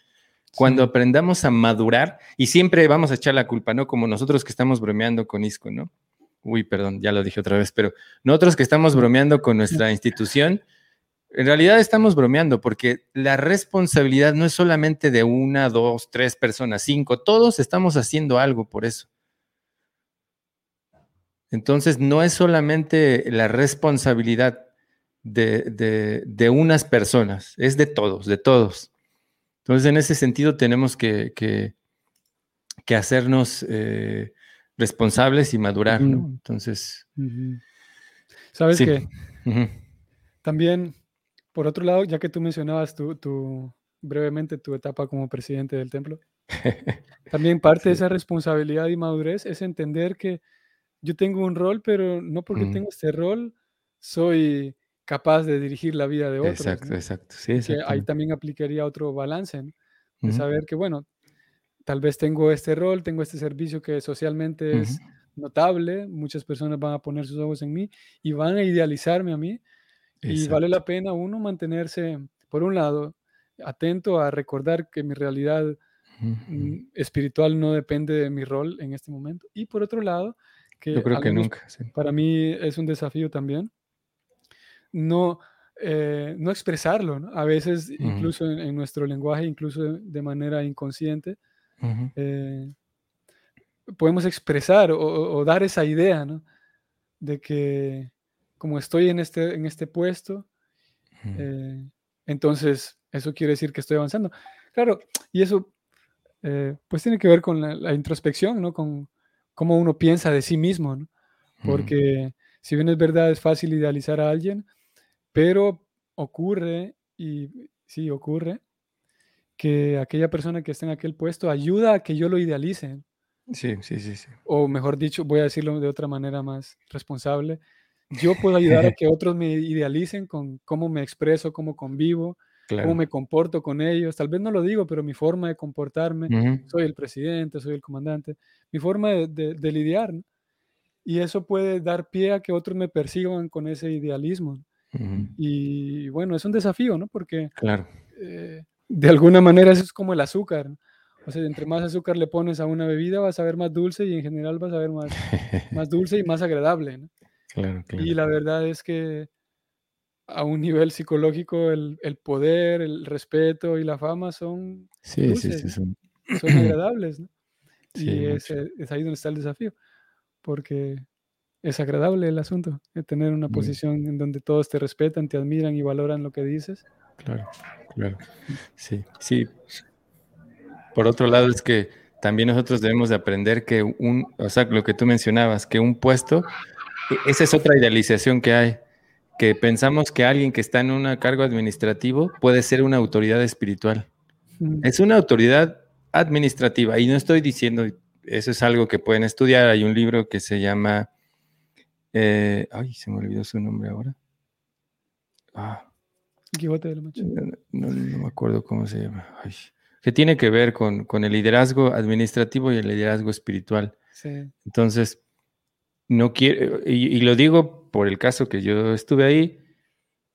Cuando aprendamos a madurar, y siempre vamos a echar la culpa, ¿no? Como nosotros que estamos bromeando con ISCO, ¿no? Uy, perdón, ya lo dije otra vez, pero nosotros que estamos bromeando con nuestra institución, en realidad estamos bromeando porque la responsabilidad no es solamente de una, dos, tres personas, cinco, todos estamos haciendo algo por eso. Entonces, no es solamente la responsabilidad de, de unas personas, es de todos, de todos. Entonces, en ese sentido, tenemos que, que, hacernos eh, responsables y madurar, ¿no? Entonces. ¿Sabes qué? También, por otro lado, ya que tú mencionabas tu, brevemente tu etapa como presidente del templo, *laughs* también parte de esa responsabilidad y madurez es entender que yo tengo un rol, pero no porque tengo este rol, soy capaz de dirigir la vida de otros. Exacto, exacto. Sí, ahí también aplicaría otro balance, de saber que, bueno, tal vez tengo este rol, tengo este servicio que socialmente es notable, muchas personas van a poner sus ojos en mí y van a idealizarme a mí. Y vale la pena uno mantenerse, por un lado, atento a recordar que mi realidad mm, espiritual no depende de mi rol en este momento. Y por otro lado, que, Yo creo que nunca, para mí es un desafío también, no, eh, no expresarlo, ¿no? A veces, incluso en, nuestro lenguaje, incluso de manera inconsciente, eh, podemos expresar o, dar esa idea, ¿no? De que como estoy en este, en este puesto, eh, entonces eso quiere decir que estoy avanzando. Claro, y eso pues tiene que ver con la, introspección, ¿no? Con cómo uno piensa de sí mismo, ¿no? Porque si bien es verdad, es fácil idealizar a alguien, pero ocurre, y sí, ocurre, que aquella persona que está en aquel puesto ayuda a que yo lo idealice. Sí, sí, sí, sí. O mejor dicho, voy a decirlo de otra manera más responsable. Yo puedo ayudar a *laughs* que otros me idealicen con cómo me expreso, cómo convivo, cómo me comporto con ellos. Tal vez no lo digo, pero mi forma de comportarme, soy el presidente, soy el comandante, mi forma de, lidiar. Y eso puede dar pie a que otros me persigan con ese idealismo. Y bueno, es un desafío, ¿no? Porque claro. Eh, de alguna manera eso es como el azúcar. O sea, entre más azúcar le pones a una bebida, vas a ver más dulce y en general vas a ver más, *laughs* más dulce y más agradable. ¿no? Claro, claro. Y la verdad es que a un nivel psicológico el, el poder, el respeto y la fama son, sí, sí, sí, son... son *clears throat* agradables. ¿no? y es, es, ahí donde está el desafío. Porque es agradable el asunto, de tener una posición en donde todos te respetan, te admiran y valoran lo que dices. Claro, claro. Sí, sí. Por otro lado, es que también nosotros debemos de aprender que un, o sea, lo que tú mencionabas, que un puesto, e, esa es otra idealización que hay, que pensamos que alguien que está en un cargo administrativo puede ser una autoridad espiritual. Es una autoridad administrativa y no estoy diciendo, eso es algo que pueden estudiar, hay un libro que se llama eh, ay, se me olvidó su nombre ahora. Ah. de la no, no, me acuerdo cómo se llama. Que tiene que ver con, con, el liderazgo administrativo y el liderazgo espiritual. Sí. Entonces, no quiero, y, lo digo por el caso que yo estuve ahí,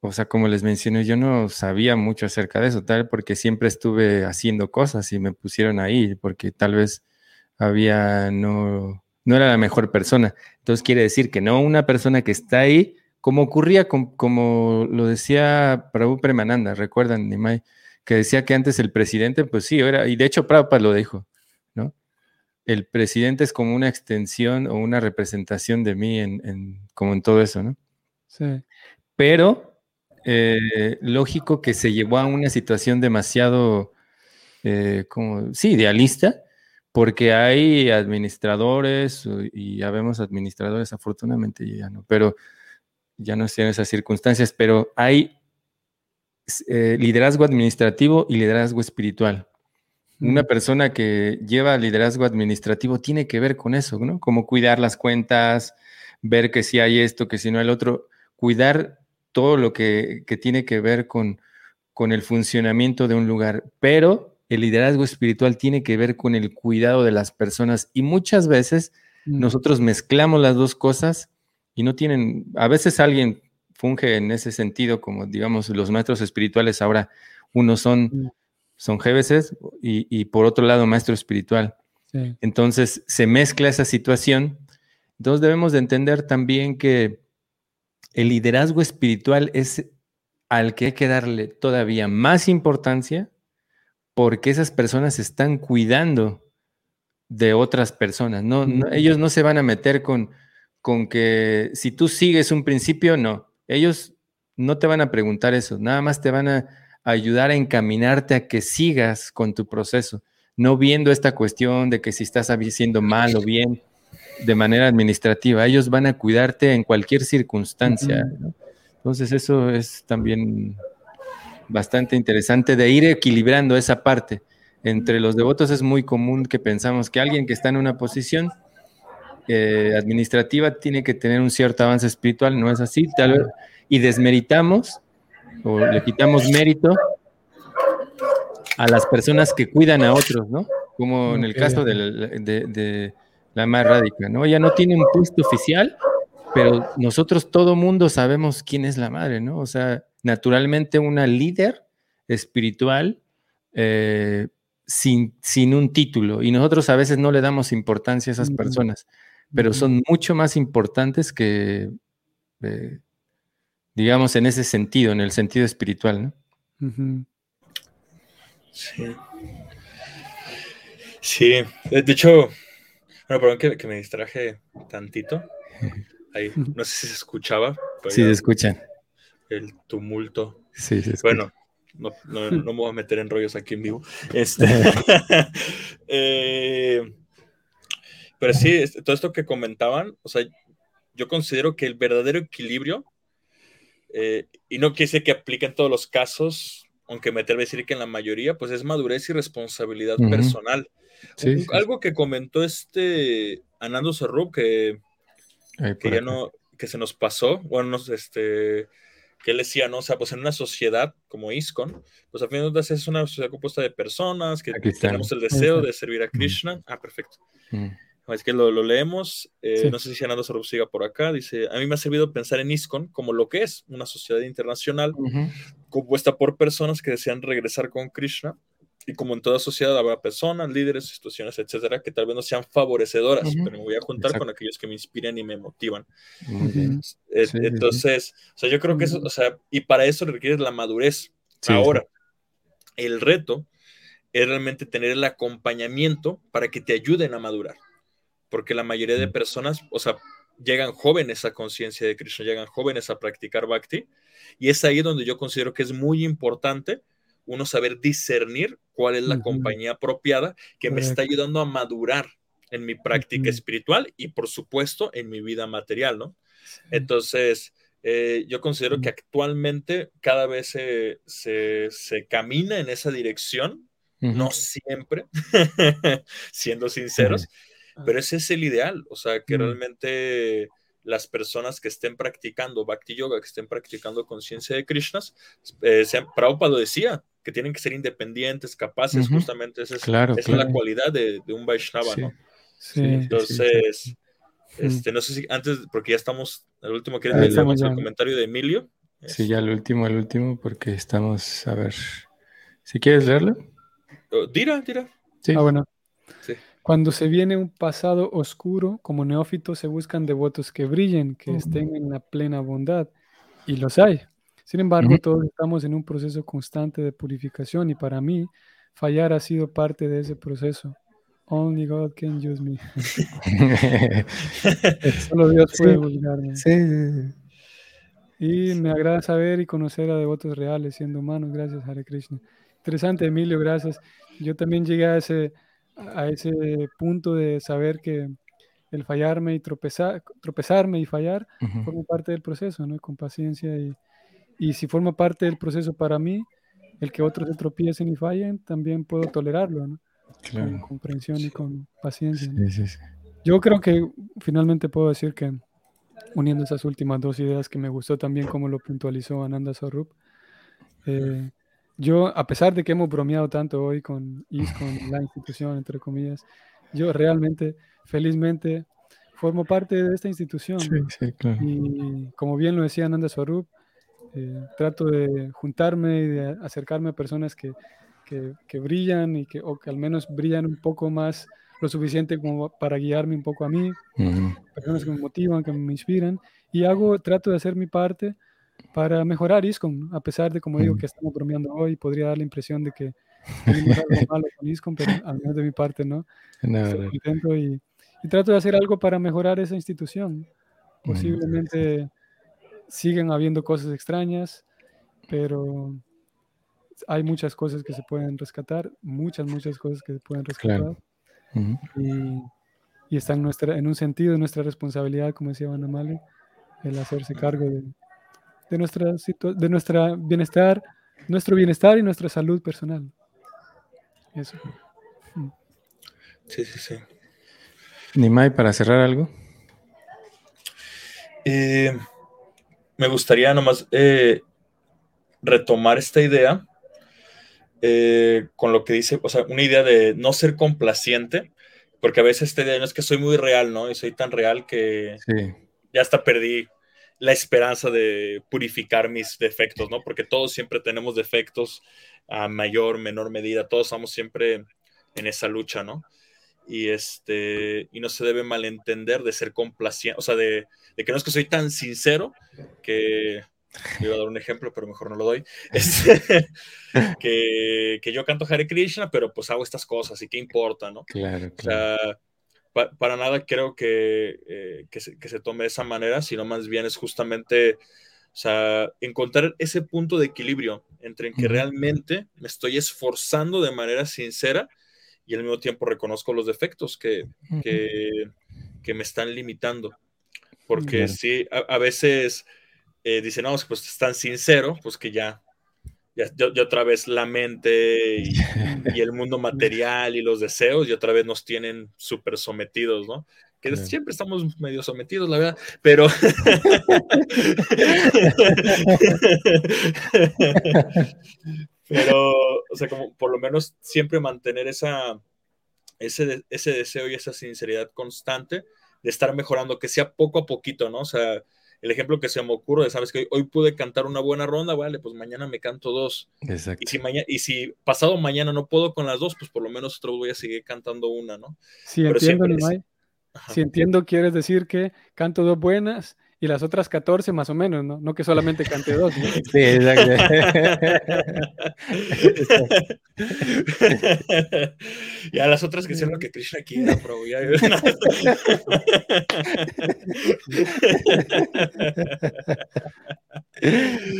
o sea, como les mencioné, yo no sabía mucho acerca de eso, tal, porque siempre estuve haciendo cosas y me pusieron ahí, porque tal vez había no no era la mejor persona. Entonces quiere decir que no una persona que está ahí, como ocurría, como lo decía Prabhu Premananda, recuerdan, Nimai, que decía que antes el presidente, pues sí, era, y de hecho Prabhupada lo dijo, ¿no? El presidente es como una extensión o una representación de mí en, como en todo eso, ¿no? Sí. Pero eh, lógico que se llevó a una situación demasiado, eh, como, sí, idealista, porque hay administradores y ya vemos administradores, afortunadamente ya no, pero ya no sé en esas circunstancias, pero hay eh, liderazgo administrativo y liderazgo espiritual. Una persona que lleva liderazgo administrativo tiene que ver con eso, ¿no? Como cuidar las cuentas, ver que si hay esto, que si no hay el otro, cuidar todo lo que, que tiene que ver con, con el funcionamiento de un lugar, pero el liderazgo espiritual tiene que ver con el cuidado de las personas y muchas veces mm. nosotros mezclamos las dos cosas y no tienen, a veces alguien funge en ese sentido como digamos los maestros espirituales ahora, unos son, mm. son GBCs y, por otro lado maestro espiritual. Entonces se mezcla esa situación. Entonces debemos de entender también que el liderazgo espiritual es al que hay que darle todavía más importancia porque esas personas están cuidando de otras personas. No, ellos no se van a meter con, con que si tú sigues un principio, no. Ellos no te van a preguntar eso, nada más te van a ayudar a encaminarte a que sigas con tu proceso, no viendo esta cuestión de que si estás haciendo mal o bien de manera administrativa. Ellos van a cuidarte en cualquier circunstancia. Entonces eso es también bastante interesante de ir equilibrando esa parte. Entre los devotos es muy común que pensamos que alguien que está en una posición eh, administrativa tiene que tener un cierto avance espiritual, no es así, tal vez, y desmeritamos o le quitamos mérito a las personas que cuidan a otros, ¿no? Como en el caso de la, de, la más radical, ¿no? Ella no tiene un puesto oficial, pero nosotros todo mundo sabemos quién es la madre, ¿no? O sea, naturalmente una líder espiritual eh, sin, sin, un título. Y nosotros a veces no le damos importancia a esas personas, pero son mucho más importantes que, eh, digamos, en ese sentido, en el sentido espiritual, ¿no? Sí. Sí, de hecho, bueno, perdón que, que me distraje tantito. *laughs* Ahí, no sé si se escuchaba. Sí, se escuchan. El tumulto. Sí, sí. Bueno, no, no, no, me voy a meter en rollos aquí en vivo. Este, *laughs* eh, pero sí, todo esto que comentaban, o sea, yo considero que el verdadero equilibrio, eh, y no quiere que aplique en todos los casos, aunque me atrevo a decir que en la mayoría, pues es madurez y responsabilidad personal. algo que comentó este Anando Sarrub, que, que ya no, que se nos pasó, bueno, este, que él decía, ¿no? O sea, pues en una sociedad como ISKCON, pues a fin de cuentas es una sociedad compuesta de personas que tenemos el deseo de servir a Krishna. Ah, perfecto. Es que lo, leemos, eh, no sé si Anando Sarup siga por acá, dice, a mí me ha servido pensar en ISKCON como lo que es, una sociedad internacional compuesta por personas que desean regresar con Krishna y como en toda sociedad habrá personas, líderes, situaciones, etcétera, que tal vez no sean favorecedoras, pero me voy a juntar con aquellos que me inspiran y me motivan. Entonces, o sea, yo creo que eso, o sea, y para eso requiere la madurez. Ahora, el reto es realmente tener el acompañamiento para que te ayuden a madurar porque la mayoría de personas, o sea, llegan jóvenes a conciencia de Krishna, llegan jóvenes a practicar bhakti, y es ahí donde yo considero que es muy importante uno saber discernir cuál es la compañía apropiada que me está ayudando a madurar en mi práctica espiritual y por supuesto en mi vida material, ¿no? Entonces, eh, yo considero que actualmente cada vez se, se, camina en esa dirección, no siempre, *laughs* siendo sinceros, pero ese es el ideal, o sea, que realmente las personas que estén practicando Bhakti Yoga, que estén practicando conciencia de Krishnas, eh, Prabhupada decía, que tienen que ser independientes, capaces, justamente esa es, es la cualidad de, un Vaishnava, ¿no? Sí, Entonces, este, no sé si antes, porque ya estamos, el último, que leer el comentario de Emilio? Sí, ya el último, el último, porque estamos, a ver, si quieres leerlo. Oh, dira, dira. Sí. Ah, bueno. Sí. Cuando se viene un pasado oscuro, como neófitos se buscan devotos que brillen, que estén en la plena bondad, y los hay. Sin embargo, todos estamos en un proceso constante de purificación y para mí, fallar ha sido parte de ese proceso. Only God can use me. *laughs* Solo Dios puede juzgarme. Sí. Y me agrada saber y conocer a devotos reales, siendo humanos. Gracias, Hare Krishna. Interesante, Emilio, gracias. Yo también llegué a ese, a ese punto de saber que el fallarme y tropezar, tropezarme y fallar forma parte del proceso, ¿no? Con paciencia y, y, si forma parte del proceso para mí, el que otros se tropiecen y fallen, también puedo tolerarlo, ¿no? Con comprensión y con paciencia. Yo creo que finalmente puedo decir que uniendo esas últimas dos ideas que me gustó también como lo puntualizó Ananda Sarup, eh, yo, a pesar de que hemos bromeado tanto hoy con con la institución, entre comillas, yo realmente, felizmente, formo parte de esta institución. Sí, sí, claro. Y como bien lo decía Nanda Swarup, eh, trato de juntarme y de acercarme a personas que, que, que, brillan y que, o que al menos brillan un poco más lo suficiente como para guiarme un poco a mí, personas que me motivan, que me inspiran, y hago, trato de hacer mi parte para mejorar ISCOM, a pesar de, como digo, que estamos bromeando hoy, podría dar la impresión de que algo malo con ISCOM, pero al menos de mi parte, ¿no? intento y, trato de hacer algo para mejorar esa institución. Posiblemente siguen habiendo cosas extrañas, pero hay muchas cosas que se pueden rescatar, muchas, muchas cosas que se pueden rescatar. y, y, está en, nuestra, en un sentido de nuestra responsabilidad, como decía Van Amale, el hacerse cargo de, de nuestra, de nuestra bienestar, nuestro bienestar y nuestra salud personal. Eso. Sí, sí, sí. Nimai, para cerrar algo. Eh, me gustaría nomás eh, retomar esta idea eh, con lo que dice, o sea, una idea de no ser complaciente, porque a veces esta idea no es que soy muy real, ¿no? Y soy tan real que ya hasta perdí la esperanza de purificar mis defectos, ¿no? Porque todos siempre tenemos defectos a mayor, menor medida, todos estamos siempre en esa lucha, ¿no? Y, este, y no se debe malentender de ser complaciente, o sea, de, que no es que soy tan sincero que Iba a dar un ejemplo, pero mejor no lo doy. *laughs* Este, que, que, yo canto Hare Krishna, pero pues hago estas cosas y qué importa, ¿no? Claro, claro. O sea, para nada creo que, eh, que, se, que, se, tome de esa manera, sino más bien es justamente, o sea, encontrar ese punto de equilibrio entre en que realmente me estoy esforzando de manera sincera y al mismo tiempo reconozco los defectos que, que, que me están limitando. Porque sí, a, a veces eh, dicen, no, pues es tan sincero, pues que ya ya, otra vez la mente y, el mundo *laughs* material y los deseos y otra vez nos tienen súper sometidos, ¿no? Que siempre estamos medio sometidos, la verdad, pero... *laughs* *laughs* pero, o sea, como por lo menos siempre mantener esa, ese, ese deseo y esa sinceridad constante de estar mejorando, que sea poco a poquito, ¿no? O sea, el ejemplo que se me ocurre, sabes que hoy, pude cantar una buena ronda, vale, pues mañana me canto dos. Exacto. Y si, mañana, y si pasado mañana no puedo con las dos, pues por lo menos otro voy a seguir cantando una, ¿no? Sí, entiendo, Si entiendo, quieres decir que canto dos buenas y las otras 14 más o menos, ¿no? No que solamente cante dos. *laughs* Sí, exacto. *laughs* y a las otras que sean lo que Krishna quiera, bro. *laughs*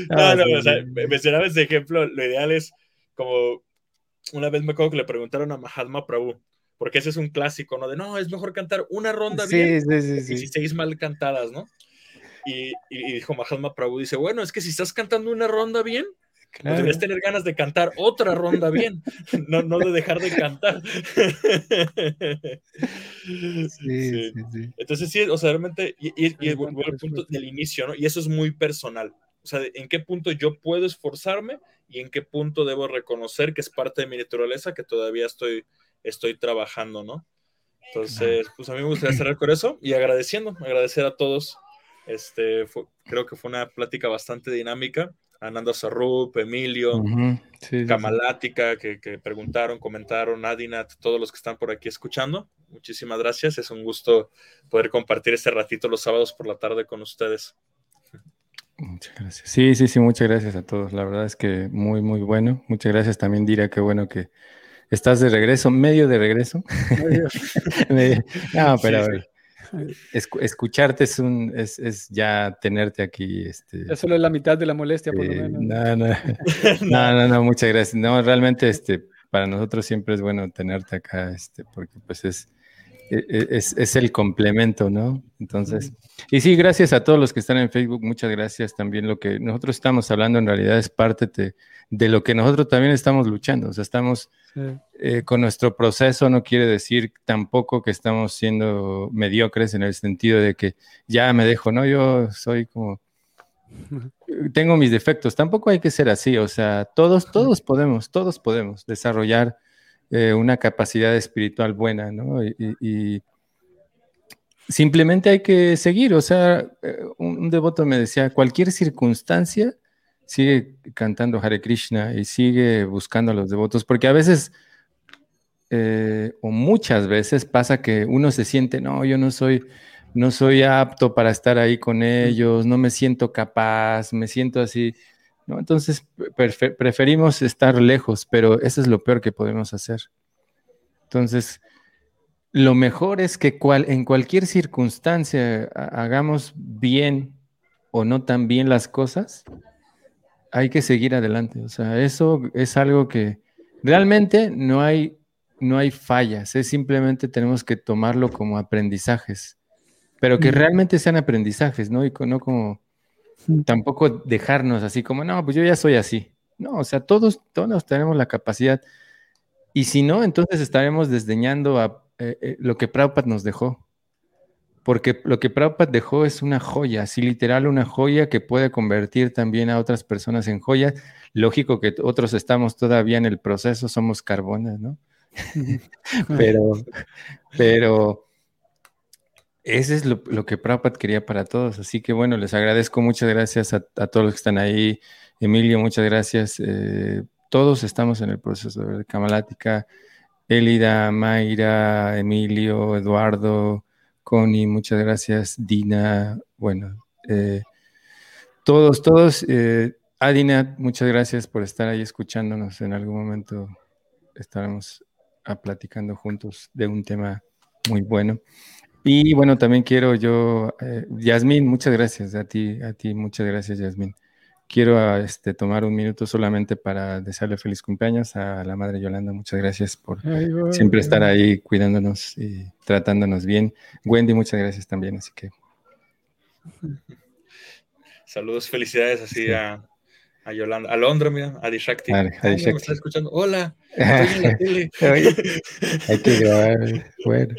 no, no, o sea, mencionaba ese ejemplo, lo ideal es como una vez me acuerdo que le preguntaron a Mahatma Prabhu, porque ese es un clásico, ¿no? De no, es mejor cantar una ronda bien sí, sí, sí, y si seis mal cantadas, ¿no? Y, dijo Mahatma Prabhu, dice, bueno, es que si estás cantando una ronda bien, pues deberías tener ganas de cantar otra ronda bien, no, no de dejar de cantar. *laughs* Sí, sí. sí, Entonces sí, o sea, realmente, y, y, y el punto del inicio, ¿no? Y eso es muy personal. O sea, en qué punto yo puedo esforzarme y en qué punto debo reconocer que es parte de mi naturaleza que todavía estoy, estoy trabajando, ¿no? Entonces, pues a mí me gustaría cerrar con eso y agradeciendo, agradecer a todos este, creo que fue una plática bastante dinámica. Ananda Sarup, Emilio, Kamalática, que, preguntaron, comentaron, Adinat, todos los que están por aquí escuchando. Muchísimas gracias. Es un gusto poder compartir este ratito los sábados por la tarde con ustedes. Muchas gracias. Sí, sí, sí, muchas gracias a todos. La verdad es que muy, muy bueno. Muchas gracias también, Dira, qué bueno que estás de regreso, medio de regreso. *laughs* no, pero escucharte es un es, ya tenerte aquí. Este, ya solo es la mitad de la molestia, por lo eh, menos. No no. *laughs* no, no, muchas gracias. No, realmente este, para nosotros siempre es bueno tenerte acá, este, porque pues es, es, es, el complemento, ¿no? Entonces, y sí, gracias a todos los que están en Facebook, muchas gracias. También lo que nosotros estamos hablando en realidad es parte de, de lo que nosotros también estamos luchando. O sea, estamos eh, con nuestro proceso, no quiere decir tampoco que estamos siendo mediocres en el sentido de que ya me dejo, ¿no? Yo soy como, *laughs* tengo mis defectos, tampoco hay que ser así, o sea, todos, todos podemos, todos podemos desarrollar eh, una capacidad espiritual buena, ¿no? Y, simplemente hay que seguir, o sea, eh, un devoto me decía, cualquier circunstancia, sigue cantando Hare Krishna y sigue buscando a los devotos, porque a veces, eh, o muchas veces pasa que uno se siente, no, yo no soy, no soy apto para estar ahí con ellos, no me siento capaz, me siento así, ¿no? Entonces preferimos estar lejos, pero eso es lo peor que podemos hacer. Entonces, lo mejor es que cual, en cualquier circunstancia hagamos bien o no tan bien las cosas, hay que seguir adelante. O sea, eso es algo que realmente no hay, no hay fallas, es simplemente tenemos que tomarlo como aprendizajes, pero que realmente sean aprendizajes, ¿no? Y no como tampoco dejarnos así como, no, pues yo ya soy así. No, o sea, todos, todos tenemos la capacidad. Y si no, entonces estaremos desdeñando a eh, eh, lo que Prabhupada nos dejó porque lo que Prabhupada dejó es una joya, así literal una joya que puede convertir también a otras personas en joyas. Lógico que otros estamos todavía en el proceso, somos carbonas, ¿no? *laughs* pero, pero ese es lo, que Prabhupada quería para todos. Así que bueno, les agradezco, muchas gracias a, todos los que están ahí. Emilio, muchas gracias. Eh, todos estamos en el proceso de Kamalática. Elida, Mayra, Emilio, Eduardo, Connie, muchas gracias. Dina, bueno, eh, todos, todos. Eh, Adina, muchas gracias por estar ahí escuchándonos. En algún momento estaremos platicando juntos de un tema muy bueno. Y bueno, también quiero yo, eh, Yasmín, muchas gracias a ti, a ti, muchas gracias, Yasmín. Quiero este, tomar un minuto solamente para desearle feliz cumpleaños a la madre Yolanda. Muchas gracias por siempre estar ahí cuidándonos y tratándonos bien. Wendy, muchas gracias también. Así que. *laughs* Saludos, felicidades así a, a Yolanda, a Londra, mira, a Dishakti. A, a Dishakti. está escuchando. Hola, *laughs* estoy en la tele. Hay que *laughs* grabar. Bueno.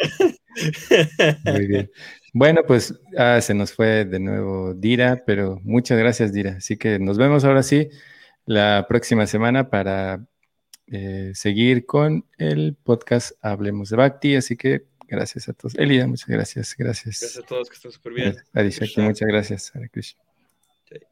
Muy bien. Bueno, pues ah, se nos fue de nuevo Dira, pero muchas gracias, Dira. Así que nos vemos ahora sí la próxima semana para eh, seguir con el podcast Hablemos de Bhakti. Así que gracias a todos. Elida, muchas gracias. Gracias. Gracias a todos, que estén súper bien. Adishakti, muchas gracias. Hare Krishna.